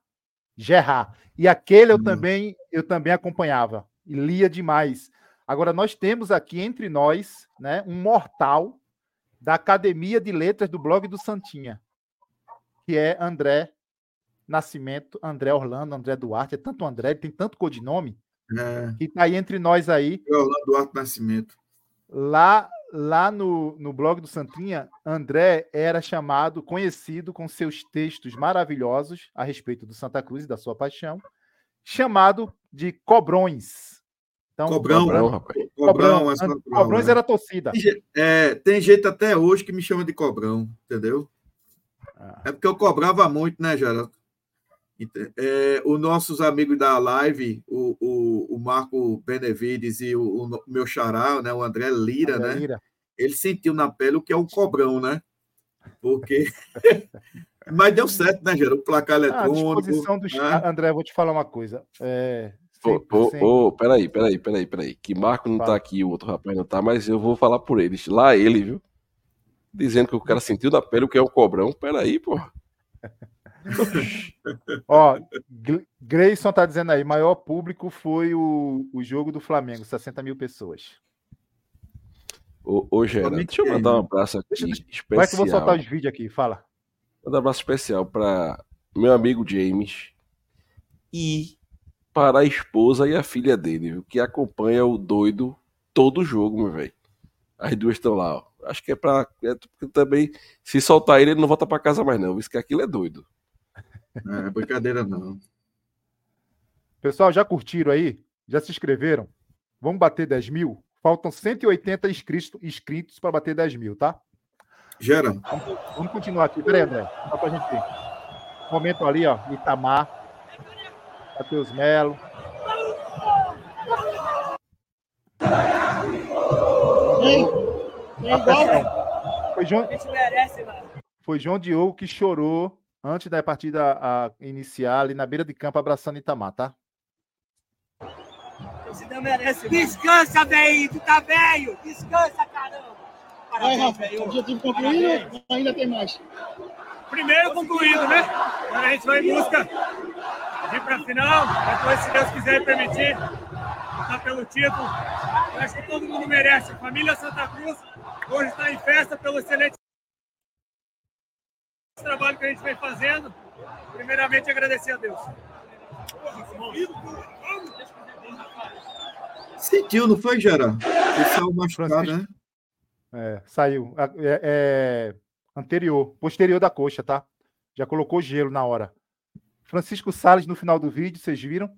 Gerard. E aquele eu Hum. também eu também acompanhava e lia demais. Agora nós temos aqui entre nós, né, um mortal da Academia de Letras do blog do Santinha, que é André Nascimento, André Orlando, André Duarte, é tanto André, ele tem tanto codinome, É, que tá aí entre nós aí. Orlando Duarte Nascimento. Lá, lá no, no blog do Santinha, André era chamado, conhecido com seus textos maravilhosos a respeito do Santa Cruz e da sua paixão, chamado de Cobrões. Então, Cobrão, Cobrão, rapaz. Cobrão, Cobrão, Cobrão, Cobrões né? era torcida. Tem É, tem jeito até hoje que me chama de Cobrão, entendeu? Ah. É porque eu cobrava muito, né, Geraldo? Ente- É, os nossos amigos da live, o, o, o Marco Benevides e o, o meu xará, né, o André Lira, André né? Lira. Ele sentiu na pele o que é um cobrão, né? Porque. <laughs> Mas deu certo, né, Geraldo? O placar Ah, a eletrônico. disposição dos. né? André, vou te falar uma coisa. É, Ô, ô, ô, peraí, peraí, peraí, peraí. Que Marco não tá aqui, o outro rapaz não tá, mas eu vou falar por eles. Lá ele, viu? Dizendo que o cara sentiu da pele o que é o cobrão. Peraí, pô. <laughs> Ó, Grayson tá dizendo aí, maior público foi o, o jogo do Flamengo, 60 mil pessoas. Ô, ô Gerard, deixa eu mandar um abraço aqui Deixa- especial. Vai que eu vou soltar os vídeos aqui, fala. Mandar um abraço especial para meu amigo James e para a esposa e a filha dele, viu? Que acompanha o doido todo jogo, meu velho. As duas estão lá, ó. Acho que é pra. É, porque também, se soltar ele, ele não volta pra casa mais, não. Isso que aquilo é doido. É, brincadeira não. Pessoal, já curtiram aí? Já se inscreveram? Vamos bater 10 mil? Faltam 180 inscritos, inscritos para bater 10 mil, tá? Gera, Vamos, vamos continuar aqui. Peraí, André. Só pra gente ver. Momento ali, ó. Itamar. Matheus Melo. A pressão. Foi João, foi João Diogo que chorou antes da partida a, iniciar ali na beira de campo abraçando Itamar, tá? Descansa, velho, tu tá velho. Descansa, caramba. Vai, Parabéns, Rafa, velho. objetivo concluído ou ainda tem mais? Primeiro concluído, né? Agora a gente vai em busca de ir pra final. Depois, se Deus quiser permitir, lutar pelo título. Eu acho que todo mundo merece. A família Santa Cruz hoje está em festa pelo excelente trabalho que a gente vem fazendo. Primeiramente, agradecer a Deus. sentiu, não foi, Gera? Saiu machucado, Francisco. né? É, saiu. É, é anterior, posterior da coxa, tá? Já colocou gelo na hora. Francisco Salles no final do vídeo, vocês viram?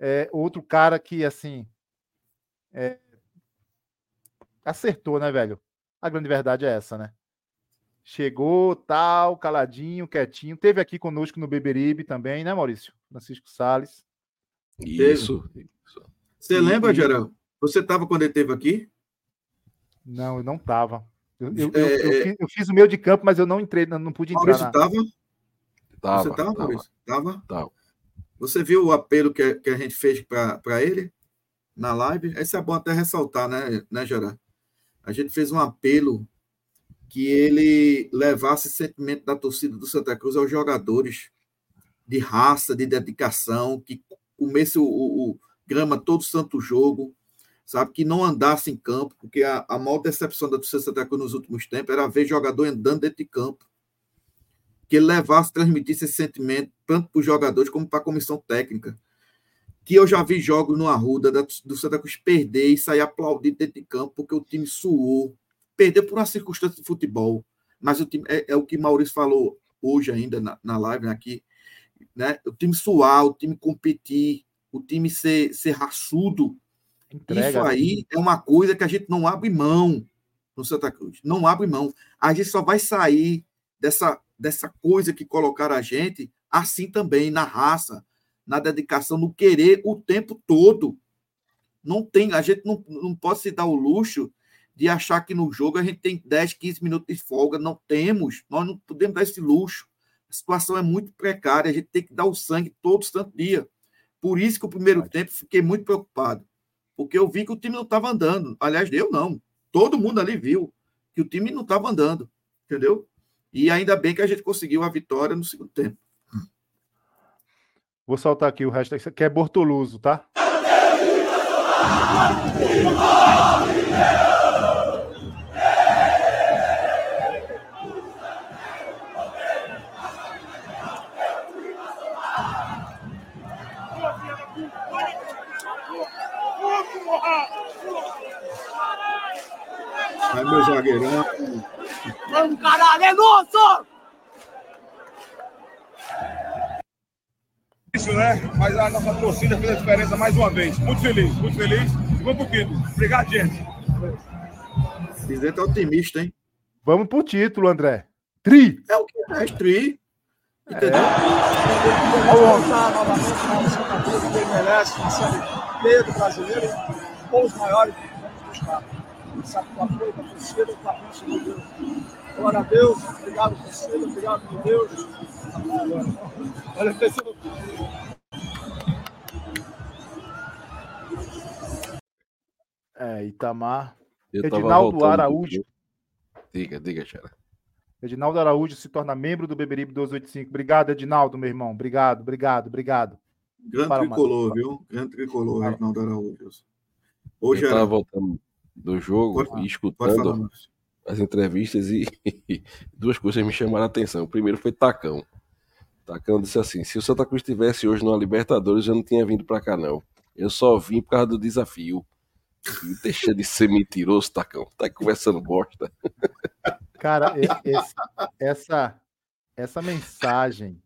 É outro cara que, assim. é, acertou, né, velho? A grande verdade é essa, né? Chegou, tal, caladinho, quietinho. Teve aqui conosco no Beberibe também, né, Maurício? Francisco Salles. Isso. Você E- lembra, e- Gera? Você estava quando ele esteve aqui? Não, eu não tava. Eu, eu- É, eu- eu é. fiz, eu fiz o meu de campo, mas eu não entrei, não, não pude entrar Maurício na. estava? Tava, Você estava, tava. Maurício? Estava? Tava. Você viu o apelo que, que a gente fez para ele na live? Isso é bom até ressaltar, né, né, Gerard? A gente fez um apelo que ele levasse esse sentimento da torcida do Santa Cruz aos jogadores de raça, de dedicação, que comesse o, o- o grama todo santo jogo, sabe? Que não andasse em campo, porque a, a maior decepção da torcida do Santa Cruz nos últimos tempos era ver jogador andando dentro de campo. Que ele levasse, transmitisse esse sentimento tanto para os jogadores como para a comissão técnica. Que eu já vi jogos no Arruda da- do Santa Cruz perder e sair aplaudido dentro de campo porque o time suou. Perder por uma circunstância de futebol. Mas o time, é, é o que Maurício falou hoje ainda na, na live aqui. Né? O time suar, o time competir, o time ser, ser raçudo. Entrega, Isso né? aí é uma coisa que a gente não abre mão no Santa Cruz. Não abre mão. A gente só vai sair dessa, dessa coisa que colocaram a gente assim também, na raça, na dedicação, no querer o tempo todo. Não tem, a gente não, não pode se dar o luxo de achar que no jogo a gente tem 10, 15 minutos de folga. Não temos, nós não podemos dar esse luxo. A situação é muito precária, a gente tem que dar o sangue todo santo dia Por isso que o primeiro tempo fiquei muito preocupado. Porque eu vi que o time não estava andando. Aliás, eu não. Todo mundo ali viu que o time não estava andando. Entendeu? E ainda bem que a gente conseguiu a vitória no segundo tempo. Vou soltar aqui o resto que é Bortoluso, tá? Vai, meu zagueirão. Vamos, caralho, é nosso! Isso, né? Mas a nossa torcida fez a diferença mais uma vez. Muito feliz, muito feliz. E vamos pro quinto. Obrigado, gente. Presidente é otimista, hein? Vamos pro título, André. Tri! É o que é tri. Entendeu? Vamos voltar novamente na Santa Cruz, que ele merece, uma série B do brasileiro, com os maiores que vamos buscar. Sabe com o apoio da torcida, com a bênção de Deus. Glória a Deus, obrigado, torcida, obrigado, meu Deus. Olha, pessoal. É, Itamar. Eu Edinaldo Araújo. Diga, diga, Xera. Edinaldo Araújo se torna membro do Beberibe 285. Obrigado, Edinaldo, meu irmão. Obrigado, obrigado, obrigado. Grande tricolor, viu? Grande tricolor, Fala. Reginaldo Araújo. Eu Hoje tava era. voltando do jogo Pode- e escutando as entrevistas e <laughs> duas coisas me chamaram a atenção. O primeiro foi Tacão. Tacão disse assim: se o Santa Cruz estivesse hoje numa Libertadores, eu não tinha vindo pra cá, não. Eu só vim por causa do desafio. E Deixa de ser mentiroso, Tacão. Tá conversando bosta. Cara, esse- essa, essa mensagem.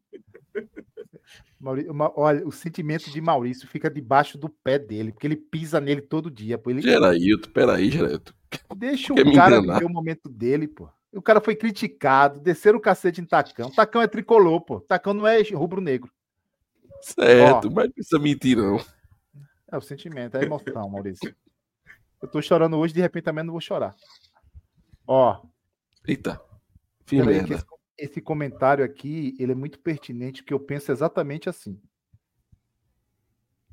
Mauri- ma- olha, o sentimento de Maurício fica debaixo do pé dele, porque ele pisa nele todo dia. Pô. Ele, peraí, Gerailton. <laughs> deixa quer o cara viver o momento dele, pô. O cara foi criticado, desceram o cacete em Tacão. Tacão é tricolor, pô. Tacão não é rubro-negro. Certo, mas não precisa mentir, não. É o sentimento, é a emoção, Maurício. Eu tô chorando hoje, de repente também não vou chorar. Ó, Eita, fiz merda. esse, esse comentário aqui, ele é muito pertinente, porque eu penso exatamente assim.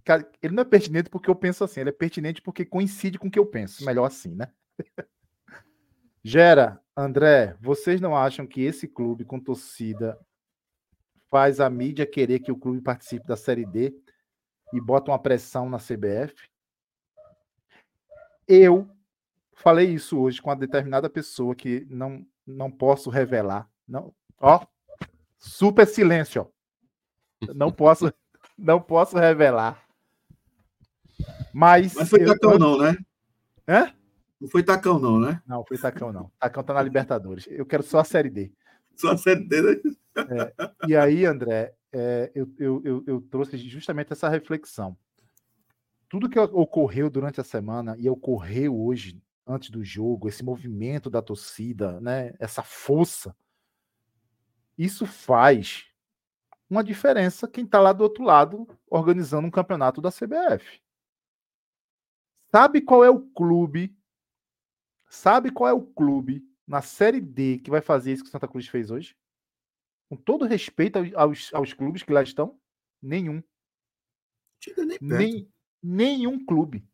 Cara, ele não é pertinente porque eu penso assim, ele é pertinente porque coincide com o que eu penso. Melhor assim, né? <laughs> Gera, André, vocês não acham que esse clube com torcida faz a mídia querer que o clube participe da Série D e bota uma pressão na CBF? Eu falei isso hoje com uma determinada pessoa que não, não posso revelar. Não, ó, super silêncio. Não <laughs> posso, não posso revelar. Mas, Mas foi eu- tacão, não, né? Hã? Não foi tacão, não, né? Não, foi Tacão, não. Tacão tá na Libertadores. Eu quero só a Série D. Só a série dele. E aí, André, é, eu, eu, eu, eu trouxe justamente essa reflexão. Tudo que ocorreu durante a semana e ocorreu hoje, antes do jogo, esse movimento da torcida, né, essa força, isso faz uma diferença quem está lá do outro lado organizando um campeonato da CBF. Sabe qual é o clube? Sabe qual é o clube na Série D que vai fazer isso que o Santa Cruz fez hoje? Com todo respeito aos, aos, clubes que lá estão, nenhum. Nem. Nem, nenhum clube.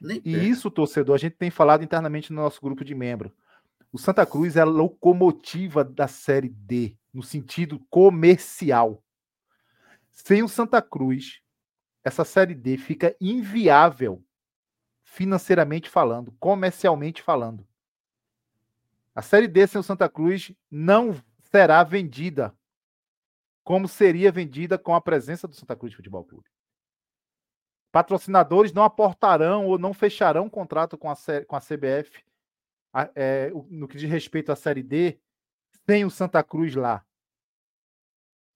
Nem E perto. isso, torcedor, a gente tem falado internamente no nosso grupo de membros. O Santa Cruz é a locomotiva da Série D, no sentido comercial. Sem o Santa Cruz, essa Série D fica inviável, financeiramente falando, comercialmente falando. A Série D sem o Santa Cruz não será vendida como seria vendida com a presença do Santa Cruz Futebol Clube. Patrocinadores não aportarão ou não fecharão contrato com a, com a CBF a- é, no que diz respeito à Série D sem o Santa Cruz lá.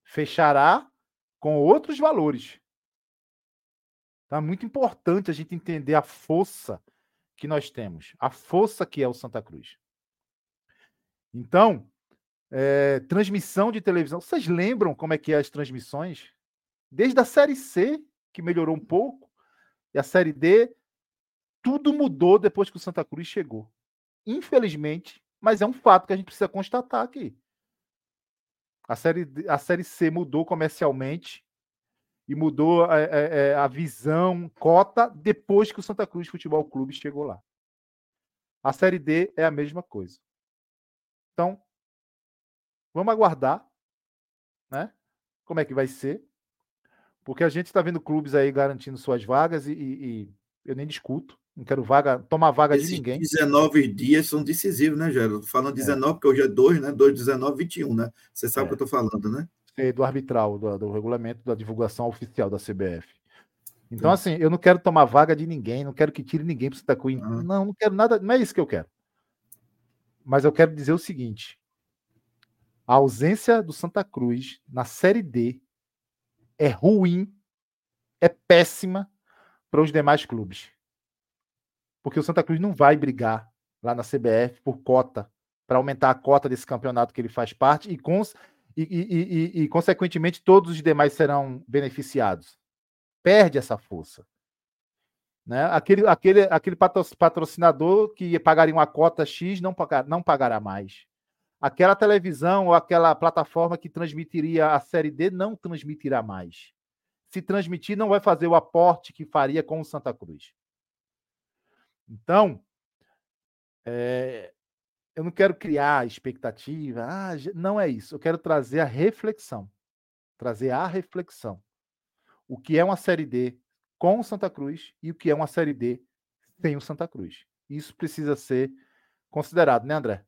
Fechará com outros valores. Tá muito importante a gente entender a força que nós temos, a força que é o Santa Cruz. Então, é, transmissão de televisão. Vocês lembram como é que é as transmissões? Desde a Série C, que melhorou um pouco, e a Série D, tudo mudou depois que o Santa Cruz chegou. Infelizmente, mas é um fato que a gente precisa constatar aqui. A Série, a série C mudou comercialmente e mudou a, a, a visão, cota, depois que o Santa Cruz Futebol Clube chegou lá. A Série D é a mesma coisa. Então, vamos aguardar, né? Como é que vai ser? Porque a gente está vendo clubes aí garantindo suas vagas e, e, e, eu nem discuto. Não quero vaga, tomar vaga Esses de ninguém. 19 dias são decisivos, né, Geraldo? Falando 19, é. porque hoje é 2, né? 2, 19, 21, né? Você sabe o é. que eu estou falando, né? É do arbitral, do, do, regulamento da divulgação oficial da CBF. Então, assim, eu não quero tomar vaga de ninguém, não quero que tire ninguém para o Santa Cruz. Ah. Não, não quero nada, não é isso que eu quero. Mas eu quero dizer o seguinte: a ausência do Santa Cruz na Série D é ruim, é péssima para os demais clubes. Porque o Santa Cruz não vai brigar lá na CBF por cota, para aumentar a cota desse campeonato que ele faz parte e, cons e, e, e, e, consequentemente, todos os demais serão beneficiados. Perde essa força. Né? Aquele, aquele, aquele patrocinador que pagaria uma cota X não, pagar, não pagará mais. Aquela televisão ou aquela plataforma que transmitiria a Série D não transmitirá mais. Se transmitir, não vai fazer o aporte que faria com o Santa Cruz. Então, é, eu não quero criar expectativa, ah, não é isso. Eu quero trazer a reflexão. Trazer a reflexão. O que é uma Série D com o Santa Cruz e o que é uma Série D sem o Santa Cruz. Isso precisa ser considerado, né, André?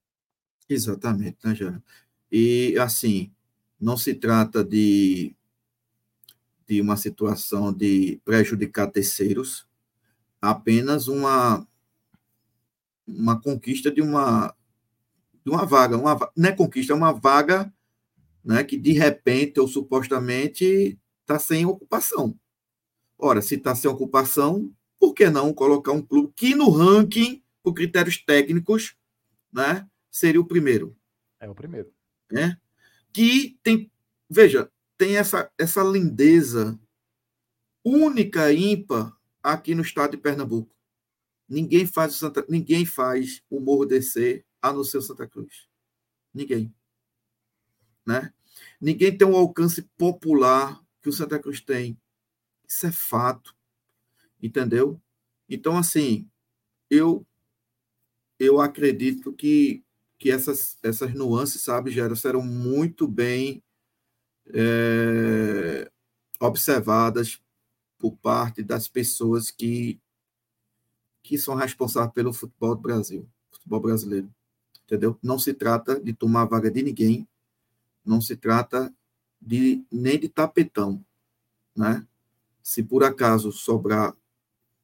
Exatamente, né, Jana? E, assim, não se trata de, de uma situação de prejudicar terceiros, apenas uma, uma conquista de uma, de uma vaga. Uma, não é conquista, é uma vaga né, que, de repente, ou supostamente, está sem ocupação. Ora, se está sem ocupação, por que não colocar um clube que, no ranking, por critérios técnicos, né, seria o primeiro. É o primeiro. Né? Que tem, veja, tem essa, essa lindeza única ímpar aqui no estado de Pernambuco. Ninguém faz o Santa, ninguém faz o Morro descer a não ser o Santa Cruz. Ninguém. Né? Ninguém tem um alcance popular que o Santa Cruz tem. Isso é fato. Entendeu? Então, assim, eu eu acredito que que essas, essas nuances, sabe, Gera, serão muito bem é, observadas por parte das pessoas que, que são responsáveis pelo futebol do Brasil, futebol brasileiro. Entendeu? Não se trata de tomar vaga de ninguém, não se trata de nem de tapetão, né? Se por acaso sobrar,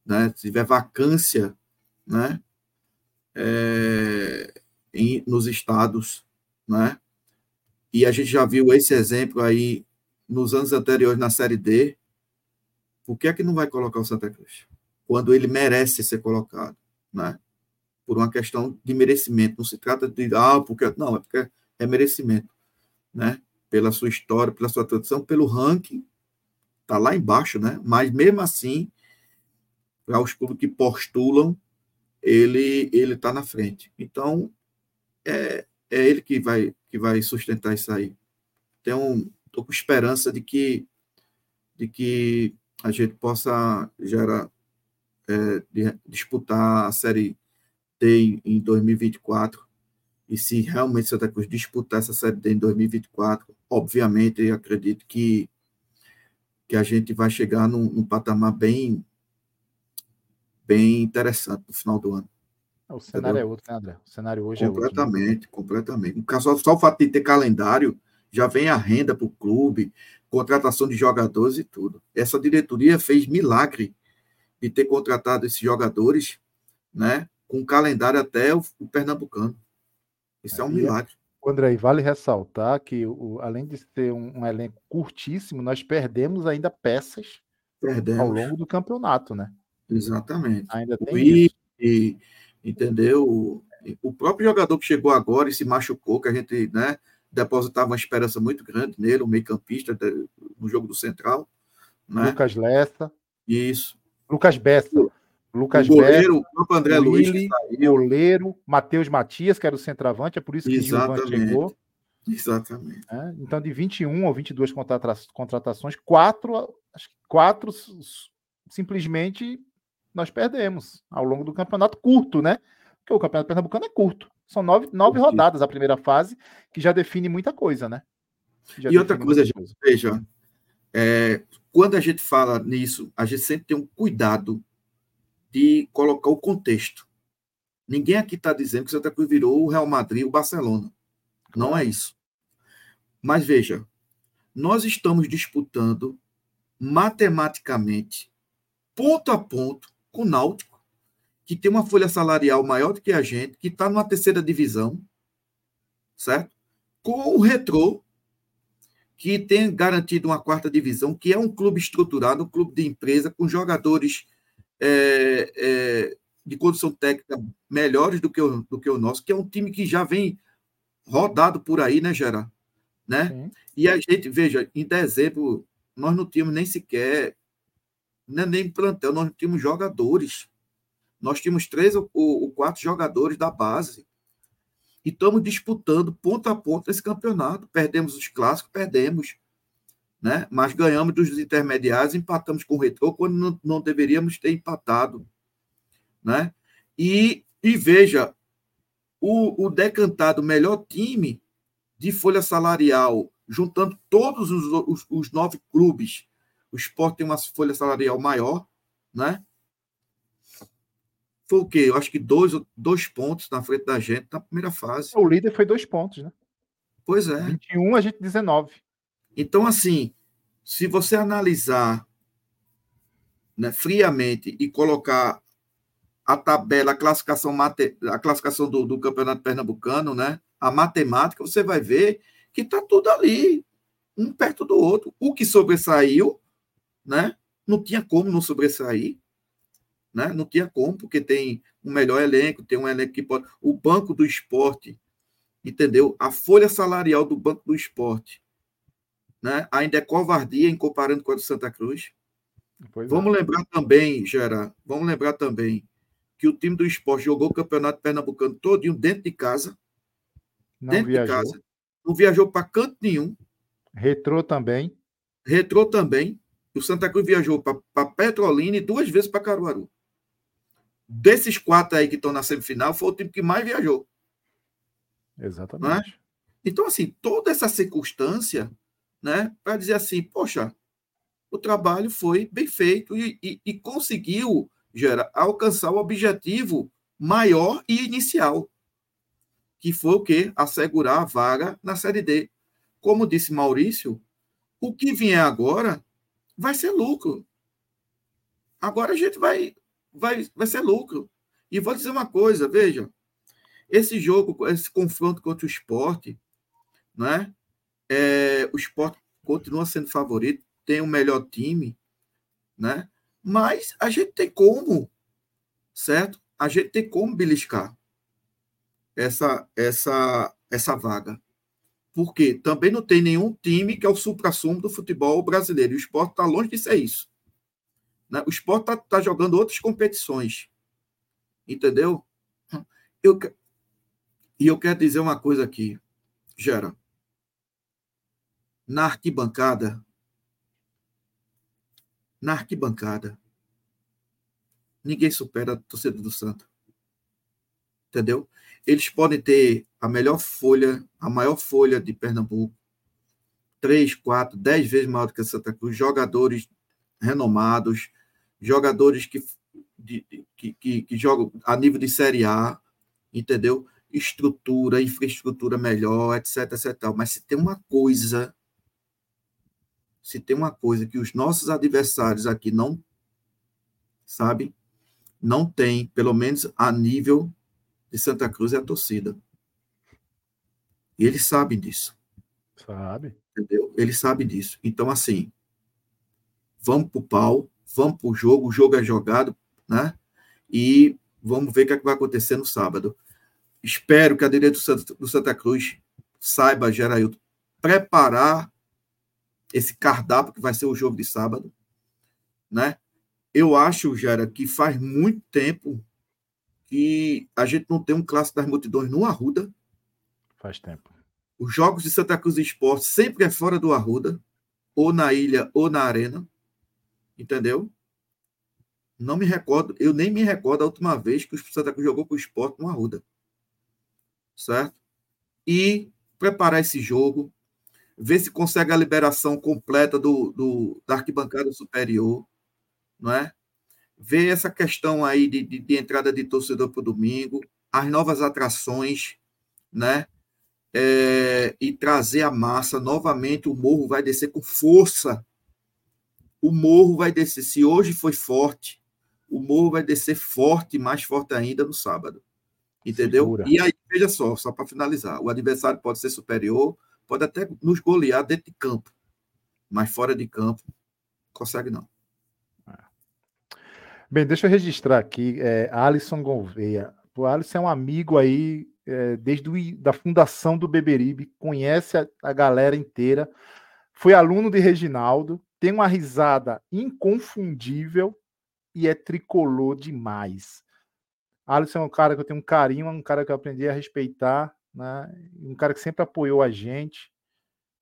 né, se tiver vacância, né, é, em, nos estados, né? E a gente já viu esse exemplo aí nos anos anteriores na Série D. Por que é que não vai colocar o Santa Cruz? Quando ele merece ser colocado, né? Por uma questão de merecimento. Não se trata de, ah, porque. Não, é porque é merecimento, né? Pela sua história, pela sua tradição, pelo ranking, tá lá embaixo, né? Mas mesmo assim, para os clubes que postulam, ele ele está na frente. Então, é, é ele que vai, que vai sustentar isso aí. Então, estou com esperança de que, de que a gente possa gerar, é, de, disputar a Série D em 2024. E se realmente Santa Cruz disputar essa Série D em 2024, obviamente, acredito que, que a gente vai chegar num, num patamar bem, bem interessante no final do ano. O cenário Entendeu? é outro, né, André? O cenário hoje completamente, é outro. Né? Completamente, completamente. Só o fato de ter calendário já vem a renda para o clube, contratação de jogadores e tudo. Essa diretoria fez milagre de ter contratado esses jogadores, né? Com calendário até o, o Pernambucano. Isso é, é um milagre. André, vale ressaltar que, o, além de ser um, um, elenco curtíssimo, nós perdemos ainda peças perdemos. ao longo do campeonato, né? Exatamente. Ainda tem e, isso. E, entendeu? O próprio jogador que chegou agora e se machucou, que a gente né, depositava uma esperança muito grande nele, o meio-campista no jogo do Central. Né? Lucas Lessa. Isso. Lucas Bessa. Lucas o goleiro, Bessa, o André Luiz, goleiro, Matheus Matias, que era o centroavante, é por isso que Exatamente. o Gilvan chegou. Exatamente. né? Então, de 21 ou 22 contrata- contratações, quatro, acho que quatro simplesmente nós perdemos ao longo do campeonato curto, né? Porque o campeonato pernambucano é curto. São nove, nove rodadas a primeira fase, que já define muita coisa, né? Já E outra coisa, gente, veja, é, quando a gente fala nisso, a gente sempre tem um cuidado de colocar o contexto. Ninguém aqui está dizendo que o Santa Cruz virou o Real Madrid, o Barcelona. Não é isso. Mas veja, nós estamos disputando matematicamente, ponto a ponto, com o Náutico, que tem uma folha salarial maior do que a gente, que está numa terceira divisão, certo? Com o Retrô, que tem garantido uma quarta divisão, que é um clube estruturado, um clube de empresa, com jogadores é, é, de condição técnica melhores do que, o, do que o nosso, que é um time que já vem rodado por aí, né, Gerard? Né? Sim. E a gente, veja, em dezembro, nós não tínhamos nem sequer, nem, nem plantel, nós não tínhamos jogadores. Nós tínhamos três ou, ou quatro jogadores da base. E estamos disputando ponto a ponto esse campeonato. Perdemos os clássicos, perdemos. Né? Mas ganhamos dos intermediários, empatamos com o Retrô quando não, não deveríamos ter empatado. Né? E, e veja, o, o decantado melhor time de folha salarial, juntando todos os, os, os nove clubes, o Sport tem uma folha salarial maior, né? Foi o quê? Eu acho que dois, dois pontos na frente da gente na primeira fase. O líder foi dois pontos, né? Pois é. 21, a gente 19. Então, assim, se você analisar né, friamente e colocar a tabela, a classificação, mate, a classificação do, do campeonato pernambucano, né, a matemática, você vai ver que está tudo ali, um perto do outro. O que sobressaiu, né, não tinha como não sobressair, né, não tinha como, porque tem um melhor elenco, tem um elenco que pode. O banco do esporte, entendeu? A folha salarial do banco do esporte né? ainda é covardia em comparando com a do Santa Cruz. Pois vamos é. lembrar também, Gera, vamos lembrar também que o time do esporte jogou o campeonato pernambucano todinho dentro de casa. Não dentro viajou. de casa. Não viajou para canto nenhum. Retrô também. Retrô também. O Santa Cruz viajou para Petrolina e duas vezes para Caruaru. Desses quatro aí que estão na semifinal, foi o time que mais viajou. Exatamente. Né? Então, assim, toda essa circunstância, né, para dizer assim, poxa, o trabalho foi bem feito e, e, e conseguiu gera, alcançar o objetivo maior e inicial, que foi o quê? Assegurar a vaga na Série D. Como disse Maurício, o que vier agora vai ser lucro. Agora a gente vai, vai, vai ser lucro. E vou dizer uma coisa, veja, esse jogo, esse confronto contra o esporte, né? É, o esporte continua sendo favorito, tem o melhor time, né? Mas a gente tem como, certo? A gente tem como beliscar essa essa essa vaga. Porque também não tem nenhum time que é o supra-sumo do futebol brasileiro. E o esporte está longe de ser isso. Né? O esporte está tá jogando outras competições. Entendeu? Eu, e eu quero dizer uma coisa aqui, Gera. Na arquibancada, na arquibancada, ninguém supera a torcida do Santa. Entendeu? Eles podem ter a melhor folha, a maior folha de Pernambuco, três, quatro, dez vezes maior do que a Santa Cruz, jogadores renomados, jogadores que, de, que, que, que jogam a nível de Série A, entendeu? Estrutura, infraestrutura melhor, etc, etc. Mas se tem uma coisa se tem uma coisa que os nossos adversários aqui não sabe, não tem, pelo menos a nível de Santa Cruz é a torcida. E eles sabem disso. Sabe? Entendeu? Eles sabem disso. Então, assim, vamos pro pau, vamos pro jogo, o jogo é jogado, né? E vamos ver o que, é que vai acontecer no sábado. Espero que a direita do Santa, do Santa Cruz saiba, Gerailton, preparar esse cardápio que vai ser o jogo de sábado, né? Eu acho, Gera, que faz muito tempo que a gente não tem um clássico das multidões no Arruda. Faz tempo. Os jogos de Santa Cruz Esporte sempre é fora do Arruda, ou na ilha ou na arena. Entendeu? Não me recordo, eu nem me recordo a última vez que o Santa Cruz jogou com o esporte no Arruda. Certo? E preparar esse jogo, ver se consegue a liberação completa do, do da arquibancada superior, não é? Ver essa questão aí de, de, de entrada de torcedor para o domingo, as novas atrações, né? É, e trazer a massa novamente. O morro vai descer com força. O morro vai descer. Se hoje foi forte, o morro vai descer forte, mais forte ainda no sábado. Entendeu? Segura. E aí, veja só, só para finalizar: o adversário pode ser superior, pode até nos golear dentro de campo, mas fora de campo, consegue não. Bem, deixa eu registrar aqui, é, Alisson Gouveia. O Alisson é um amigo aí é, desde o, da fundação do Beberibe, conhece a, a galera inteira, foi aluno de Reginaldo, tem uma risada inconfundível e é tricolor demais. Alisson é um cara que eu tenho um carinho, um cara que eu aprendi a respeitar, né? um cara que sempre apoiou a gente.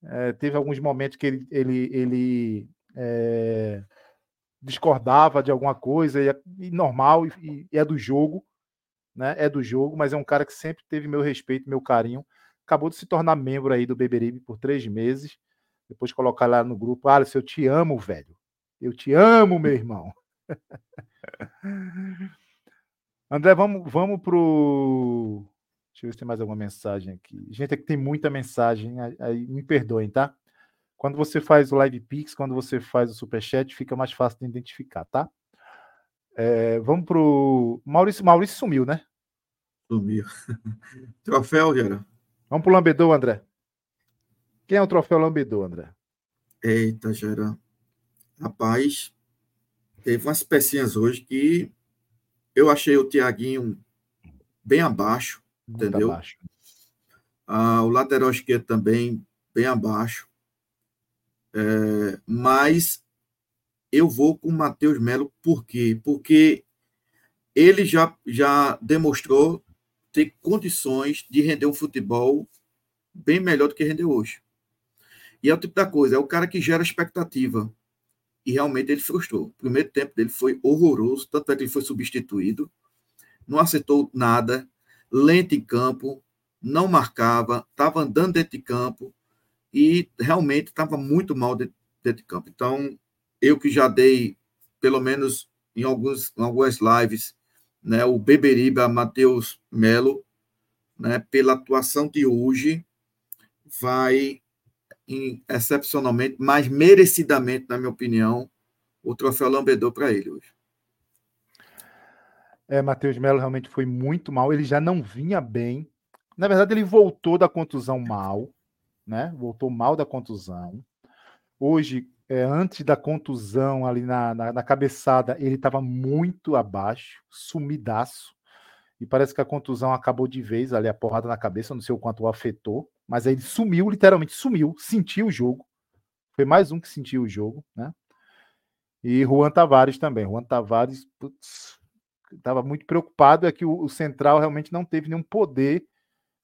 É, teve alguns momentos que ele, ele, ele é, discordava de alguma coisa, e, é, e normal, e, e, é do jogo, né? É do jogo, mas é um cara que sempre teve meu respeito, meu carinho. Acabou de se tornar membro aí do Beberibe por três meses. Depois colocar lá no grupo, Alisson, eu te amo, velho. Eu te amo, meu irmão. <laughs> André, vamos, vamos pro. Deixa eu ver se tem mais alguma mensagem aqui. Gente, aqui tem muita mensagem, aí me perdoem, tá? Quando você faz o Live Pix, quando você faz o Superchat, fica mais fácil de identificar, tá? É, vamos pro. Maurício, Maurício sumiu, né? Sumiu. <laughs> troféu, Gera. Vamos pro Lambedou, André. Quem é o troféu Lambedou, André? Eita, Gera. Rapaz, teve umas pecinhas hoje que eu achei o Tiaguinho bem abaixo, Muito entendeu? Abaixo. Ah, o lateral esquerdo também bem abaixo. É, mas eu vou com o Matheus Melo, por quê? Porque ele já, já demonstrou ter condições de render um futebol bem melhor do que rendeu hoje. E é o tipo da coisa, é o cara que gera expectativa e realmente ele frustrou. O primeiro tempo dele foi horroroso, tanto é que ele foi substituído, não acertou nada, lento em campo, não marcava, estava andando dentro de campo e realmente estava muito mal dentro, dentro, de campo. Então, eu que já dei, pelo menos em, alguns, em algumas lives, né, o Beberiba Matheus Melo, né, pela atuação de hoje, vai excepcionalmente, mas merecidamente, na minha opinião, o troféu lambedor para ele hoje. É, Matheus Melo realmente foi muito mal. Ele já não vinha bem. Na verdade, ele voltou da contusão mal, né? Voltou mal da contusão. Hoje, é, antes da contusão, ali na, na, na cabeçada, ele estava muito abaixo, sumidaço. E parece que a contusão acabou de vez ali, a porrada na cabeça, não sei o quanto o afetou. Mas aí ele sumiu, literalmente sumiu, sentiu o jogo. Foi mais um que sentiu o jogo, né? E Juan Tavares também. Juan Tavares estava muito preocupado, é que o, o, Central realmente não teve nenhum poder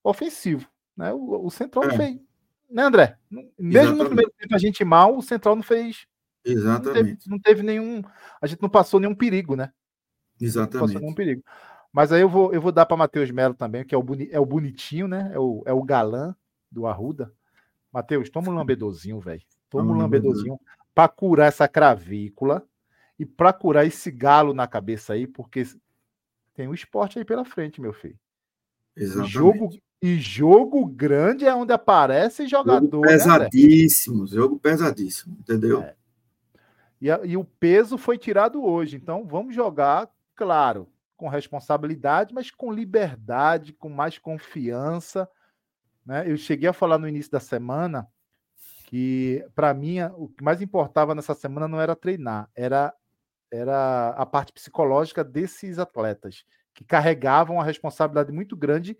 ofensivo. Né? O, o Central é. não fez. Né, André? Mesmo Exatamente. no primeiro tempo a gente mal, o Central não fez. Exatamente. Não teve, não teve, nenhum. A gente não passou nenhum perigo, né? Exatamente. Não passou nenhum perigo. Mas aí eu vou, eu vou dar para Matheus Melo também, que é o, boni, é o bonitinho, né? É o, é o galã do Arruda. Matheus, toma um lambedozinho, velho. Toma um lambedozinho para curar essa cravícula e para curar esse galo na cabeça aí, porque tem um esporte aí pela frente, meu filho. Exatamente. Jogo, e jogo grande é onde aparece jogador. Jogo pesadíssimo, né, jogo pesadíssimo, entendeu? É. E, a, e o peso foi tirado hoje, então vamos jogar, claro, com responsabilidade, mas com liberdade, com mais confiança né? Eu cheguei a falar no início da semana que, para mim, o que mais importava nessa semana não era treinar, era, era a parte psicológica desses atletas, que carregavam uma responsabilidade muito grande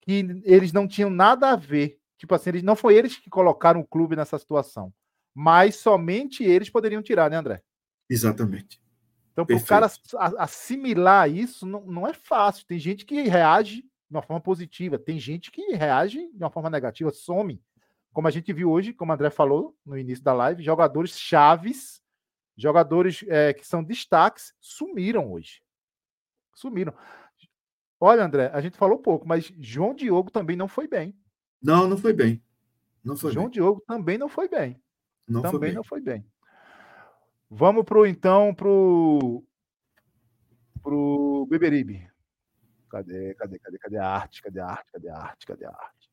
que eles não tinham nada a ver. Tipo assim, eles, não foi eles que colocaram o clube nessa situação, mas somente eles poderiam tirar, né, André? Exatamente. Então, para o cara assimilar isso, não, não é fácil. Tem gente que reage de uma forma positiva. Tem gente que reage de uma forma negativa, some. Como a gente viu hoje, como o André falou no início da live, jogadores chaves, jogadores é, que são destaques, sumiram hoje. Sumiram. Olha, André, a gente falou pouco, mas João Diogo também não foi bem. Não, não foi bem. Não foi João bem. Diogo também não foi bem. Não também foi bem. não foi bem. Vamos pro então pro pro Beberibe. Cadê, cadê, cadê, cadê a arte? Cadê a arte? Cadê a arte? Cadê a arte?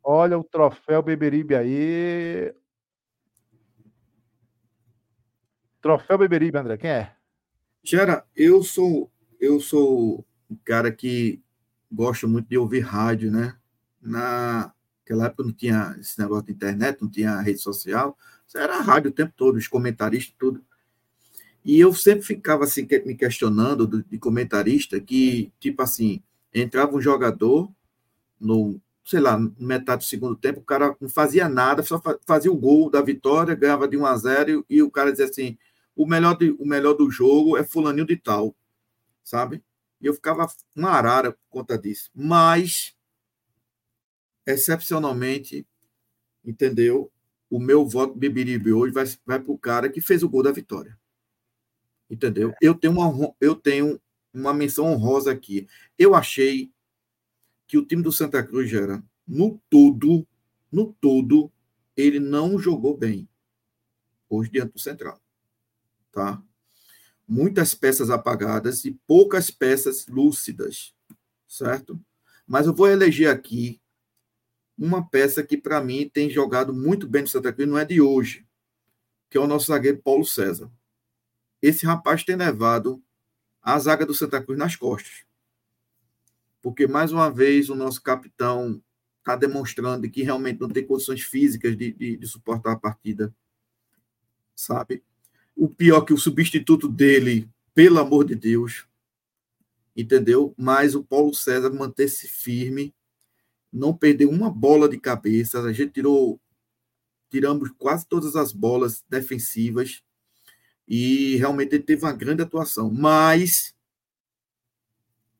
Olha o troféu Beberibe aí. Troféu Beberibe, André, quem é? Gera, eu sou eu sou um cara que gosta muito de ouvir rádio, né? Naquela época não tinha esse negócio de internet, não tinha rede social, era rádio o tempo todo, os comentaristas, tudo. E eu sempre ficava assim me questionando de comentarista que tipo assim entrava um jogador no sei lá metade do segundo tempo o cara não fazia nada só fazia o gol da vitória ganhava de 1 a 0 e o cara dizia assim o melhor de, o melhor do jogo é fulaninho de tal sabe? E eu ficava uma arara por conta disso. Mas excepcionalmente entendeu? O meu voto Bibiribe hoje vai, vai para o cara que fez o gol da vitória entendeu? Eu tenho uma, eu tenho uma menção honrosa aqui. Eu achei que o time do Santa Cruz era no todo, no todo, ele não jogou bem hoje diante do Central, tá? Muitas peças apagadas e poucas peças lúcidas, certo? Mas eu vou eleger aqui uma peça que para mim tem jogado muito bem no Santa Cruz, não é de hoje, que é o nosso zagueiro Paulo César esse rapaz tem levado a zaga do Santa Cruz nas costas. Porque, mais uma vez, o nosso capitão está demonstrando que realmente não tem condições físicas de, de, de, suportar a partida. Sabe? O pior que o substituto dele, pelo amor de Deus, entendeu? Mas o Paulo César manter-se firme, não perder uma bola de cabeça. A gente tirou, tiramos quase todas as bolas defensivas e realmente ele teve uma grande atuação. Mas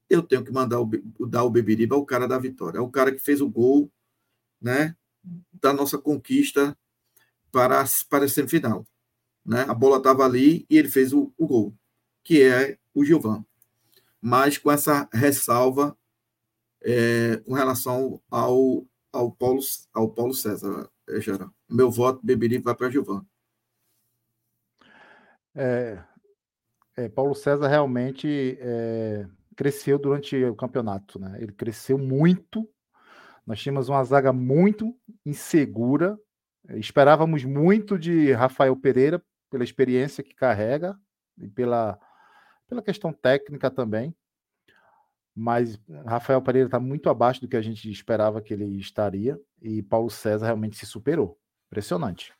eu tenho que mandar o, dar o Beberiba ao cara da vitória. É o cara que fez o gol né, da nossa conquista para, para a semifinal. Né? A bola estava ali e ele fez o, o gol, que é o Gilvan. Mas com essa ressalva é, com relação ao, ao, Paulo, ao Paulo César, é, Gera. Meu voto, Beberiba, vai para Gilvan. É, é, Paulo César realmente é, cresceu durante o campeonato, né? Ele cresceu muito. Nós tínhamos uma zaga muito insegura. Esperávamos muito de Rafael Pereira pela experiência que carrega e pela, pela questão técnica também. Mas Rafael Pereira está muito abaixo do que a gente esperava que ele estaria e Paulo César realmente se superou. Impressionante.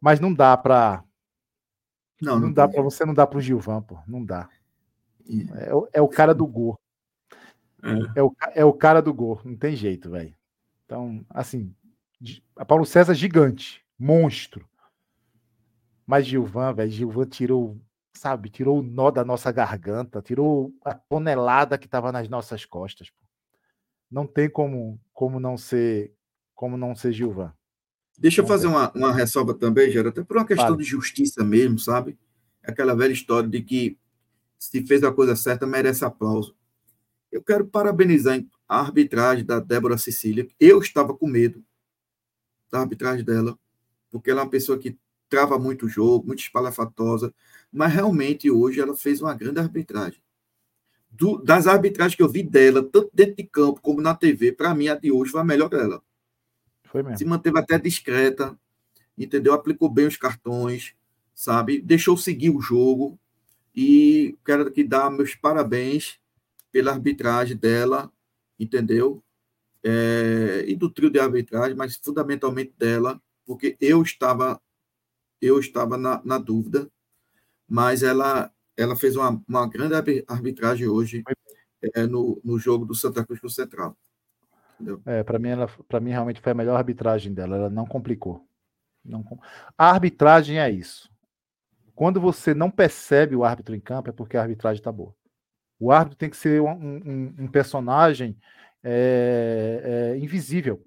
Mas não dá para não, não, não dá para você não dá para o Gilvan, pô. Não dá. É, é o cara do gol. É. é. o, é o cara do gol. Não tem jeito, velho. Então, assim, a Paulo César gigante, monstro. Mas Gilvan, velho, Gilvan tirou, sabe, tirou o nó da nossa garganta, tirou a tonelada que estava nas nossas costas. Pô. Não tem como, como não ser, como não ser Gilvan. Deixa eu fazer uma, uma ressalva também, Geraldo, até por uma questão vale. de justiça mesmo, sabe? Aquela velha história de que se fez a coisa certa, merece aplauso. Eu quero parabenizar a arbitragem da Débora Cecília. Eu estava com medo da arbitragem dela, porque ela é uma pessoa que trava muito o jogo, muito espalhafatosa, mas realmente hoje ela fez uma grande arbitragem. Do, das arbitragens que eu vi dela, tanto dentro de campo como na TV, para mim a de hoje foi a melhor dela. Se manteve até discreta, entendeu? Aplicou bem os cartões, sabe? Deixou seguir o jogo. E quero aqui dar meus parabéns pela arbitragem dela, entendeu? É, e do trio de arbitragem, mas fundamentalmente dela, porque eu estava eu estava na, na dúvida, mas ela ela fez uma, uma grande arbitragem hoje é, no, no jogo do Santa Cruz com o Central. É, para mim, ela, para mim realmente foi a melhor arbitragem dela. Ela não complicou. Não, a arbitragem é isso. Quando você não percebe o árbitro em campo, é porque a arbitragem está boa. O árbitro tem que ser um, um, um personagem é, é, invisível.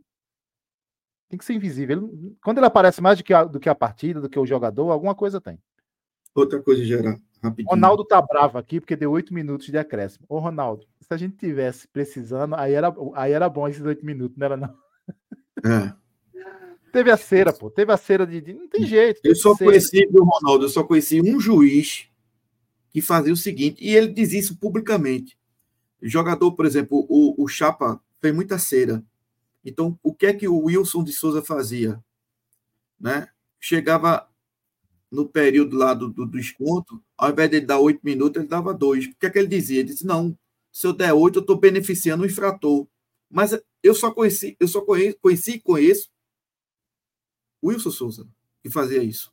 Tem que ser invisível. Ele, quando ele aparece mais do que, a, do que a partida, do que o jogador, alguma coisa tem. Outra coisa, geral, rapidinho. Ronaldo tá bravo aqui porque deu oito minutos de acréscimo. Ô, Ronaldo, se a gente tivesse precisando, aí era, aí era bom esses oito minutos, não era não? É. Teve a cera, pô. Teve a cera de. de não tem jeito. Eu só conheci, viu, Ronaldo? Eu só conheci um juiz que fazia o seguinte, e ele diz isso publicamente. O jogador, por exemplo, o, o Chapa fez muita cera. Então, o que é que o Wilson de Souza fazia? Né? Chegava no período lá do, do, do desconto, ao invés de ele dar oito minutos, ele dava dois. O que é que ele dizia? Ele disse: não, se eu der oito, eu estou beneficiando o infrator. Mas eu só conheci, eu só conheci, conheci e conheço o Wilson Souza, que fazia isso.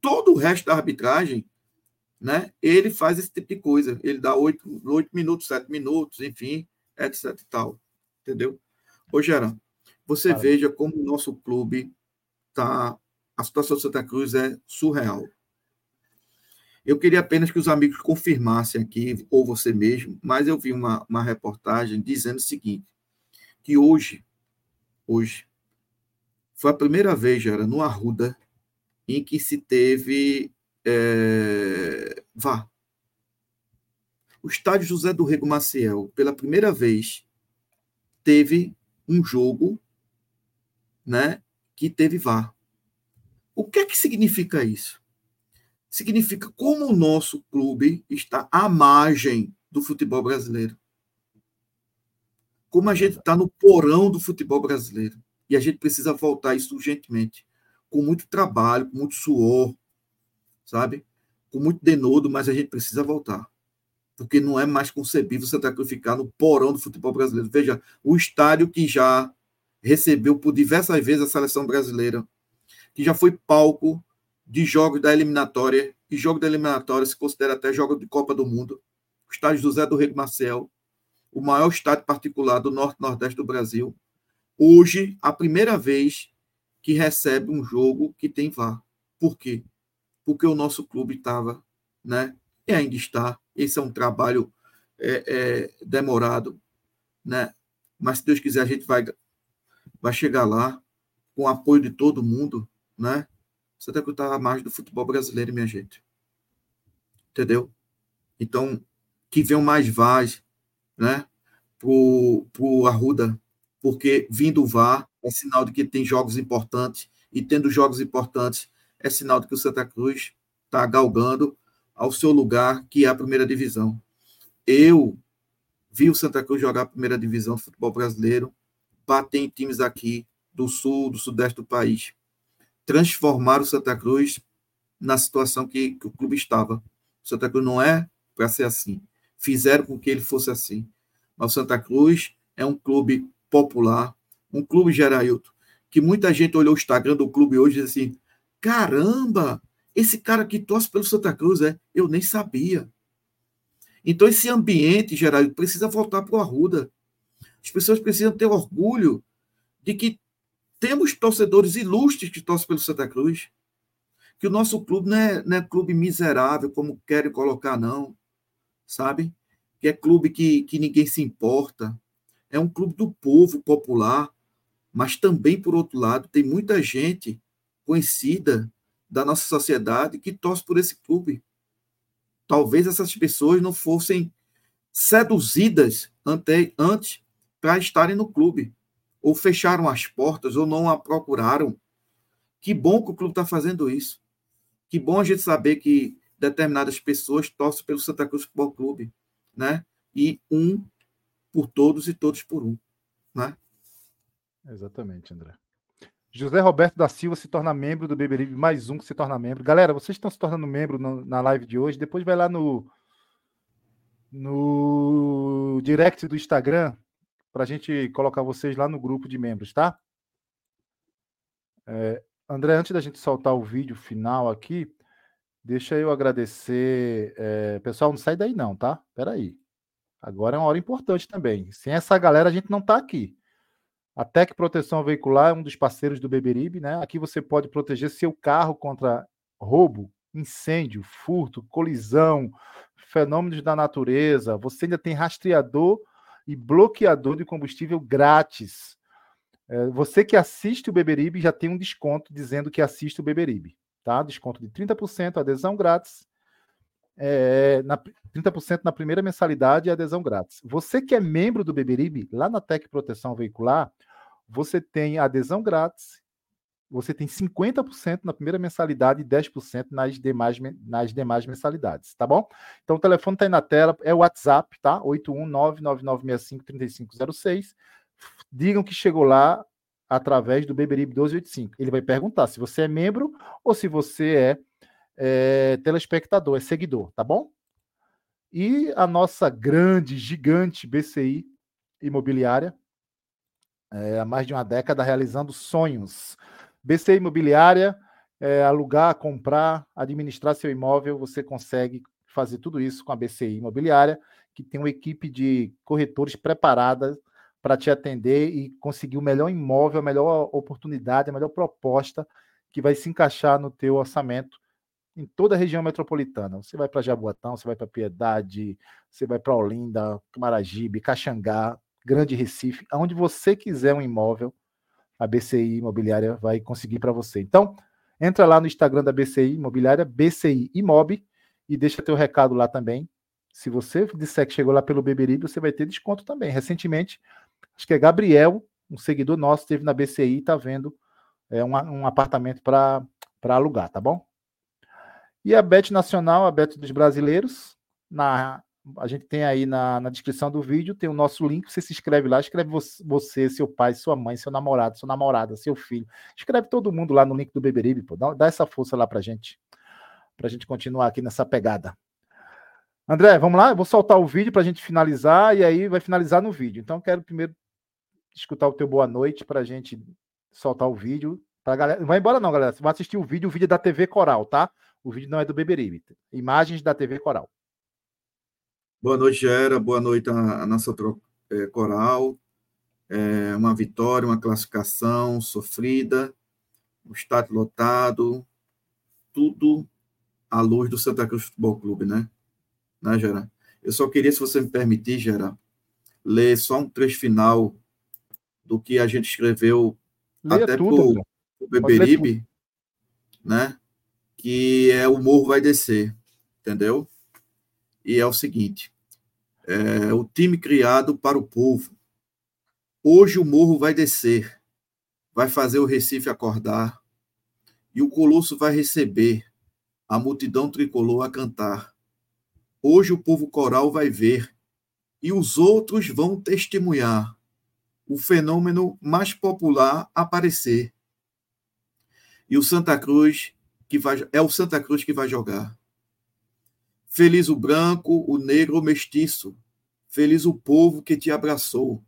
Todo o resto da arbitragem né? Ele faz esse tipo de coisa. Ele dá oito, oito minutos, sete minutos, enfim, etc e tal. Entendeu? Ô, Gerão, você veja como o nosso clube tá. A situação de Santa Cruz é surreal. Eu queria apenas que os amigos confirmassem aqui, ou você mesmo, mas eu vi uma, uma reportagem dizendo o seguinte: que hoje, hoje, foi a primeira vez, Gera, no Arruda, em que se teve é, vá. O estádio José do Rego Maciel, pela primeira vez, teve um jogo né, que teve VAR. O que é que significa isso? Significa como o nosso clube está à margem do futebol brasileiro. Como a gente está no porão do futebol brasileiro. E a gente precisa voltar isso urgentemente. Com muito trabalho, com muito suor, sabe? Com muito denodo, mas a gente precisa voltar. Porque não é mais concebível Santa Cruz ficar no porão do futebol brasileiro. Veja, o estádio que já recebeu por diversas vezes a seleção brasileira, que já foi palco de jogos da eliminatória, e jogo da eliminatória se considera até jogo de Copa do Mundo. O estádio José do Rego Marcel, o maior estádio particular do norte-nordeste do Brasil. Hoje, a primeira vez que recebe um jogo que tem VAR. Por quê? porque o nosso clube estava, né? E ainda está. Esse é um trabalho é, é, demorado, né? Mas se Deus quiser, a gente vai, vai chegar lá com o apoio de todo mundo, né? Você tem que estar à margem do futebol brasileiro, minha gente. Entendeu? Então, que venham mais VARs, né? Pro, pro Arruda, porque vindo o VAR é sinal de que tem jogos importantes, e tendo jogos importantes, é sinal de que o Santa Cruz está galgando ao seu lugar, que é a primeira divisão. Eu vi o Santa Cruz jogar a primeira divisão do futebol brasileiro, bater em times aqui do sul, do sudeste do país, transformar o Santa Cruz na situação que, que o clube estava. O Santa Cruz não é para ser assim. Fizeram com que ele fosse assim. Mas o Santa Cruz é um clube popular, um clube Gerailton, que muita gente olhou o Instagram do clube hoje e disse assim: Caramba, esse cara que torce pelo Santa Cruz, é, eu nem sabia. Então, esse ambiente, Geraldo, precisa voltar para o Arruda. As pessoas precisam ter orgulho de que temos torcedores ilustres que torcem pelo Santa Cruz. Que o nosso clube não é, não é clube miserável, como querem colocar, não. Sabe? Que é clube que, que ninguém se importa. É um clube do povo popular. Mas também, por outro lado, tem muita gente conhecida da nossa sociedade que torce por esse clube. Talvez essas pessoas não fossem seduzidas ante, antes para estarem no clube, ou fecharam as portas, ou não a procuraram. Que bom que o clube está fazendo isso. Que bom a gente saber que determinadas pessoas torcem pelo Santa Cruz Futebol Clube, né? E um por todos e todos por um, né? Exatamente, André. José Roberto da Silva se torna membro do Beberibe, mais um que se torna membro. Galera, vocês estão se tornando membro na live de hoje. Depois vai lá no, no direct do Instagram para a gente colocar vocês lá no grupo de membros, tá? É, André, antes da gente soltar o vídeo final aqui, deixa eu agradecer. É, pessoal, não sai daí não, tá? Peraí. Agora é uma hora importante também. Sem essa galera, a gente não está aqui. A Tec Proteção Veicular é um dos parceiros do Beberibe, né? Aqui você pode proteger seu carro contra roubo incêndio, furto, colisão, fenômenos da natureza. Você ainda tem rastreador e bloqueador de combustível grátis. É, você que assiste o Beberibe já tem um desconto dizendo que assiste o Beberibe, tá? Desconto de 30%, adesão grátis. É, na, 30% na primeira mensalidade e adesão grátis. Você que é membro do Beberibe, lá na Tec Proteção Veicular, você tem adesão grátis, você tem 50% na primeira mensalidade e 10% nas demais, nas demais mensalidades, tá bom? Então o telefone está aí na tela, é o WhatsApp, tá? 81999653506 digam que chegou lá através do Beberibe 1285. Ele vai perguntar se você é membro ou se você é, é telespectador, é seguidor, tá bom? E a nossa grande, gigante BCI imobiliária, é, há mais de uma década realizando sonhos. BCI imobiliária, é, alugar, comprar, administrar seu imóvel, você consegue fazer tudo isso com a BCI imobiliária, que tem uma equipe de corretores preparada para te atender e conseguir o melhor imóvel, a melhor oportunidade, a melhor proposta que vai se encaixar no teu orçamento em toda a região metropolitana. Você vai para Jaboatão, você vai para Piedade, você vai para Olinda, Camaragibe, Caxangá, Grande Recife, aonde você quiser um imóvel, a BCI Imobiliária vai conseguir para você. Então, entra lá no Instagram da BCI Imobiliária, BCI Imob, e deixa teu recado lá também. Se você disser que chegou lá pelo Beberibe, você vai ter desconto também. Recentemente, Acho que é Gabriel, um seguidor nosso, esteve na BCI e está vendo é, um, um apartamento para alugar, tá bom? E a Bet Nacional, a Bet dos Brasileiros, na, a gente tem aí na, na descrição do vídeo, tem o nosso link, você se inscreve lá, escreve você, seu pai, sua mãe, seu namorado, sua namorada, seu filho. Escreve todo mundo lá no link do Beberibe, pô. Dá, dá essa força lá pra gente, pra gente continuar aqui nessa pegada. André, vamos lá? Eu vou soltar o vídeo para a gente finalizar e aí vai finalizar no vídeo. Então, quero primeiro escutar o teu boa noite para a gente soltar o vídeo. Pra galera... Não vai embora não, galera. Você vai assistir o vídeo, o vídeo é da TV Coral, tá? O vídeo não é do Beberibe. Imagens da TV Coral. Boa noite, Gera. Boa noite a, nossa é, Coral. É uma vitória, uma classificação sofrida, o estádio lotado, tudo à luz do Santa Cruz Futebol Clube, né? Né, Gera? Eu só queria, se você me permitir, Gera, ler só um trecho final do que a gente escreveu Leia até tudo, o Beberibe, né? Que é o morro vai descer, entendeu? E é o seguinte: é, o time criado para o povo. Hoje o morro vai descer, vai fazer o Recife acordar, e o Colosso vai receber a multidão tricolor a cantar. Hoje o povo coral vai ver, e os outros vão testemunhar o fenômeno mais popular aparecer. E o Santa Cruz que vai é o Santa Cruz que vai jogar. Feliz o branco, o negro, o mestiço. Feliz o povo que te abraçou.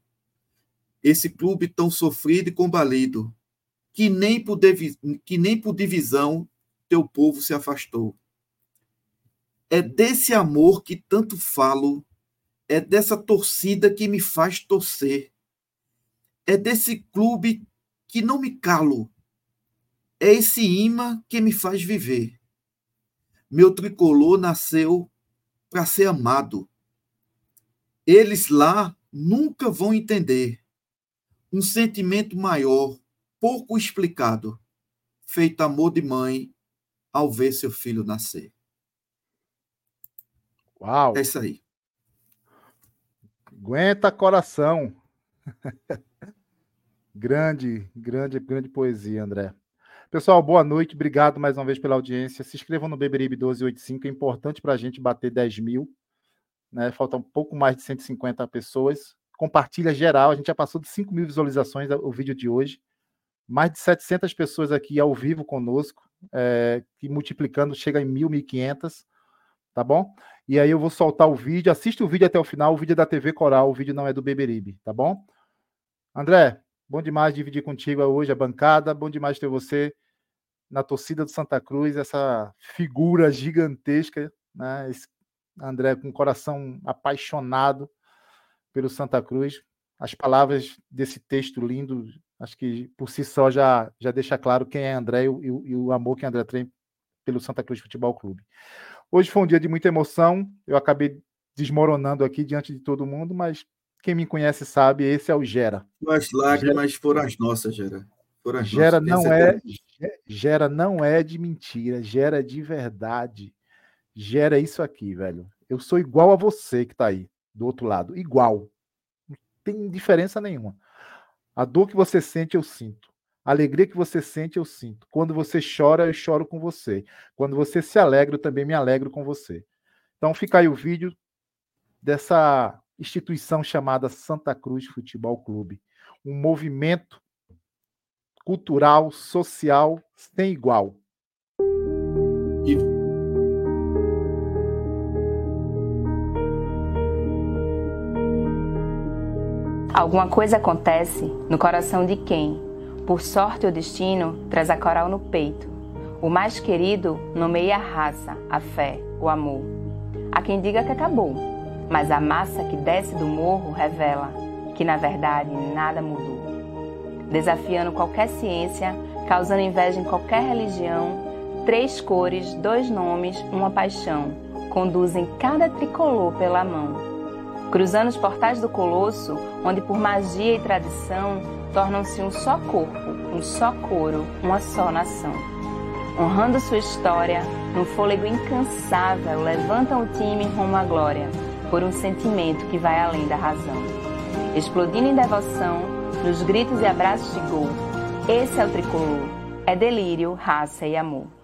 Esse clube tão sofrido e combalido, que nem por, que nem por divisão teu povo se afastou. É desse amor que tanto falo, é dessa torcida que me faz torcer é desse clube que não me calo. É esse imã que me faz viver. Meu tricolor nasceu para ser amado. Eles lá nunca vão entender um sentimento maior, pouco explicado, feito amor de mãe ao ver seu filho nascer. Uau! É isso aí. Aguenta coração. <laughs> Grande, grande, grande poesia, André. Pessoal, boa noite. Obrigado mais uma vez pela audiência. Se inscrevam no Beberibe 1285. É importante para a gente bater 10 mil. Né? Faltam um pouco mais de 150 pessoas. Compartilha geral. A gente já passou de 5 mil visualizações o vídeo de hoje. Mais de 700 pessoas aqui ao vivo conosco. É, que multiplicando chega em 1.000, 1.500. Tá bom? E aí eu vou soltar o vídeo. Assiste o vídeo até o final. O vídeo é da TV Coral. O vídeo não é do Beberibe. Tá bom? André, Bom demais dividir contigo hoje a bancada. Bom demais ter você na torcida do Santa Cruz, essa figura gigantesca, né? Esse André com coração apaixonado pelo Santa Cruz. As palavras desse texto lindo, acho que por si só já, já deixa claro quem é André e o, e o amor que André tem pelo Santa Cruz Futebol Clube. Hoje foi um dia de muita emoção, eu acabei desmoronando aqui diante de todo mundo, mas quem me conhece sabe, esse é o Gera. As lágrimas foram as nossas, Gera. Gera não é, Gera não é de mentira, Gera de verdade. Gera isso aqui, velho. Eu sou igual a você que tá aí, do outro lado, igual. Não tem diferença nenhuma. A dor que você sente, eu sinto. A alegria que você sente, eu sinto. Quando você chora, eu choro com você. Quando você se alegra, eu também me alegro com você. Então fica aí o vídeo dessa instituição chamada Santa Cruz Futebol Clube. Um movimento cultural, social, sem igual. Alguma coisa acontece no coração de quem, por sorte ou destino, traz a coral no peito. O mais querido nomeia a raça, a fé, o amor. Há quem diga que acabou, mas a massa que desce do morro revela que na verdade nada mudou. Desafiando qualquer ciência, causando inveja em qualquer religião, três cores, dois nomes, uma paixão, conduzem cada tricolor pela mão cruzando os portais do Colosso, onde por magia e tradição tornam-se um só corpo, um só coro, uma só nação. Honrando sua história, num fôlego incansável, levantam o time rumo à glória, por um sentimento que vai além da razão. Explodindo em devoção, nos gritos e abraços de gol, esse é o tricolor, é delírio, raça e amor.